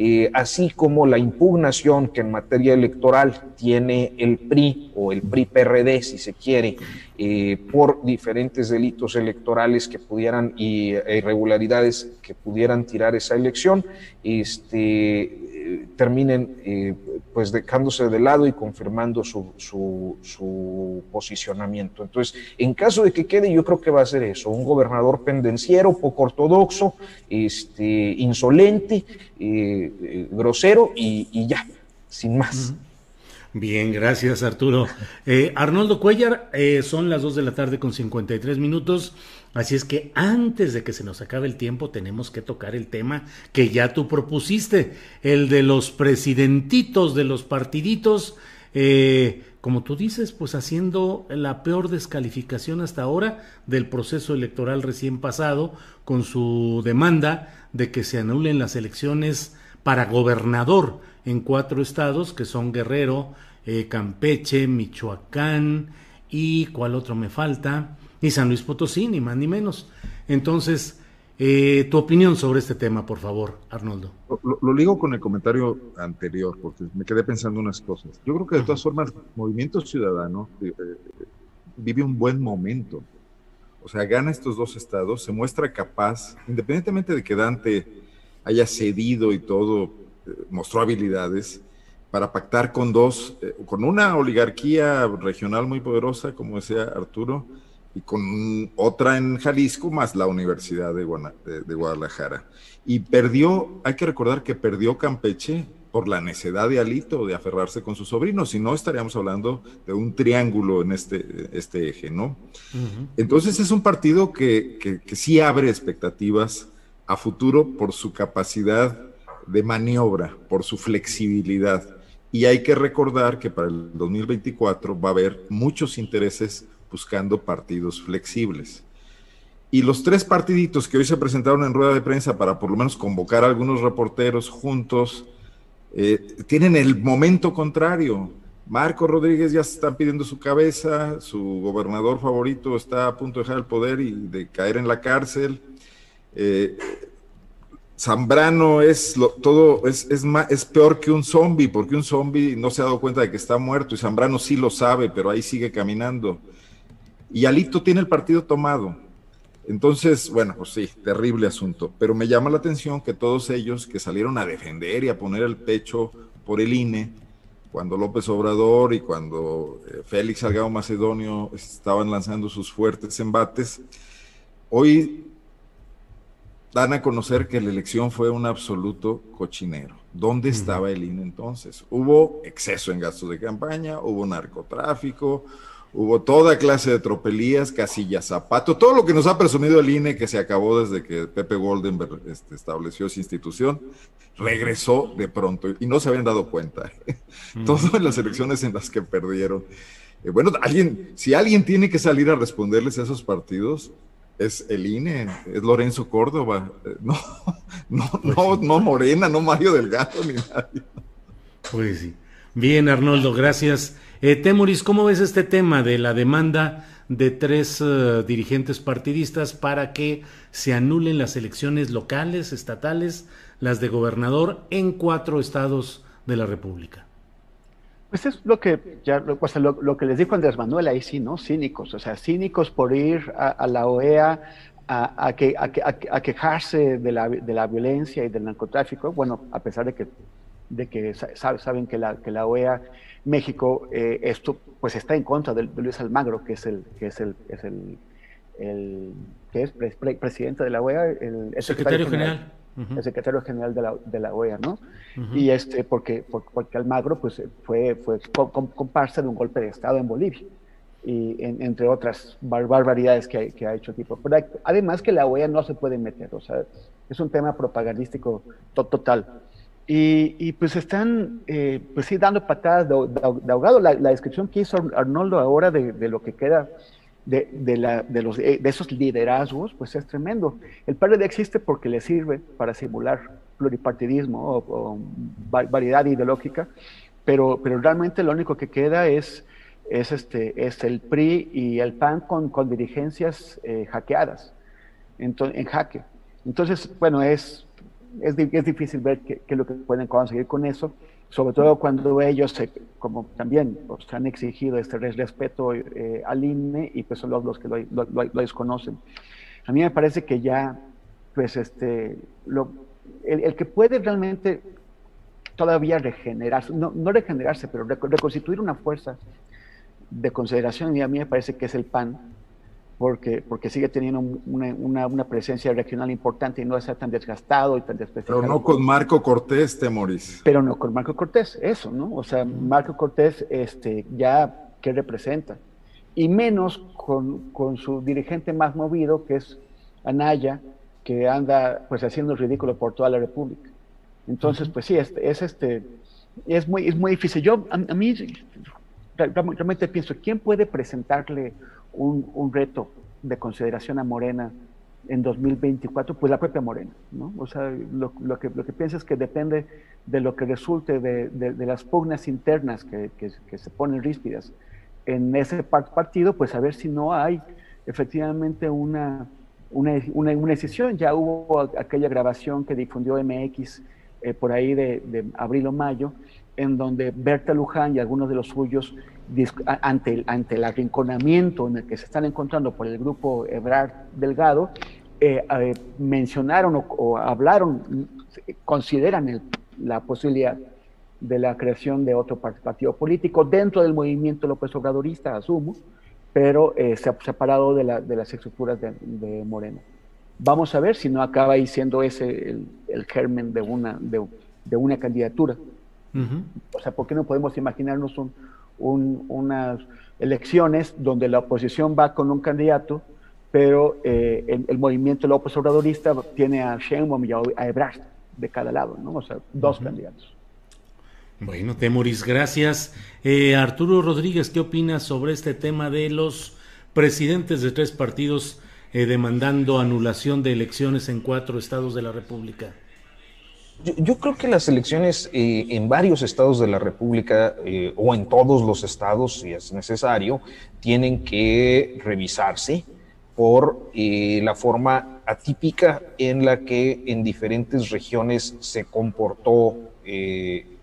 eh, así como la impugnación que en materia electoral tiene el PRI o el PRI-PRD, si se quiere, eh, por diferentes delitos electorales que pudieran y e irregularidades que pudieran tirar esa elección, este, terminen eh, pues dejándose de lado y confirmando su, su, posicionamiento. Entonces, en caso de que quede, yo creo que va a ser eso, un gobernador pendenciero, poco ortodoxo, este, insolente, eh, eh, grosero y, ya, sin más. Bien, gracias Arturo. Arnoldo Cuellar, son las 2 de la tarde con 53 minutos. Así es que antes de que se nos acabe el tiempo tenemos que tocar el tema que ya tú propusiste, el de los presidentitos de los partiditos, eh, como tú dices, pues haciendo la peor descalificación hasta ahora del proceso electoral recién pasado con su demanda de que se anulen las elecciones para gobernador en cuatro estados que son Guerrero, eh, Campeche, Michoacán y cuál otro me falta ni San Luis Potosí, ni más ni menos. Entonces, eh, tu opinión sobre este tema, por favor, Arnoldo. Lo, lo, ligo con el comentario anterior, porque me quedé pensando unas cosas. Yo creo que de todas formas, Movimiento Ciudadano eh, vive un buen momento. O sea, gana estos dos estados, se muestra capaz, independientemente de que Dante haya cedido y todo, eh, mostró habilidades para pactar con dos, con una oligarquía regional muy poderosa, como decía Arturo, y con otra en Jalisco, más la Universidad de, Guadalajara. Y perdió, hay que recordar que perdió Campeche por la necedad de Alito de aferrarse con su sobrino, si no estaríamos hablando de un triángulo en este, este eje, ¿no? Entonces es un partido que, que, que sí abre expectativas a futuro por su capacidad de maniobra, por su flexibilidad. Y hay que recordar que para el 2024 va a haber muchos intereses buscando partidos flexibles. Y los tres partiditos que hoy se presentaron en rueda de prensa para por lo menos convocar a algunos reporteros juntos, eh, tienen el momento contrario. Marco Rodríguez ya se está pidiendo su cabeza, su gobernador favorito está a punto de dejar el poder y de caer en la cárcel. Eh, Zambrano es lo, todo es, es, es peor que un zombie, porque un zombie no se ha dado cuenta de que está muerto y Zambrano sí lo sabe, pero ahí sigue caminando y Alito tiene el partido tomado. Entonces, bueno, pues sí, terrible asunto, pero me llama la atención que todos ellos que salieron a defender y a poner el pecho por el INE, cuando López Obrador y cuando eh, Félix Salgado Macedonio estaban lanzando sus fuertes embates, hoy dan a conocer que la elección fue un absoluto cochinero. ¿Dónde estaba el INE entonces? Hubo exceso en gastos de campaña, hubo narcotráfico, Hubo toda clase de tropelías, casillas, zapato, todo lo que nos ha presumido el INE que se acabó desde que Pepe Goldenberg este, estableció esa institución, regresó de pronto y no se habían dado cuenta. Todo en las elecciones en las que perdieron. Eh, bueno, alguien, si alguien tiene que salir a responderles a esos partidos, es el INE, es Lorenzo Córdoba, eh, no, no, pues no, no Morena, no Mario Delgado ni nadie. Pues sí. Bien, Arnoldo, gracias. Eh, Temuris, ¿cómo ves este tema de la demanda de tres eh, dirigentes partidistas para que se anulen las elecciones locales, estatales, las de gobernador en cuatro estados de la República? Pues es lo que ya pues lo, que les dijo Andrés Manuel ahí sí, ¿no? Cínicos, o sea, cínicos por ir a, la OEA a, que, a, quejarse de la, de la violencia y del narcotráfico, bueno, a pesar de que, de que saben que la, que la OEA México eh, esto pues está en contra de, Luis Almagro, que es el que es el, es el, que es presidente de la OEA, el, secretario, general, el secretario general de la, de la OEA, ¿no? Y este porque, porque Almagro pues fue fue comparsa de un golpe de estado en Bolivia. y entre otras barbaridades que, ha hecho el tipo. Pero además que la OEA no se puede meter, o sea, es un tema propagandístico total. Y, pues están, eh, pues sí, dando patadas de, ahogado. La, descripción que hizo Arnoldo ahora de, lo que queda de, la, de, los, de esos liderazgos, pues es tremendo. El PRD existe porque le sirve para simular pluripartidismo o, variedad ideológica, pero, pero realmente lo único que queda es, es, este, es el PRI y el PAN con, con dirigencias eh, hackeadas, en, en jaque. Entonces, bueno, es, es, es difícil ver qué, es lo que pueden conseguir con eso, sobre todo cuando ellos, como también pues, han exigido este respeto eh, al INE y pues son los, que lo, desconocen. A mí me parece que ya, pues, este, lo, el, que puede realmente todavía regenerarse, no, no regenerarse, pero reconstituir una fuerza de consideración, y a mí me parece que es el PAN, porque, porque sigue teniendo una, una, presencia regional importante y no está tan desgastado y tan desprestigiado. Pero no con Marco Cortés, Temoris. Pero no con Marco Cortés, eso, ¿no? O sea, Marco Cortés este, ya, ¿qué representa? Y menos con, con su dirigente más movido, que es Anaya, que anda pues haciendo ridículo por toda la República. Entonces, pues sí, es, es, este, es, muy, es muy difícil. Yo, a, a mí, realmente pienso, ¿quién puede presentarle un, reto de consideración a Morena en 2024, pues la propia Morena, ¿no? O sea, lo, que, lo que es que depende de lo que resulte de, las pugnas internas que, se ponen ríspidas en ese partido, pues a ver si no hay efectivamente una, una, una, decisión. Ya hubo aquella grabación que difundió MX eh, por ahí de, de abril o mayo, en donde Berta Luján y algunos de los suyos ante el, ante el arrinconamiento en el que se están encontrando por el grupo Ebrard Delgado, eh, eh, mencionaron o, hablaron, consideran la posibilidad de la creación de otro partido político dentro del movimiento López Obradorista, asumo, pero eh, se ha separado de, las estructuras de, Moreno. Vamos a ver si no acaba ahí siendo ese el, germen de una, de, una candidatura. O sea, ¿por qué no podemos imaginarnos un, unas elecciones donde la oposición va con un candidato, pero eh, el, movimiento López Obradorista tiene a Sheinbaum y a Ebrard de cada lado, ¿no? O sea, dos candidatos. Bueno, Temoris, gracias. Eh, Arturo Rodríguez, ¿qué opinas sobre este tema de los presidentes de tres partidos eh, demandando anulación de elecciones en cuatro estados de la República? Yo, creo que las elecciones eh, en varios estados de la República eh, o en todos los estados, si es necesario, tienen que revisarse por eh, la forma atípica en la que en diferentes regiones se comportó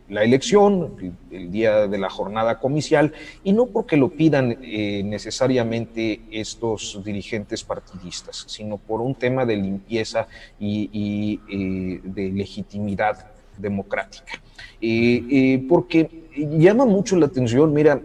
la elección, el, día de la jornada comicial, y no porque lo pidan necesariamente estos dirigentes partidistas, sino por un tema de limpieza y, de legitimidad democrática. porque llama mucho la atención, mira,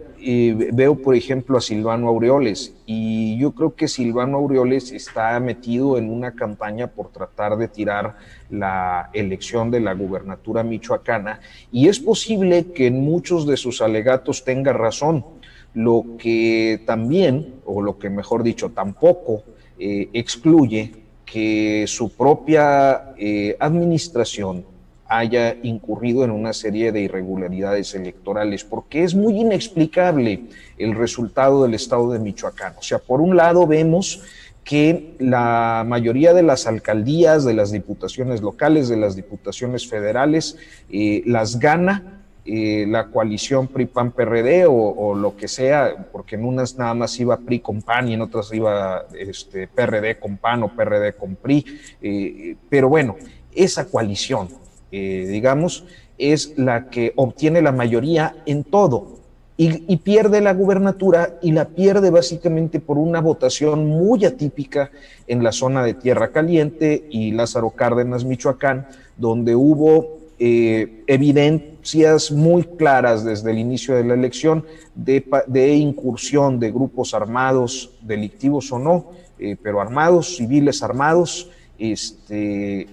veo por ejemplo a Silvano Aureoles. Y yo creo que Silvano Aureoles está metido en una campaña por tratar de tirar la elección de la gubernatura michoacana. Y es posible que en muchos de sus alegatos tenga razón, lo que también, o lo que mejor dicho, tampoco eh, excluye que su propia eh, administración haya incurrido en una serie de irregularidades electorales, porque es muy inexplicable el resultado del estado de Michoacán. O sea, por un lado vemos que la mayoría de las alcaldías, de las diputaciones locales, de las diputaciones federales, eh, las gana eh, la coalición PRI-PAN-PRD o, lo que sea, porque en unas nada más iba PRI con PAN y en otras iba este, PRD con PAN o PRD con PRI. Eh, pero bueno, esa coalición eh, digamos, es la que obtiene la mayoría en todo y, pierde la gubernatura y la pierde básicamente por una votación muy atípica en la zona de Tierra Caliente y Lázaro Cárdenas, Michoacán, donde hubo eh, evidencias muy claras desde el inicio de la elección de, incursión de grupos armados, delictivos o no, eh, pero armados, civiles armados, este,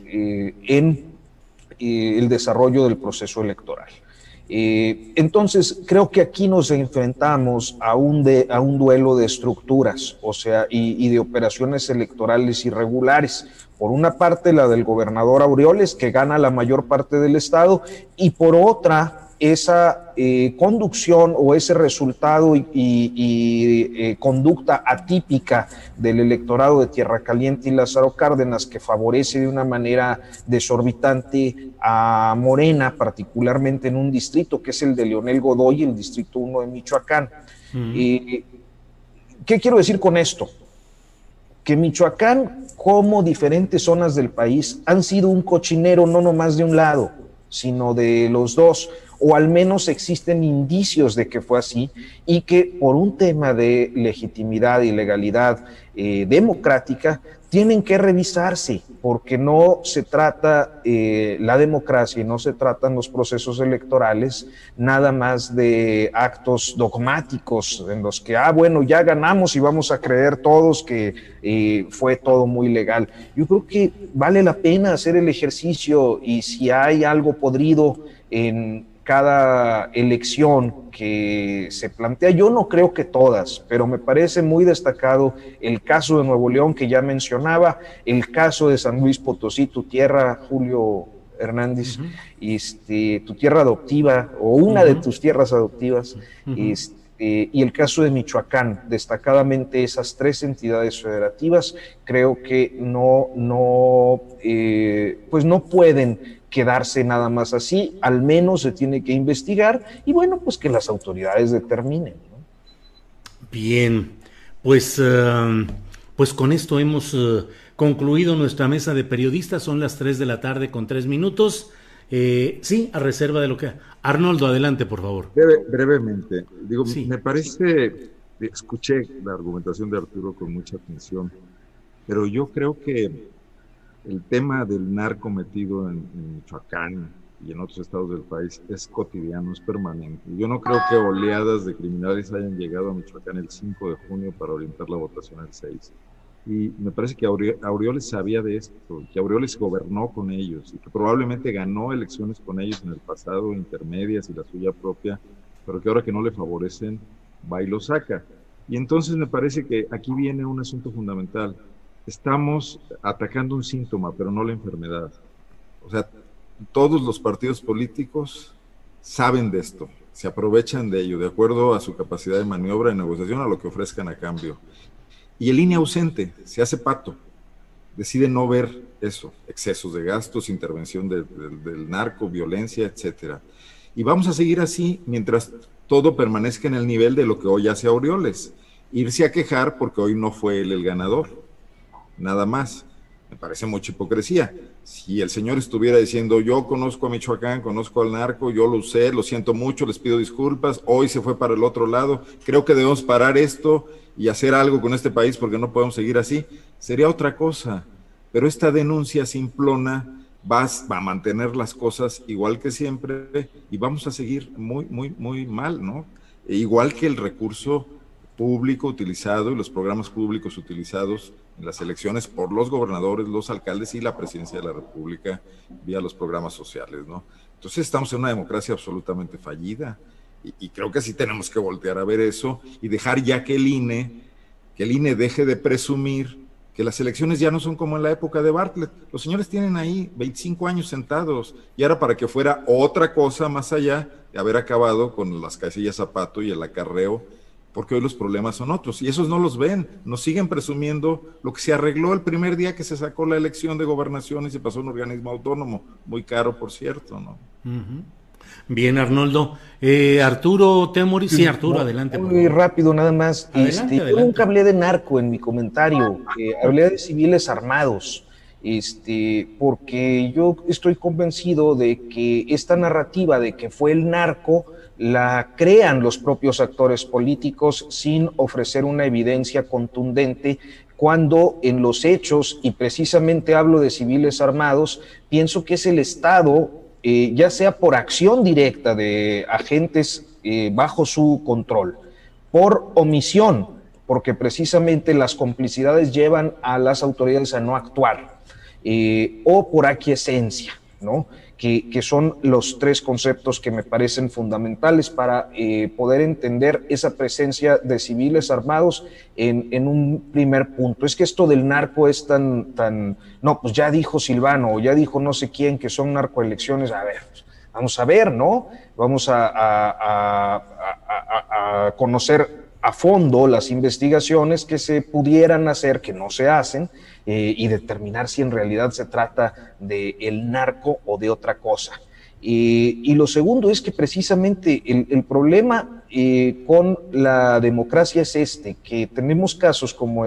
en el desarrollo del proceso electoral. Eh, entonces, creo que aquí nos enfrentamos a un, a un duelo de estructuras, o sea, y, de operaciones electorales irregulares. Por una parte, la del gobernador Aureoles, que gana la mayor parte del Estado, y por otra, esa eh, conducción o ese resultado y, y, y eh, conducta atípica del electorado de Tierra Caliente y Lázaro Cárdenas que favorece de una manera desorbitante a Morena, particularmente en un distrito que es el de Leonel Godoy, el distrito 1 de Michoacán. Uh -huh. ¿Qué quiero decir con esto? Que Michoacán, como diferentes zonas del país, han sido un cochinero no nomás de un lado, sino de los dos o al menos existen indicios de que fue así y que por un tema de legitimidad y legalidad eh, democrática tienen que revisarse porque no se trata eh, la democracia y no se tratan los procesos electorales nada más de actos dogmáticos en los que, ah, bueno, ya ganamos y vamos a creer todos que eh, fue todo muy legal. Yo creo que vale la pena hacer el ejercicio y si hay algo podrido en cada elección que se plantea. Yo no creo que todas, pero me parece muy destacado el caso de Nuevo León que ya mencionaba, el caso de San Luis Potosí, tu tierra, Julio Hernández, uh -huh. este, tu tierra adoptiva o una uh -huh. de tus tierras adoptivas, uh -huh. este, y el caso de Michoacán, destacadamente esas tres entidades federativas, creo que no, no, eh, pues no pueden quedarse nada más así, al menos se tiene que investigar y bueno, pues que las autoridades determinen. ¿no? Bien, pues, uh, pues con esto hemos uh, concluido nuestra mesa de periodistas, son las 3 de la tarde con 3 minutos. Eh, sí, a reserva de lo que... Arnoldo, adelante, por favor. Breve, brevemente, digo, sí. me parece, escuché la argumentación de Arturo con mucha atención, pero yo creo que el tema del narco metido en, Michoacán y en otros estados del país es cotidiano, es permanente. Yo no creo que oleadas de criminales hayan llegado a Michoacán el 5 de junio para orientar la votación el 6. Y me parece que Aureoles sabía de esto, que Aureoles gobernó con ellos y que probablemente ganó elecciones con ellos en el pasado, intermedias y la suya propia, pero que ahora que no le favorecen, va y lo saca. Y entonces me parece que aquí viene un asunto fundamental estamos atacando un síntoma, pero no la enfermedad. O sea, todos los partidos políticos saben de esto, se aprovechan de ello, de acuerdo a su capacidad de maniobra y negociación, a lo que ofrezcan a cambio. Y el INE ausente, se hace pato, decide no ver eso, excesos de gastos, intervención de, de, del narco, violencia, etcétera. Y vamos a seguir así mientras todo permanezca en el nivel de lo que hoy hace Aureoles. Irse a quejar porque hoy no fue él el ganador nada más. Me parece mucha hipocresía. Si el señor estuviera diciendo, yo conozco a Michoacán, conozco al narco, yo lo sé, lo siento mucho, les pido disculpas, hoy se fue para el otro lado, creo que debemos parar esto y hacer algo con este país porque no podemos seguir así, sería otra cosa. Pero esta denuncia simplona va, va a mantener las cosas igual que siempre y vamos a seguir muy, muy, muy mal, ¿no? E igual que el recurso público utilizado y los programas públicos utilizados en las elecciones por los gobernadores, los alcaldes y la presidencia de la República vía los programas sociales, ¿no? Entonces estamos en una democracia absolutamente fallida y, y, creo que sí tenemos que voltear a ver eso y dejar ya que el INE, que el INE deje de presumir que las elecciones ya no son como en la época de Bartlett. Los señores tienen ahí 25 años sentados y ahora para que fuera otra cosa más allá de haber acabado con las casillas zapato y el acarreo porque hoy los problemas son otros y esos no los ven, nos siguen presumiendo lo que se arregló el primer día que se sacó la elección de gobernación y se pasó a un organismo autónomo, muy caro por cierto, ¿no? Uh -huh. Bien, Arnoldo. Eh, Arturo Temoris, sí, Arturo, adelante. Muy rápido, nada más. Adelante, este, adelante. Yo nunca hablé de narco en mi comentario, eh, hablé de civiles armados, este, porque yo estoy convencido de que esta narrativa de que fue el narco la crean los propios actores políticos sin ofrecer una evidencia contundente cuando en los hechos, y precisamente hablo de civiles armados, pienso que es el Estado, eh, ya sea por acción directa de agentes eh, bajo su control, por omisión, porque precisamente las complicidades llevan a las autoridades a no actuar, eh, o por aquiescencia, ¿no? Que, son los tres conceptos que me parecen fundamentales para eh, poder entender esa presencia de civiles armados en, en, un primer punto. Es que esto del narco es tan, tan, no, pues ya dijo Silvano, o ya dijo no sé quién que son narcoelecciones, a ver, pues, vamos a ver, ¿no? Vamos a, a, a conocer a fondo las investigaciones que se pudieran hacer, que no se hacen, eh, y determinar si en realidad se trata de el narco o de otra cosa. Eh, y lo segundo es que precisamente el, problema eh, con la democracia es este, que tenemos casos como,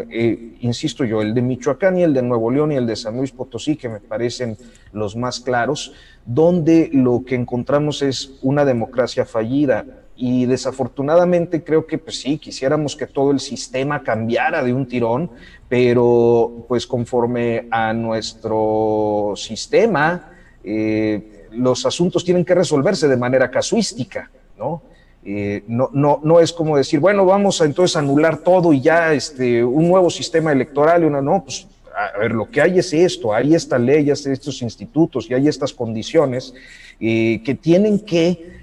insisto yo, el de Michoacán y el de Nuevo León y el de San Luis Potosí, que me parecen los más claros, donde lo que encontramos es una democracia fallida. Y desafortunadamente creo que pues sí, quisiéramos que todo el sistema cambiara de un tirón, pero pues conforme a nuestro sistema, eh, los asuntos tienen que resolverse de manera casuística, ¿no? Eh, no, no, no es como decir, bueno, vamos a entonces anular todo y ya este, un nuevo sistema electoral y una, no, pues a ver, lo que hay es esto, hay esta ley, hay estos institutos y hay estas condiciones eh, que tienen que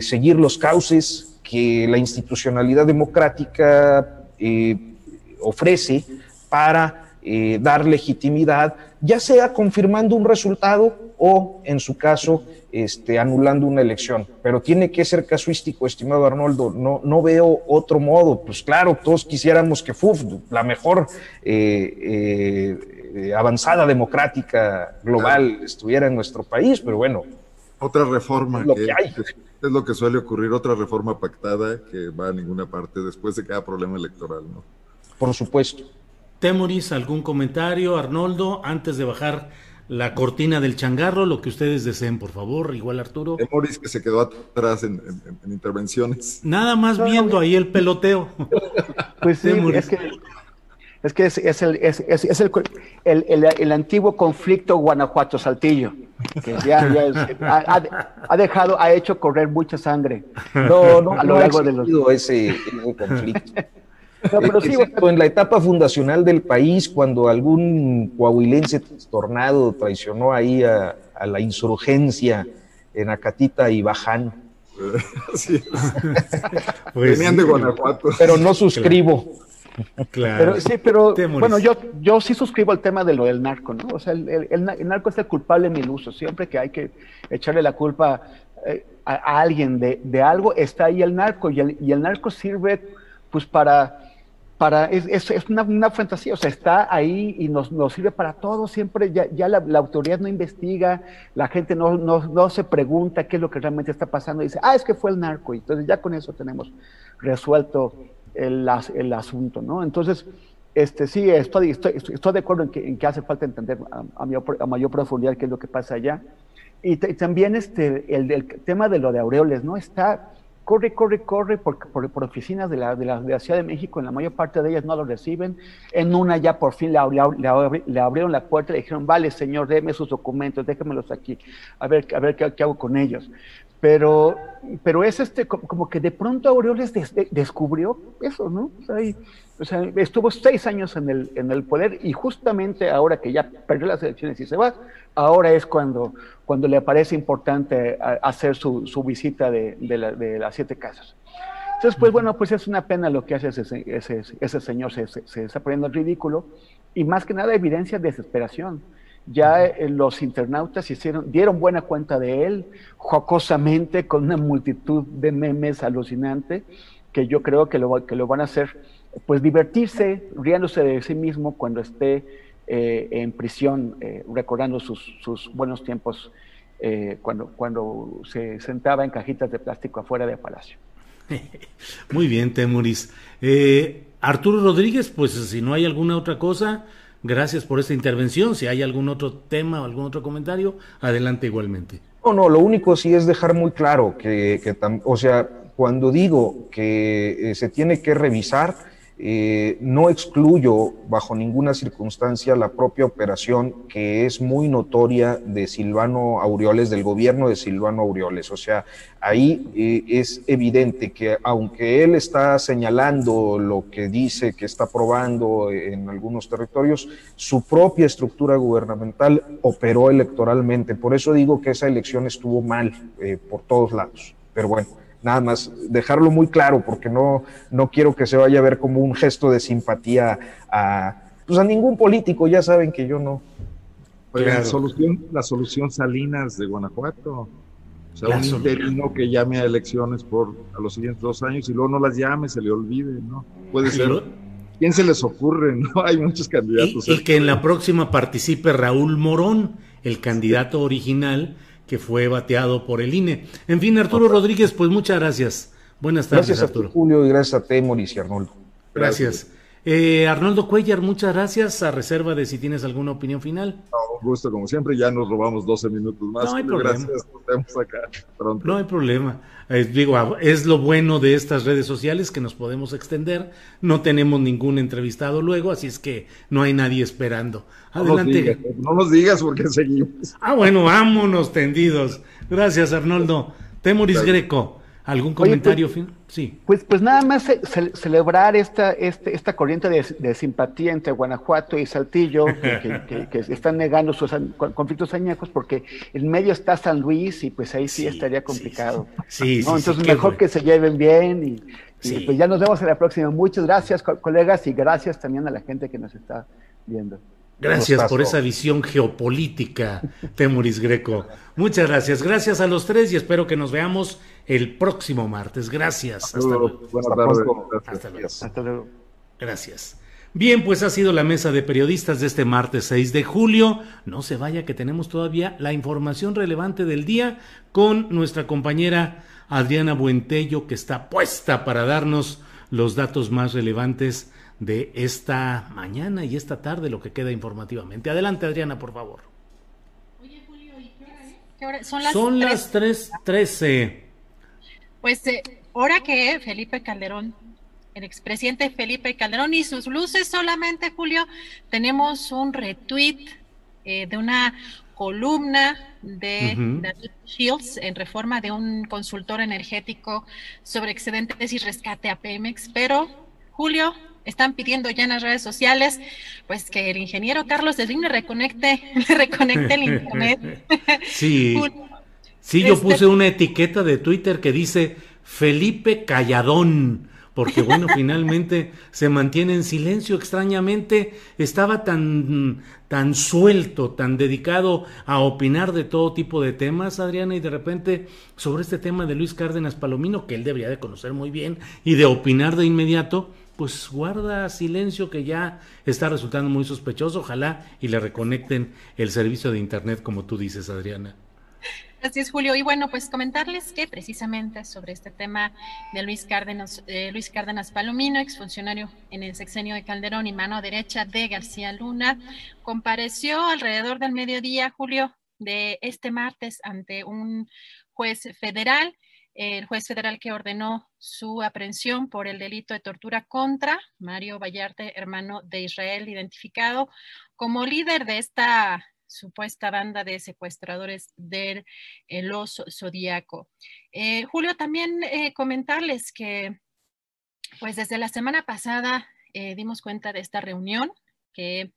seguir los cauces que la institucionalidad democrática ofrece para eh, dar legitimidad, ya sea confirmando un resultado o, en su caso, este, anulando una elección. Pero tiene que ser casuístico, estimado Arnoldo. No, no veo otro modo. Pues claro, todos quisiéramos que FUF, la mejor eh, eh, avanzada democrática global, estuviera en nuestro país, pero bueno, Otra reforma Es lo que, que hay. que es lo que suele ocurrir, otra reforma pactada que va a ninguna parte después de cada problema electoral, ¿no? Por supuesto. Temoris, ¿algún comentario? Arnoldo, antes de bajar la cortina del changarro, lo que ustedes deseen, por favor. Igual Arturo. Temoris que se quedó atrás en, en- en intervenciones. Nada más viendo ahí el peloteo. Pues sí, Temoris. es que es, que es, es el, es, es- es el, el, el- el antiguo conflicto Guanajuato-Saltillo, que ya, ya es- ha, ha- ha dejado, ha hecho correr mucha sangre No, no, a lo no ha largo de los... ese conflicto. No, pero sí, Excepto en la etapa fundacional del país, cuando algún coahuilense trastornado traicionó ahí a, a la insurgencia en Acatita y Baján. Pues Venían sí. de Guanajuato. Pero no suscribo. Claro. Pero sí, pero bueno, yo, yo sí suscribo al tema de lo del narco, ¿no? O sea, el, el- el na- el narco es el culpable en mil usos. Siempre que hay que echarle la culpa eh, a, a alguien de, de algo, está ahí el narco. Y el, y el narco sirve, pues, para. Para es, es, es una, una fantasía, o sea, está ahí y nos, nos sirve para todo. Siempre ya, ya la, autoridad no investiga, la gente no, no, no se pregunta qué es lo que realmente está pasando. Dice, ah, es que fue el narco. Y entonces ya con eso tenemos resuelto el, el asunto, ¿no? Entonces, este, sí, estoy, estoy, estoy- de acuerdo en que, en que hace falta entender a, mayor, a mayor profundidad qué es lo que pasa allá. Y también este, el, el tema de lo de Aureoles, ¿no? Está, corre, corre, corre por, por, oficinas de la, de, la, de la Ciudad de México, en la mayor parte de ellas no lo reciben. En una ya por fin le, le abri- le abrieron la puerta y le dijeron, vale, señor, déme sus documentos, déjemelos aquí, a ver, a ver qué hago con ellos. Pero, pero es este, co- como que de pronto Aureoles de- descubrió eso, ¿no? O sea, estuvo seis años en el, en el poder y justamente ahora que ya perdió las elecciones y se va, ahora es cuando, cuando le parece importante hacer su, su visita de, de, la- de las siete casas. Entonces, pues bueno, pues es una pena lo que hace ese, se- ese, ese señor, se, se- se está poniendo en ridículo y más que nada evidencia de desesperación. Ya eh, los internautas hicieron, dieron buena cuenta de él, jocosamente, con una multitud de memes alucinante, que yo creo que lo, que lo van a hacer, pues divertirse, riéndose de sí mismo cuando esté eh, en prisión, eh, recordando sus, sus buenos tiempos eh, cuando, cuando se sentaba en cajitas de plástico afuera de Palacio. Muy bien, Temuris. Arturo Rodríguez, pues si no hay alguna otra cosa, gracias por esta intervención. Si hay algún otro tema o algún otro comentario, adelante igualmente. No, no, lo único sí es dejar muy claro que, o sea, cuando digo que eh, se tiene que revisar, Eh, no excluyo bajo ninguna circunstancia la propia operación que es muy notoria de Silvano Aureoles, del gobierno de Silvano Aureoles. O sea, ahí eh, es evidente que aunque él está señalando lo que dice que está probando en algunos territorios, su propia estructura gubernamental operó electoralmente. Por eso digo que esa elección estuvo mal eh, por todos lados. Pero bueno nada más dejarlo muy claro porque no, no quiero que se vaya a ver como un gesto de simpatía a, pues a ningún político, ya saben que yo no. la, solución, la solución Salinas de Guanajuato. O sea, un interino que llame a elecciones por a los siguientes dos años y luego no las llame, se le olvide, ¿no? Puede ser. ¿Quién se les ocurre? No hay muchos candidatos. Y, y que en la próxima participe Raúl Morón, el candidato original que fue bateado por el INE. En fin, Arturo Rodríguez, pues muchas gracias. Buenas tardes, gracias Arturo. Julio y gracias a Temoris y Arnoldo. Gracias. Eh, Arnoldo Cuellar, muchas gracias. A reserva de si tienes alguna opinión final. un gusto, como siempre. Ya nos robamos 12 minutos más. No hay problema. Gracias, nos vemos acá pronto. No hay problema. Eh, digo, es lo bueno de estas redes sociales que nos podemos extender. No tenemos ningún entrevistado luego, así es que no hay nadie esperando. Adelante. No nos digas, porque seguimos. Ah, bueno, vámonos tendidos. Gracias, Arnoldo. Temoris Greco. ¿Algún comentario pues, fin? Sí. Pues, pues nada más celebrar esta, este, esta corriente de, simpatía entre Guanajuato y Saltillo, que, están negando sus conflictos añejos, porque en medio está San Luis y pues ahí sí, estaría complicado. Sí, sí. Entonces mejor que se lleven bien y, y pues ya nos vemos en la próxima. Muchas gracias, colegas, y gracias también a la gente que nos está viendo. Gracias por esa visión geopolítica, Temuris Greco. Muchas gracias. Gracias a los tres y espero que nos veamos el próximo martes. Gracias. Hasta luego. Hasta luego. Hasta luego. Gracias. Bien, pues ha sido la mesa de periodistas de este martes 6 de julio. No se vaya que tenemos todavía la información relevante del día con nuestra compañera Adriana Buentello que está puesta para darnos los datos más relevantes de esta mañana y esta tarde, lo que queda informativamente. Adelante, Adriana, por favor. Oye, Julio, ¿y qué hora, ¿Qué hora? Son las, Son las 3.13. Pues eh, hora que Felipe Calderón, el expresidente Felipe Calderón y sus luces solamente, Julio, tenemos un retweet eh, de una columna de David Shields en reforma de un consultor energético sobre excedentes y rescate a Pemex, pero Julio, están pidiendo ya en las redes sociales, pues que el ingeniero Carlos Slim reconecte, reconecte el internet. Sí. sí, yo este puse una etiqueta de Twitter que dice Felipe Calladón, porque bueno, finalmente se mantiene en silencio extrañamente, estaba tan tan suelto, tan dedicado a opinar de todo tipo de temas, Adriana, y de repente sobre este tema de Luis Cárdenas Palomino, que él debería de conocer muy bien, y de opinar de inmediato, pues guarda silencio que ya está resultando muy sospechoso. Ojalá y le reconecten el servicio de Internet, como tú dices, Adriana. Así es, Julio. Y bueno, pues comentarles que precisamente sobre este tema de Luis Cárdenas, eh, Luis Cárdenas Palomino, exfuncionario en el sexenio de Calderón y mano derecha de García Luna, compareció alrededor del mediodía, Julio, de este martes ante un juez federal el juez federal que ordenó su aprehensión por el delito de tortura contra Mario Vallarte, hermano de Israel, identificado como líder de esta supuesta banda de secuestradores del oso zodíaco. Eh, Julio, también eh, comentarles que, pues desde la semana pasada eh, dimos cuenta de esta reunión que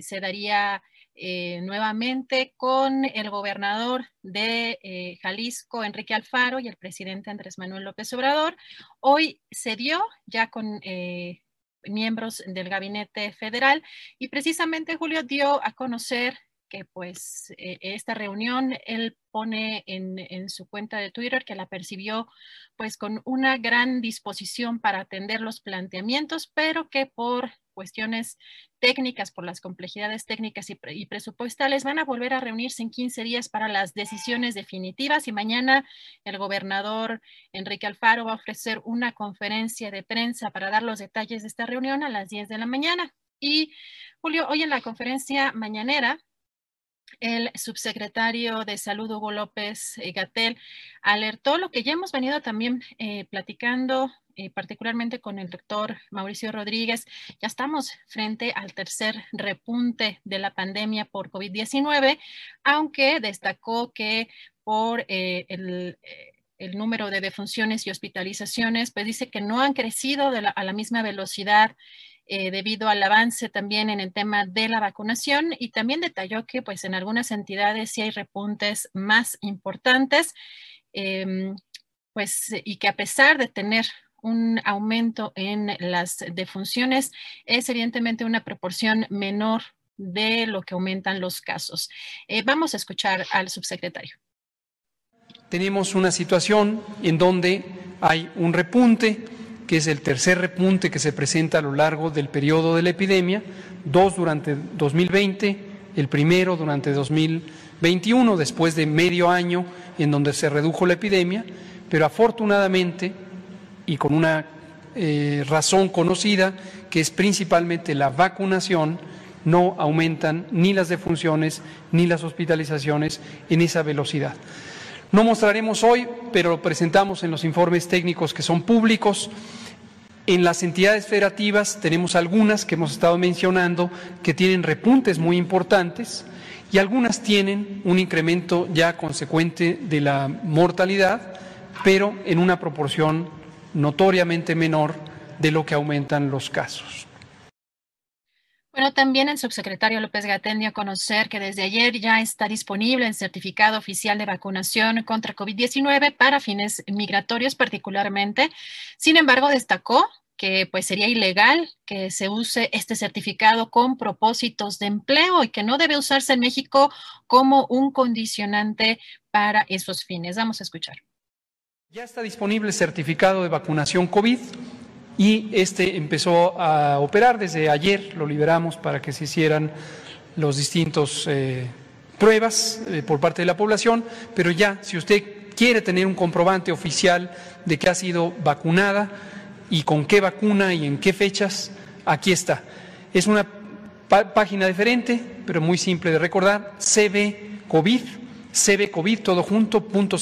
se daría eh, nuevamente con el gobernador de eh, Jalisco, Enrique Alfaro, y el presidente Andrés Manuel López Obrador. Hoy se dio ya con eh, miembros del gabinete federal y precisamente Julio dio a conocer que pues esta reunión él pone en, en, su cuenta de Twitter que la percibió pues con una gran disposición para atender los planteamientos, pero que por cuestiones técnicas, por las complejidades técnicas y, presupuestales, van a volver a reunirse en 15 días para las decisiones definitivas y mañana el gobernador Enrique Alfaro va a ofrecer una conferencia de prensa para dar los detalles de esta reunión a las 10 de la mañana. Y Julio, hoy en la conferencia mañanera, el subsecretario de Salud, Hugo López Gatel, alertó lo que ya hemos venido también eh, platicando eh, particularmente con el doctor Mauricio Rodríguez, ya estamos frente al tercer repunte de la pandemia por COVID-19, aunque destacó que por eh, el, número de defunciones y hospitalizaciones, pues dice que no han crecido a la misma velocidad eh, debido al avance también en el tema de la vacunación y también detalló que pues en algunas entidades sí hay repuntes más importantes, em, pues y que a pesar de tener un aumento en las defunciones, es evidentemente una proporción menor de lo que aumentan los casos. Eh, vamos a escuchar al subsecretario. Tenemos una situación en donde hay un repunte que es el tercer repunte que se presenta a lo largo del periodo de la epidemia, dos durante 2020, el primero durante 2021, después de medio año en donde se redujo la epidemia, pero afortunadamente y con una eh, razón conocida, que es principalmente la vacunación, no aumentan ni las defunciones ni las hospitalizaciones en esa velocidad. No mostraremos hoy, pero lo presentamos en los informes técnicos que son públicos. En las entidades federativas tenemos algunas que hemos estado mencionando que tienen repuntes muy importantes y algunas tienen un incremento ya consecuente de la mortalidad, pero en una proporción notoriamente menor de lo que aumentan los casos. Bueno, también el subsecretario López Gatén dio a conocer que desde ayer ya está disponible el certificado oficial de vacunación contra COVID-19 para fines migratorios particularmente. Sin embargo, destacó que pues sería ilegal que se use este certificado con propósitos de empleo y que no debe usarse en México como un condicionante para esos fines. Vamos a escuchar. Ya está disponible el certificado de vacunación COVID y este empezó a operar. Desde ayer, lo liberamos para que se hicieran los distintos eh, pruebas eh, por parte de la población, pero ya, si usted quiere tener un comprobante oficial de que ha sido vacunada y con qué vacuna y en qué fechas, aquí está. Es una página diferente, pero muy simple de recordar, CB COVID, CB COVID, todo junto, punto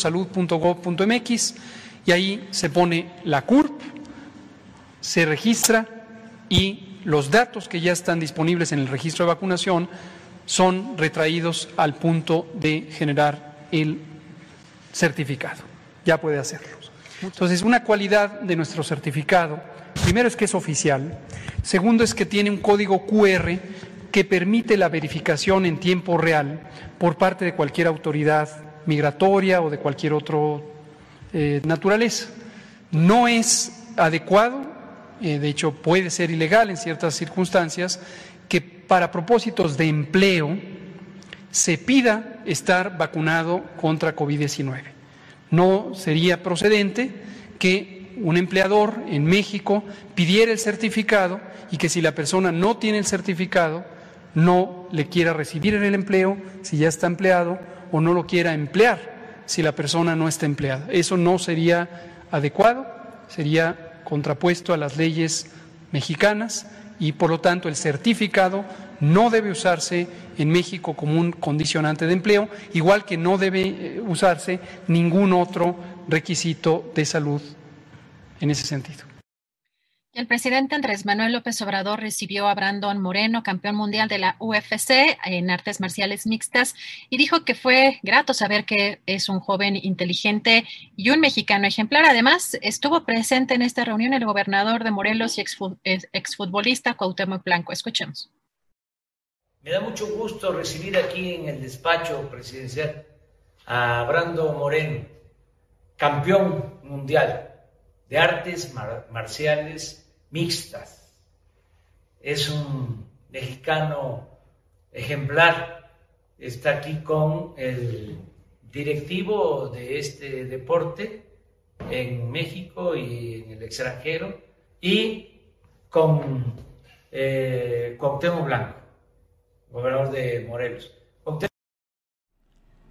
y ahí se pone la CURP, se registra y los datos que ya están disponibles en el registro de vacunación son retraídos al punto de generar el certificado. Ya puede hacerlo. Entonces, una cualidad de nuestro certificado, primero es que es oficial, segundo es que tiene un código QR que permite la verificación en tiempo real por parte de cualquier autoridad migratoria o de cualquier otro eh, naturaleza. No es adecuado eh, de hecho puede ser ilegal en ciertas circunstancias, que para propósitos de empleo se pida estar vacunado contra COVID-19. No sería procedente que un empleador en México pidiera el certificado y que si la persona no tiene el certificado, no le quiera recibir en el empleo si ya está empleado o no lo quiera emplear si la persona no está empleada. Eso no sería adecuado, sería contrapuesto a las leyes mexicanas y por lo tanto el certificado no debe usarse en México como un condicionante de empleo, igual que no debe eh, usarse ningún otro requisito de salud en ese sentido. El presidente Andrés Manuel López Obrador recibió a Brandon Moreno, campeón mundial de la UFC en artes marciales mixtas, y dijo que fue grato saber que es un joven inteligente y un mexicano ejemplar. Además, estuvo presente en esta reunión el gobernador de Morelos y exfutbolista Cuauhtémoc Blanco. Escuchemos. Me da mucho gusto recibir aquí en el despacho presidencial a Brandon Moreno, campeón mundial de artes marciales mixtas. Es un mexicano ejemplar, está aquí con el directivo de este deporte en México y en el extranjero y con eh, Blanco, gobernador de Morelos.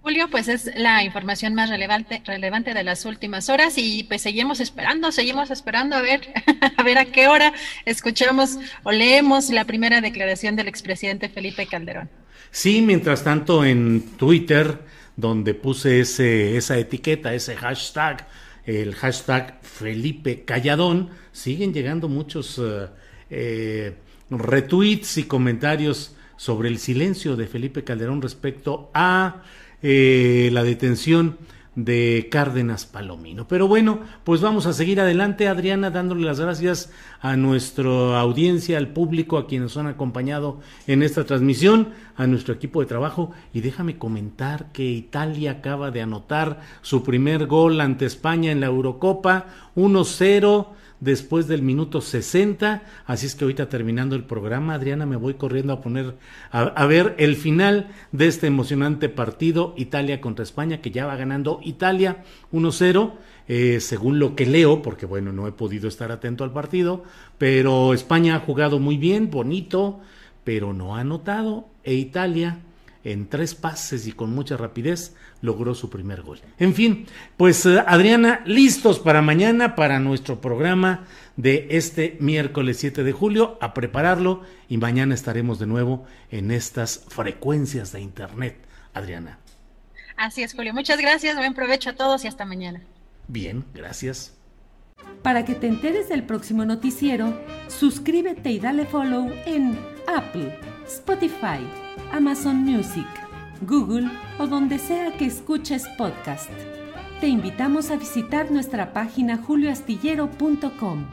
Julio, pues es la información más relevante, relevante de las últimas horas y pues seguimos esperando, seguimos esperando a ver, a ver a qué hora escuchamos o leemos la primera declaración del expresidente Felipe Calderón. Sí, mientras tanto en Twitter, donde puse ese, esa etiqueta, ese hashtag, el hashtag Felipe Calladón, siguen llegando muchos eh, eh, retweets y comentarios sobre el silencio de Felipe Calderón respecto a eh, la detención de Cárdenas Palomino. Pero bueno, pues vamos a seguir adelante, Adriana, dándole las gracias a nuestra audiencia, al público, a quienes han acompañado en esta transmisión, a nuestro equipo de trabajo. Y déjame comentar que Italia acaba de anotar su primer gol ante España en la Eurocopa, 1-0 después del minuto 60. Así es que ahorita terminando el programa, Adriana, me voy corriendo a poner a, ver el final de este emocionante partido Italia contra España, que ya va ganando Italia 1-0. Eh, según lo que leo, porque bueno, no he podido estar atento al partido, pero España ha jugado muy bien, bonito, pero no ha anotado, e Italia en tres pases y con mucha rapidez logró su primer gol. En fin, pues eh, Adriana, listos para mañana, para nuestro programa de este miércoles 7 de julio, a prepararlo y mañana estaremos de nuevo en estas frecuencias de Internet. Adriana. Así es, Julio. Muchas gracias, buen provecho a todos y hasta mañana. Bien, gracias. Para que te enteres del próximo noticiero, suscríbete y dale follow en Apple, Spotify, Amazon Music, Google o donde sea que escuches podcast. Te invitamos a visitar nuestra página julioastillero.com.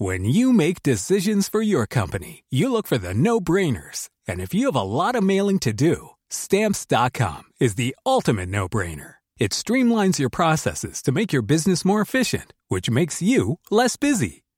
When you make decisions for your company, you look for the no-brainers. And if you have a lot of mailing to do, stamps.com is the ultimate no-brainer. It streamlines your processes to make your business more efficient, which makes you less busy.